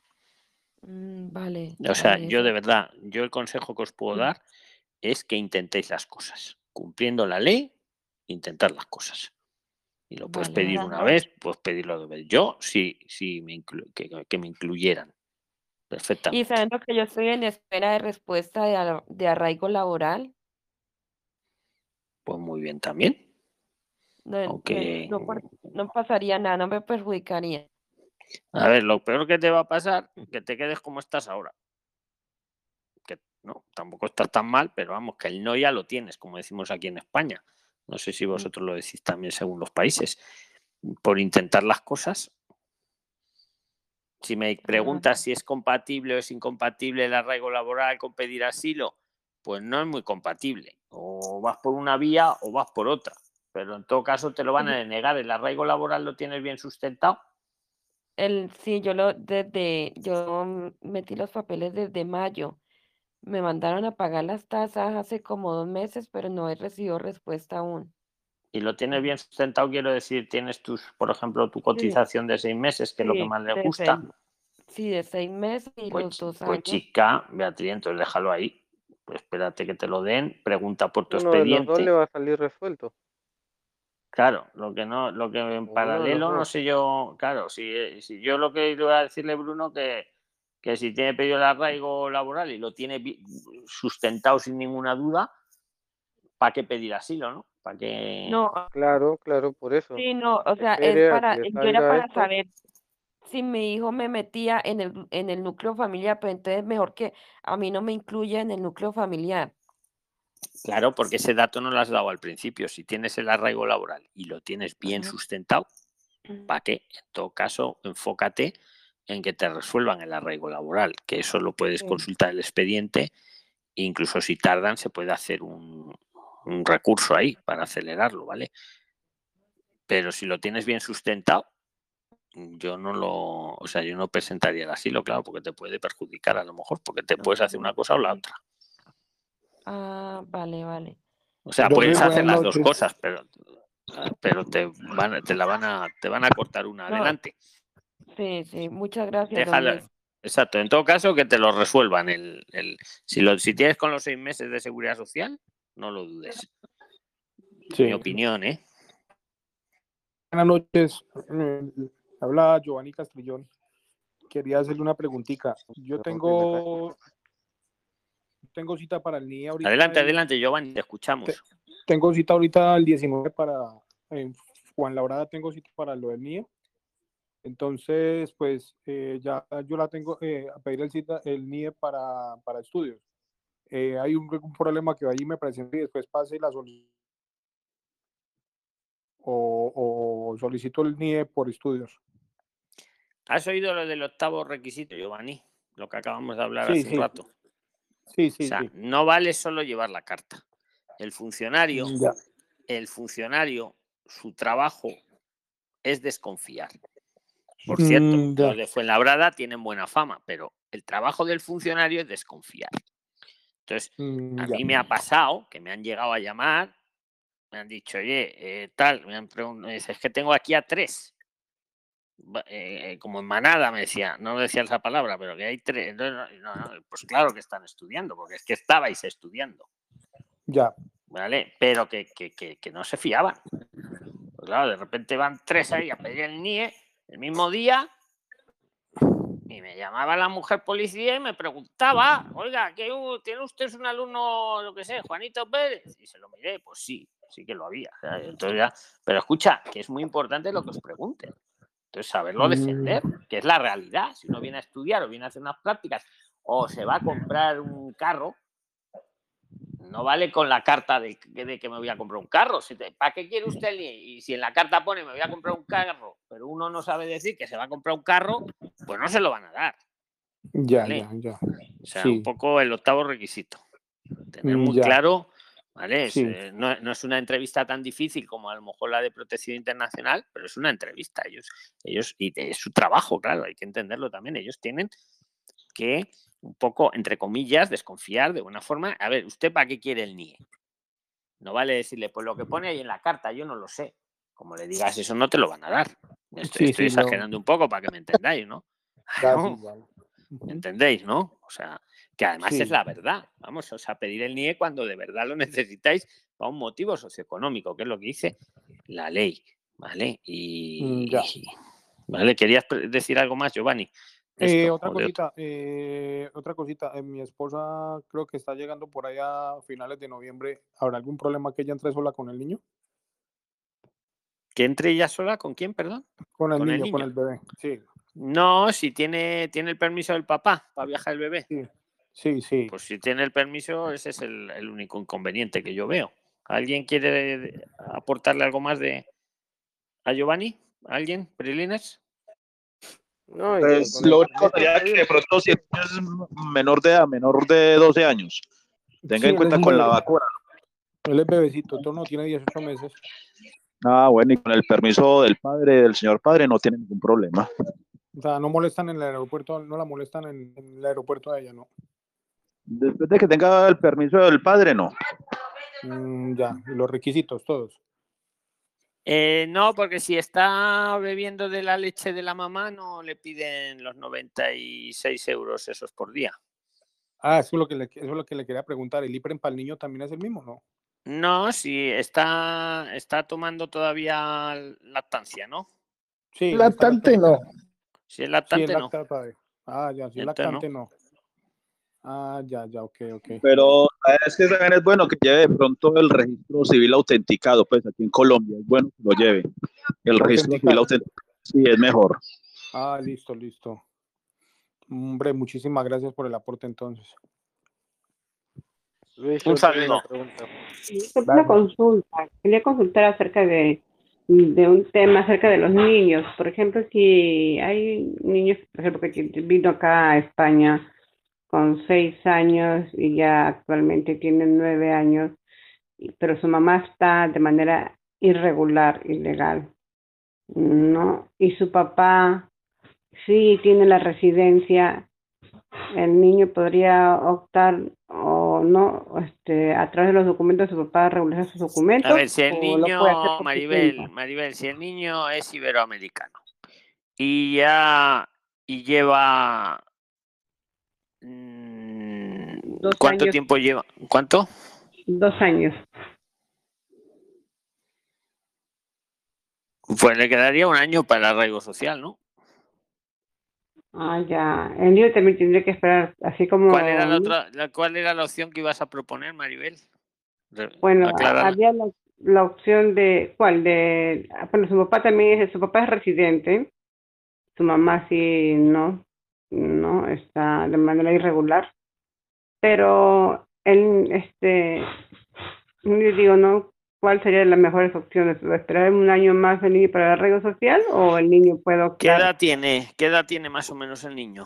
Mm, vale, O sea, vale, yo de verdad, yo el consejo que os puedo Mm. dar es que intentéis las cosas. Cumpliendo la ley, intentar las cosas. Y lo puedes Vale, pedir una vez, puedes pedirlo dos veces. Yo sí, sí me que me incluyeran. Y Perfectamente. sabiendo que yo estoy en espera de respuesta de, ar- de arraigo laboral, Pues muy bien también. no, Aunque, no, no pasaría nada, no me perjudicaría. a ver, lo peor que te va a pasar, que te quedes como estás ahora. Que no, tampoco estás tan mal, pero vamos, que el no ya lo tienes, como decimos aquí en España. No sé si Mm. vosotros lo decís también según los países. Por intentar las cosas, si me preguntas si es compatible o es incompatible el arraigo laboral con pedir asilo, pues no es muy compatible. O vas por una vía o vas por otra. Pero en todo caso te lo van a denegar. ¿El arraigo laboral lo tienes bien sustentado? El, sí, yo lo desde, yo metí los papeles desde mayo. Me mandaron a pagar las tasas hace como dos meses, pero no he recibido respuesta aún. Y lo tienes bien sustentado, quiero decir, tienes tus, por ejemplo, tu Sí, cotización de seis meses, que es lo que más de gusta. seis, sí, de seis meses y Pues, los dos pues años. chica, Beatriz, entonces déjalo ahí. Pues espérate que te lo den, pregunta por tu Uno de los dos le expediente. va a salir resuelto. Claro, lo que no, lo que en Uno paralelo no sé yo, claro, si, si yo lo que iba a decirle Bruno que que si tiene pedido el arraigo laboral y lo tiene sustentado sin ninguna duda, ¿para qué pedir asilo, no? ¿Para qué... No, Claro, claro, por eso. sí, no, o sea, es para, que yo era para esto. saber si mi hijo me metía en el, en el núcleo familiar, pero entonces mejor que a mí no me incluya en el núcleo familiar. Claro, porque ese dato no lo has dado al principio. Si tienes el arraigo laboral y lo tienes bien sustentado, ¿para qué? En todo caso, enfócate en que te resuelvan el arraigo laboral, que eso lo puedes Sí. consultar el expediente, incluso si tardan se puede hacer un, un recurso ahí para acelerarlo, ¿vale? Pero si lo tienes bien sustentado, yo no lo, o sea, yo no presentaría el asilo, claro, porque te puede perjudicar a lo mejor, porque te puedes hacer una cosa o la otra. Ah, vale, vale. O sea, puedes hacer las dos cosas, pero, pero te van, a- te la van a, te van a cortar una. No, Adelante. sí, sí, muchas gracias, Déjala. Exacto. En todo caso, que te lo resuelvan. El, el- si, lo, si tienes con los seis meses de seguridad social, no lo dudes. (laughs) Sí. Mi opinión, ¿eh? Buenas noches. eh, Habla Giovanni Castrillón. Quería hacerle una preguntita. Yo tengo tengo cita para el NIE ahorita. Adelante, el- adelante, Giovanni, te escuchamos. Tengo cita ahorita el 19 para en Juan Labrada tengo cita para lo del NIE. Entonces, pues eh, ya yo la tengo eh, a pedir el cita el NIE para, para estudios. Eh, hay un, un problema que allí me presente y después pase la solicitud o, o solicito el NIE por estudios. ¿Has oído lo del octavo requisito, Giovanni? Lo que acabamos de hablar Sí, hace sí. un rato. Sí, sí, o sea, sí. no vale solo llevar la carta. El funcionario, Ya. el funcionario, su trabajo es desconfiar. Por cierto, Mm, ya. los de Fuenlabrada tienen buena fama, pero el trabajo del funcionario es desconfiar. Entonces, Mm, a mí me ha pasado que me han llegado a llamar, me han dicho, oye, eh, tal, me han preguntado, es que tengo aquí a tres. Va- eh, como en manada me decía, no decía esa palabra, pero que hay tres. Entonces, no, no, no, pues claro que están estudiando, porque es que estabais estudiando, Ya. ¿vale? Pero que, que, que, que no se fiaban. Pues claro, de repente van tres ahí a pedir el NIE el mismo día y me llamaba la mujer policía y me preguntaba, oiga, ¿qué, hu- ¿tiene usted un alumno, lo que sé, Juanito Pérez? Y se lo miré, pues sí, sí que lo había. entonces ya- pero escucha, que es muy importante lo que os pregunten. Entonces, saberlo Mm. defender, que es la realidad. Si uno viene a estudiar o viene a hacer unas prácticas o se va a comprar un carro, no vale con la carta de, que- de que me voy a comprar un carro. Si te- ¿Para qué quiere usted? Y si en la carta pone me voy a comprar un carro, pero uno no sabe decir que se va a comprar un carro, pues no se lo van a dar. Ya, Vale. ya, ya. O sea, Sí. un poco el octavo requisito. Tener Mm, muy ya. claro, ¿vale? Sí. eh, no, no es una entrevista tan difícil como a lo mejor la de protección internacional, pero es una entrevista. Ellos, ellos y es su trabajo, claro, hay que entenderlo también. Ellos tienen que, un poco, entre comillas, desconfiar de buena forma. A ver, ¿usted para qué quiere el NIE? No vale decirle, pues lo que pone ahí en la carta, yo no lo sé. Como le digas eso, no te lo van a dar. Estoy, Sí, estoy sí, no. exagerando un poco para que me entendáis, ¿no? (laughs) Claro. ¿Me entendéis, no? O sea, que además Sí. es la verdad. Vamos, o sea, pedir el NIE cuando de verdad lo (laughs) necesitáis para un motivo socioeconómico, que es lo que dice la ley, ¿vale? Y, Mm, ya. y- ¿vale? ¿Querías decir algo más, Giovanni? Eh, esto otra cosita, eh, otra cosita, eh, mi esposa creo que está llegando por allá a finales de noviembre. ¿Habrá algún problema que ella entre sola con el niño? ¿Que entre ella sola? ¿Con quién, perdón? Con el Con el niño, con el bebé. Sí, No, si tiene, tiene el permiso del papá para viajar el bebé. sí, sí, sí. Pues si tiene el permiso, ese es el, el único inconveniente que yo veo. ¿Alguien quiere aportarle algo más de a Giovanni? ¿Alguien? ¿Prilines? No, Pues lo único sería que de pronto si es menor de edad, menor de 12 años, tenga Sí, en cuenta con la vacuna. Él es bebecito, entonces no tiene 18 meses. Ah, bueno, y con el permiso del padre, del señor padre, no tiene ningún problema. O sea, no molestan en el aeropuerto, no la molestan en, en el aeropuerto a ella, ¿no? Después de que tenga el permiso del padre, no. Mm, ya, y los requisitos, todos. Eh, no, porque si está bebiendo de la leche de la mamá, no le piden los 96 euros esos por día. Ah, eso es lo que le, eso es lo que le quería preguntar. ¿El IPREM para el niño también es el mismo, no? No, si está, está tomando todavía lactancia, ¿no? Sí, Lactante no. Si es Sí, lactante, es no. lactante. Ah, ya, si lactante no. Ah, ya, ya, ok, ok. Pero es que también es bueno que lleve de pronto el registro civil autenticado, pues aquí en Colombia es bueno que lo lleve. El registro civil autenticado sí es mejor. Ah, listo, listo. Hombre, muchísimas gracias por el aporte entonces. un saludo. Una consulta. Quería consultar acerca de, de un tema acerca de los niños. Por ejemplo, si hay niños, por ejemplo, que vino acá a España con seis años y ya actualmente tienen nueve años, pero su mamá está de manera irregular, ilegal, ¿no? Y su papá sí tiene la residencia, el niño podría optar o no, este, a través de los documentos de su papá regular sus documentos. A ver, si el niño, Maribel, Maribel, si el niño es iberoamericano y ya y lleva Mm, ¿Cuánto tiempo lleva? ¿Cuánto? Dos años. Pues le quedaría un año para el arraigo social, ¿no? Ah, ya. El niño también tendría que esperar, así como... ¿Cuál era la, otra, cuál era la opción que ibas a proponer, Maribel? bueno, había la, la, opción de... ¿Cuál? De... Ah, bueno, su papá también es... Su papá es residente. Su mamá sí, no no está de manera irregular. Pero él este yo digo no cuál sería las mejores opciones esperar un año más el niño para el arreglo social o el niño puede ¿Qué edad tiene qué edad tiene más o menos el niño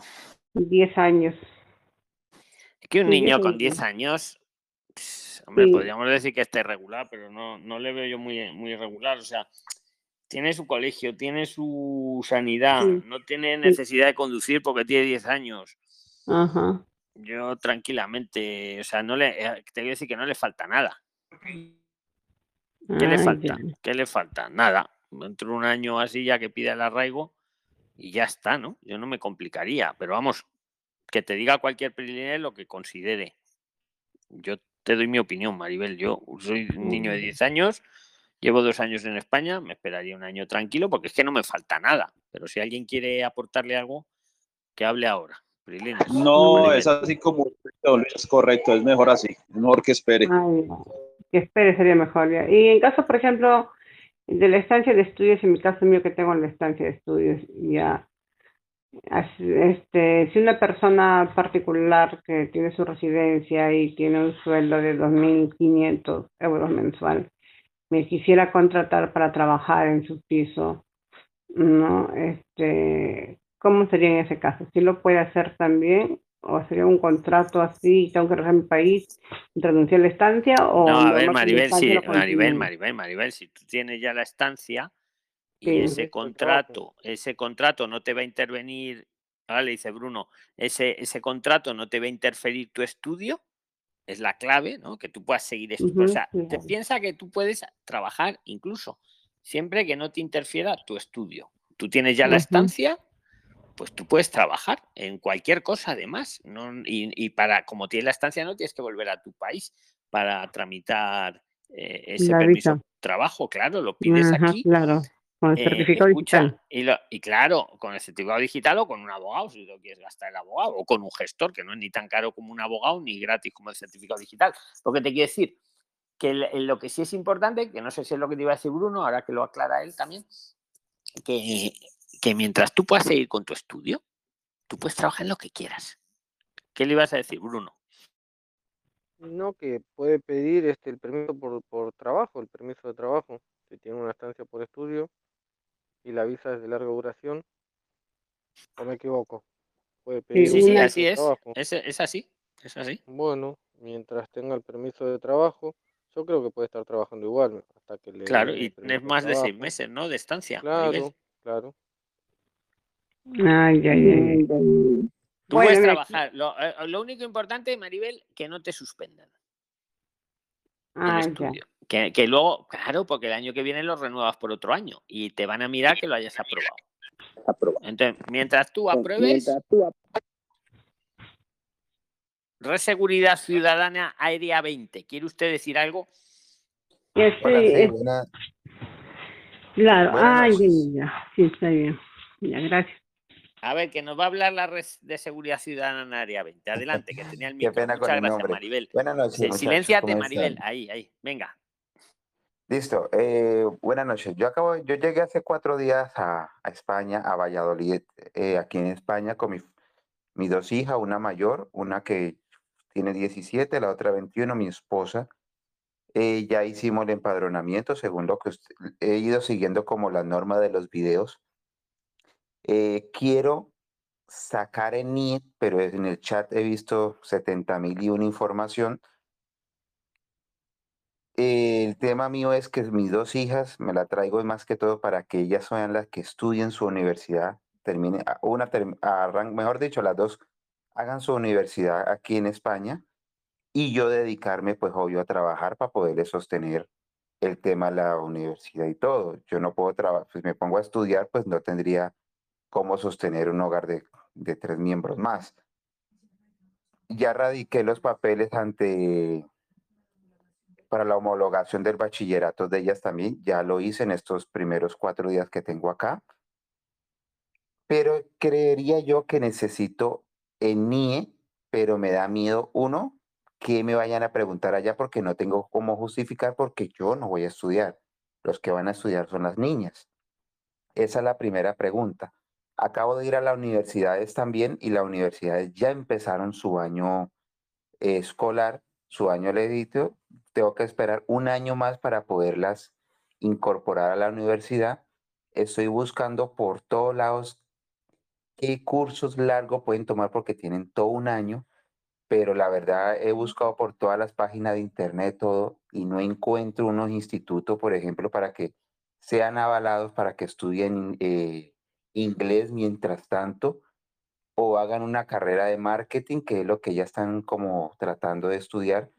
Diez años. Es que un niño con diez años. hombre, podríamos decir que está irregular pero no no le veo yo muy muy irregular. O sea tiene su colegio, tiene su sanidad, no tiene necesidad de conducir porque tiene 10 años. Ajá. Yo tranquilamente, o sea, no le, eh, te voy a decir que no le falta nada. ¿Qué le falta? ¿Qué le falta? Nada. Dentro de un año así ya que pida el arraigo y ya está, ¿no? Yo no me complicaría, pero vamos, que te diga cualquier privilegio lo que considere. Yo te doy mi opinión, Maribel. Yo soy un niño de 10 años Llevo dos años en España, me esperaría un año tranquilo porque es que no me falta nada. Pero si alguien quiere aportarle algo, que hable ahora. No, es así como es correcto, es mejor así, mejor que espere. que espere sería mejor. Y en caso, por ejemplo, de la estancia de estudios, en mi caso mío que tengo la estancia de estudios, ya, este, si una persona particular que tiene su residencia y tiene un sueldo de 2.500 euros mensual, me quisiera contratar para trabajar en su piso, ¿no? Este, ¿Cómo sería en ese caso? ¿Sí lo puede hacer también? ¿O sería un contrato así, tengo que regresar a mi país, renunciar a la estancia? O no, a ver, Maribel, sí, Maribel, Maribel, Maribel, si tú tienes ya la estancia y ese contrato, ese contrato no te va a intervenir, ahora le dice Bruno, ese, ese contrato no te va a interferir tu estudio, es la clave, ¿no? Que tú puedas seguir esto. o sea, te piensa que tú puedes trabajar incluso siempre que no te interfiera tu estudio. Tú tienes ya la estancia, pues tú puedes trabajar en cualquier cosa además. ¿no? Y, para, como tienes la estancia, no tienes que volver a tu país para tramitar eh, ese permiso de trabajo, claro, lo pides aquí. Claro. Con el eh, certificado digital. Y, claro, con el certificado digital o con un abogado, si lo quieres gastar el abogado, o con un gestor, que no es ni tan caro como un abogado, ni gratis como el certificado digital. Lo que te quiero decir, que lo que sí es importante, que no sé si es lo que te iba a decir Bruno, ahora que lo aclara él también, que, que mientras tú puedas seguir con tu estudio, tú puedes trabajar en lo que quieras. ¿Qué le ibas a decir, Bruno? No, que puede pedir este el permiso por, por trabajo, el permiso de trabajo, si tiene una estancia por estudio, y la visa es de larga duración, o me equivoco. Puede pedir sí, sí, así es. es. Es así, es así. Bueno, mientras tenga el permiso de trabajo, yo creo que puede estar trabajando igual hasta que le Claro, y es más de, seis meses, ¿no? De estancia. Claro, claro. Ay, ay, ay. Tú puedes trabajar. Lo, eh, lo, único importante, Maribel, que no te suspendan. Ah, que, que, luego, claro, porque el año que viene lo renuevas por otro año y te van a mirar que lo hayas aprobado. Entonces, mientras tú apruebes, Reseguridad Ciudadana Aérea 20. ¿Quiere usted decir algo? Sí, Claro, ay, ya, sí, está bien. Ya, gracias. A ver, que nos va a hablar la red de seguridad ciudadana en área 20. Adelante, que tenía el (laughs) micro. Qué pena Muchas con el gracias, nombre. Maribel. Buenas noches, Sí, muchachos, Silénciate, ¿cómo Maribel. están? Ahí, ahí. Venga. Listo. eh, buenas noches. Yo acabo, yo llegué hace cuatro días a, a España, a Valladolid, eh, aquí en España, con mi- mis dos hijas, una mayor, una que tiene 17, la otra 21, mi esposa. Eh, ya hicimos el empadronamiento según lo que usted- he ido siguiendo como la norma de los videos. Eh, quiero sacar el NIE, pero en el chat he visto 70 mil y una información. El tema mío es que mis dos hijas me la traigo más que todo para que ellas sean las que estudien su universidad, termine, una, mejor dicho, las dos hagan su universidad aquí en España y yo dedicarme, pues obvio, a trabajar para poderles sostener el tema de la universidad y todo. Yo no puedo trabajar, pues me pongo a estudiar, pues no tendría cómo sostener un hogar de, de tres miembros más. Ya radiqué los papeles ante para la homologación del bachillerato de ellas también. Ya lo hice en estos primeros cuatro días que tengo acá. Pero creería yo que necesito el NIE, pero me da miedo, uno, que me vayan a preguntar allá porque no tengo cómo justificar porque yo no voy a estudiar. Los que van a estudiar son las niñas. Esa es la primera pregunta. Acabo de ir a las universidades también y las universidades ya empezaron su año eh, escolar, su año lectivo. Tengo que esperar un año más para poderlas incorporar a la universidad. Estoy buscando por todos lados qué cursos largos pueden tomar porque tienen todo un año, pero la verdad he buscado por todas las páginas de internet todo y no encuentro unos institutos, por ejemplo, para que sean avalados para que estudien eh, inglés mientras tanto o hagan una carrera de marketing, que es lo que ya están como tratando de estudiar,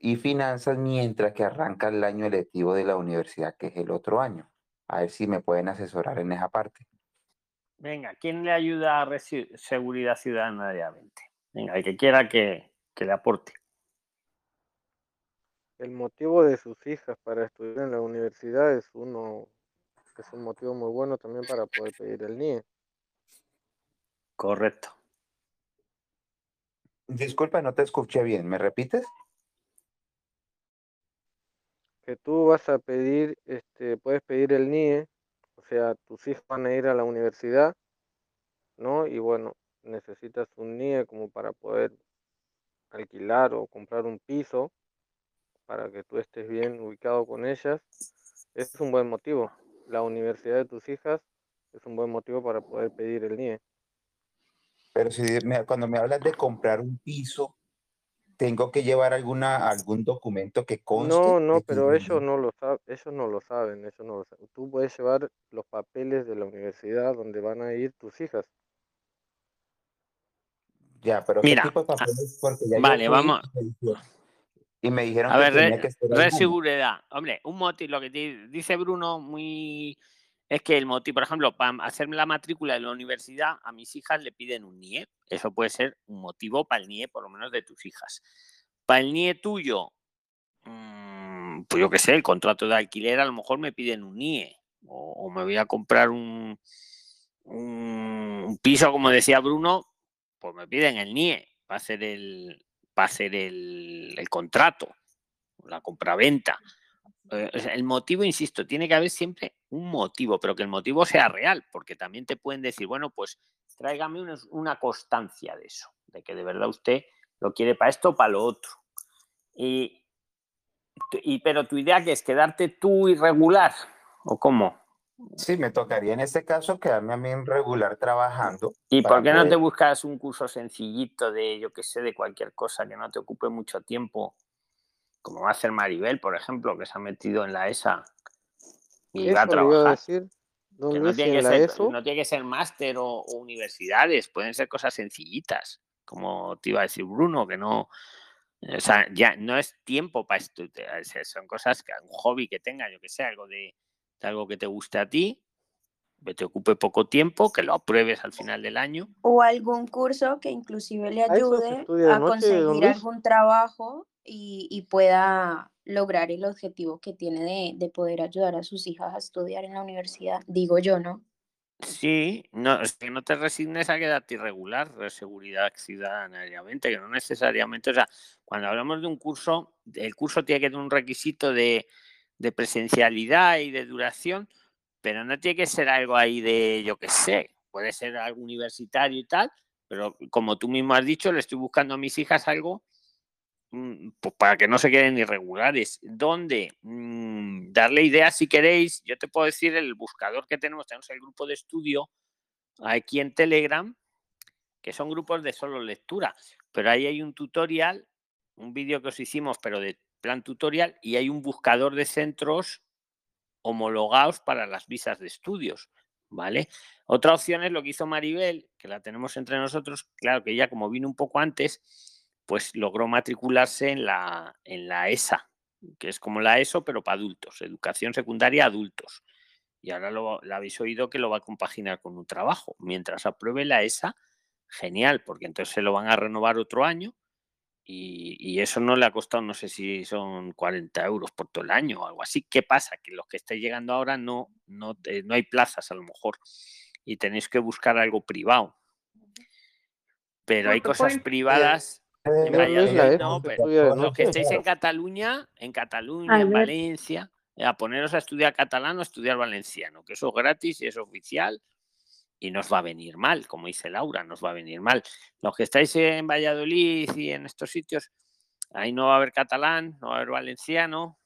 y finanzas mientras que arranca el año electivo de la universidad, que es el otro año. A ver si me pueden asesorar en esa parte. Venga, ¿quién le ayuda a seguridad ciudadana 20? Venga, el que quiera que, que le aporte. El motivo de sus hijas para estudiar en la universidad es uno, es un motivo muy bueno también para poder pedir el NIE. Correcto. Disculpa, no te escuché bien. ¿Me repites? Que tú vas a pedir, este, puedes pedir el NIE, o sea, tus hijos van a ir a la universidad, ¿no? Y bueno, necesitas un NIE como para poder alquilar o comprar un piso para que tú estés bien ubicado con ellas. Es un buen motivo. La universidad de tus hijas es un buen motivo para poder pedir el NIE. Pero si me- cuando me hablas de comprar un piso, ¿tengo que llevar alguna, algún documento que conste? No, no, pero ellos no lo saben, ellos no lo saben, ellos no lo saben. Tú puedes llevar los papeles de la universidad donde van a ir tus hijas. Ya, pero Mira, ¿qué tipo de papeles? Porque ya yo Vale, vamos. y me dijeron- A que ver, tenía re, que re seguridad. Hombre, un motivo, lo que te dice Bruno, muy es que el motivo, por ejemplo, para hacer la matrícula de la universidad, a mis hijas le piden un NIE. Eso puede ser un motivo para el NIE, por lo menos de tus hijas. Para el NIE tuyo, mm, pues yo qué sé, el contrato de alquiler a lo mejor me piden un NIE. O, o me voy a comprar un, un, un piso, como decía Bruno, pues me piden el NIE para hacer el, para hacer el, el contrato, la compraventa. Eh, el motivo, insisto, tiene que haber siempre un motivo, pero que el motivo sea real, porque también te pueden decir, bueno, pues tráigame una, una constancia de eso, de que de verdad usted lo quiere para esto o para lo otro. Y, y, pero tu idea que es quedarte tú irregular, ¿o cómo? Sí, me tocaría en este caso quedarme a mí en regular trabajando. ¿Y por qué no te buscas un curso sencillito de, yo que sé, de cualquier cosa que no te ocupe mucho tiempo? Como va a hacer Maribel, por ejemplo, que se ha metido en la ESA y va a trabajar. decir, don Que no tiene que ser, ESO, no tiene que ser máster o, o universidades, pueden ser cosas sencillitas, como te iba a decir Bruno, que no, o sea, ya no es tiempo para estudiar, son cosas que un hobby que tenga, yo que sé, algo de, de algo que te guste a ti, que te ocupe poco tiempo, que lo apruebes al final del año. O algún curso que inclusive le ¿A eso se ayude a noche, conseguir algún trabajo y, pueda lograr el objetivo que tiene de, de poder ayudar a sus hijas a estudiar en la universidad, digo yo, ¿no? Sí, no, es que no te resignes a quedarte irregular, de seguridad ciudadanamente, que no necesariamente, o sea, cuando hablamos de un curso, el curso tiene que tener un requisito de, de presencialidad y de duración, pero no tiene que ser algo ahí de, yo qué sé, puede ser algo universitario y tal, pero como tú mismo has dicho, le estoy buscando a mis hijas algo para que no se queden irregulares. ¿Dónde? Mm, darle ideas si queréis. Yo te puedo decir el buscador que tenemos, tenemos el grupo de estudio aquí en Telegram, que son grupos de solo lectura, pero ahí hay un tutorial, un vídeo que os hicimos, pero de plan tutorial, y hay un buscador de centros homologados para las visas de estudios. ¿Vale? Otra opción es lo que hizo Maribel, que la tenemos entre nosotros, claro que ella como vino un poco antes, pues logró matricularse en la, en la ESA, que es como la ESO, pero para adultos, educación secundaria adultos. Y ahora lo, habéis oído que lo va a compaginar con un trabajo. Mientras apruebe la ESA, genial, porque entonces se lo van a renovar otro año y, eso no le ha costado, no sé si son 40 euros por todo el año o algo así. ¿Qué pasa? Que los que estáis llegando ahora no, no, no hay plazas a lo mejor y tenéis que buscar algo privado. Pero hay cosas privadas. Los que estáis en Cataluña, en Cataluña, en Valencia, a poneros a estudiar catalán o estudiar valenciano, que eso es gratis y es oficial y nos va a venir mal, como dice Laura, nos va a venir mal. Los que estáis en Valladolid y en estos sitios, ahí no va a haber catalán, no va a haber valenciano,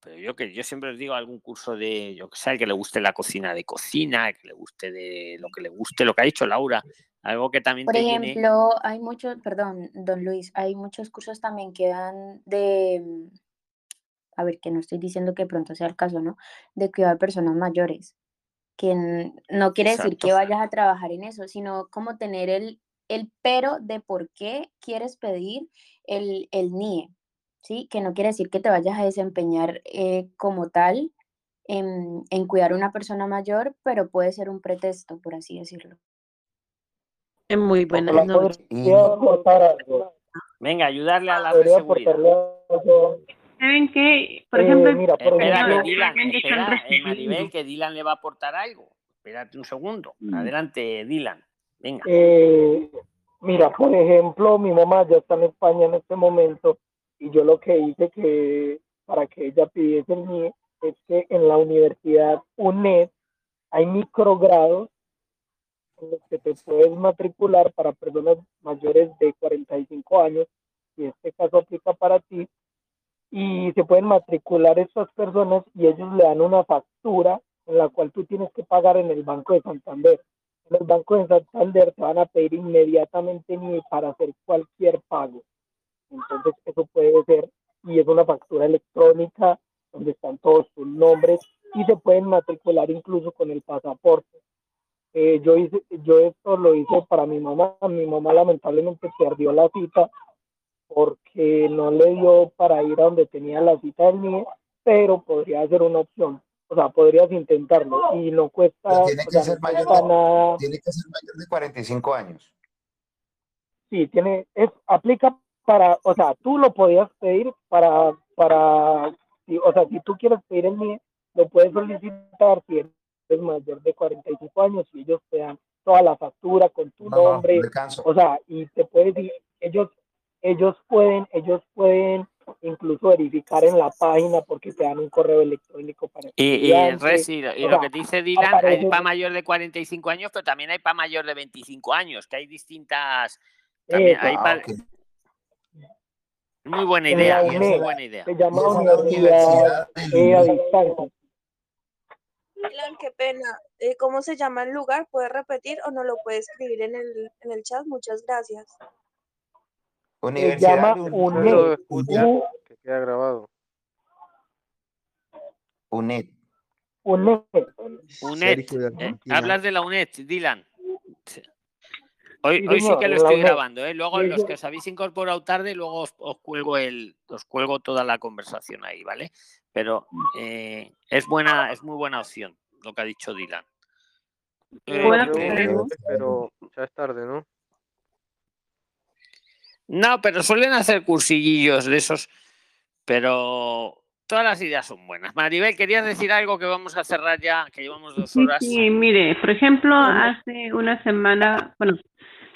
pero yo que yo siempre os digo algún curso de, yo que sé, que le guste la cocina de cocina, que le guste de lo que le guste, lo que ha dicho Laura, algo que también Por ejemplo, hay muchos, perdón, don Luis, hay muchos cursos también que dan de, a ver, que no estoy diciendo que pronto sea el caso, ¿no? De cuidar a personas mayores que no quiere decir que vayas a trabajar en eso, sino como tener el, el pero de por qué quieres pedir el, el NIE, ¿sí? Que no quiere decir que te vayas a desempeñar eh, como tal en, en, cuidar a una persona mayor, pero puede ser un pretexto, por así decirlo. Es muy buena Venga, ayudarle a la seguridad. ¿Saben qué? Por ejemplo, mira, por ejemplo, Dylan, espera, eh, Maribel, que Dylan le va a aportar algo. Espérate un segundo. Mm. Adelante, Dylan. Venga. Eh, mira, por ejemplo, mi mamá ya está en España en este momento y yo lo que hice que para que ella pidiese el NIE es que en la universidad UNED hay microgrados los que te puedes matricular para personas mayores de 45 años, y este caso aplica para ti, y se pueden matricular estas personas y ellos le dan una factura en la cual tú tienes que pagar en el Banco de Santander. En el Banco de Santander te van a pedir inmediatamente ni para hacer cualquier pago. Entonces eso puede ser y es una factura electrónica donde están todos sus nombres y se pueden matricular incluso con el pasaporte. Eh, yo hice, yo esto lo hice para mi mamá. Mi mamá lamentablemente perdió la cita porque no le dio para ir a donde tenía la cita del NIE, pero podría ser una opción. O sea, podrías intentarlo y no cuesta, tiene que, ser mayor de, nada. tiene que ser mayor de 45 años. Sí, tiene, es, aplica para, o sea, tú lo podías pedir para, para, o sea, si tú quieres pedir el NIE, lo puedes solicitar si eres mayor de 45 años y ellos te dan toda la factura con tu nombre, o sea, y te puedes ir, ellos ellos pueden, ellos pueden incluso verificar en la página porque te dan un correo electrónico para y, y, y lo que dice Dylan hay para mayor de 45 años pero también hay para mayor de 25 años que hay distintas también hay para... muy buena idea muy buena idea. se llama universidad, a distancia Dylan, qué pena. Eh, ¿Cómo se llama el lugar? ¿Puedes repetir o no lo puedes escribir en el, en el chat? Muchas gracias. Universidad se llama UNED. Que queda grabado. UNED. UNED. UNED. Eh, hablas de la UNED, Dylan. Hoy, hoy sí que lo estoy grabando, ¿eh? Luego los que os habéis incorporado tarde, luego os, cuelgo el, os cuelgo toda la conversación ahí, ¿vale? Pero eh, es buena, es muy buena opción lo que ha dicho Dylan. Eh, pero ya es tarde, ¿no? No, pero suelen hacer cursillillos de esos, pero todas las ideas son buenas. Maribel, ¿querías decir algo que vamos a cerrar ya, que llevamos dos horas? Sí, sí, mire, por ejemplo, hace una semana, bueno,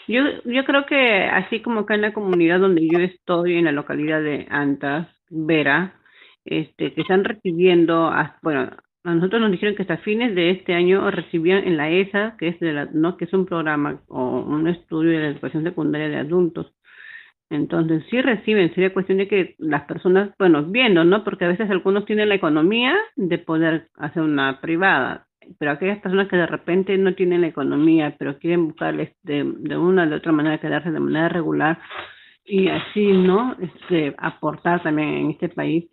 yo, yo creo que así como acá en la comunidad donde yo estoy, en la localidad de Antas, Vera, este, que están recibiendo, bueno, a nosotros nos dijeron que hasta fines de este año recibían en la ESA, que es, de la, ¿no? que es un programa o un estudio de la educación secundaria de adultos. Entonces, sí reciben, sería cuestión de que las personas, bueno, viendo, ¿no? Porque a veces algunos tienen la economía de poder hacer una privada, pero aquellas personas que de repente no tienen la economía, pero quieren buscarles de, de una o de otra manera quedarse de manera regular y así, ¿no? Este, aportar también en este país.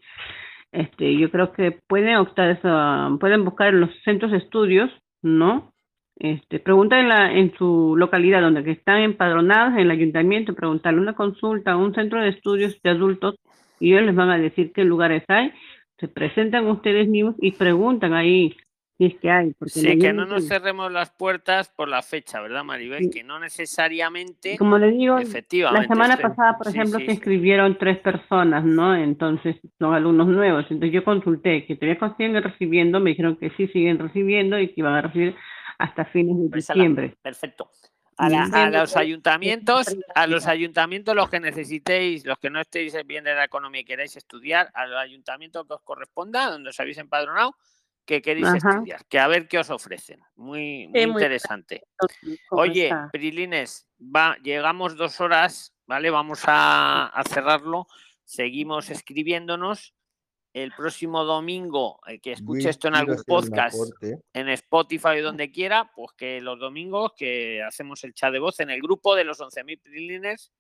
Este, yo creo que pueden optar eso, pueden buscar en los centros de estudios, ¿no? Este, preguntar en, la, en su localidad donde que están empadronados en el ayuntamiento, preguntarle una consulta a un centro de estudios de adultos y ellos les van a decir qué lugares hay. Se presentan ustedes mismos y preguntan ahí es que hay. sí, que no nos cerremos las puertas por la fecha, ¿verdad, Maribel? Que no necesariamente. Como le digo, efectivamente, la semana pasada, por ejemplo, se inscribieron tres personas, ¿no? Entonces son alumnos nuevos. Entonces yo consulté que todavía siguen recibiendo, me dijeron que sí siguen recibiendo y que iban a recibir hasta fines de pues diciembre. Perfecto. A, a, los ayuntamientos, a los ayuntamientos, los que necesitéis, los que no estéis bien de la economía y queráis estudiar, a los ayuntamientos que os corresponda, donde os habéis empadronado, que queréis estudiar, que a ver qué os ofrecen. Muy, muy interesante. Oye, Prilines, va, llegamos dos horas, ¿vale? Vamos a, cerrarlo. Seguimos escribiéndonos. El próximo domingo, el que escuche esto en algún podcast, en Spotify o donde quiera, pues que los domingos que hacemos el chat de voz en el grupo de los 11.000 Prilines,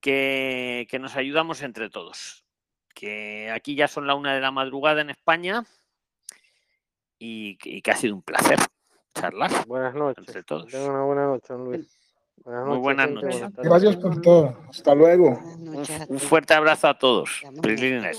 que, que nos ayudamos entre todos. Que aquí ya son la una de la madrugada en España y, que ha sido un placer charlar. Buenas noches. Entre todos. una buena noche, Luis. Buenas Muy buenas noches. Gracias por todo. Hasta luego. Un, fuerte abrazo a todos. Igualmente.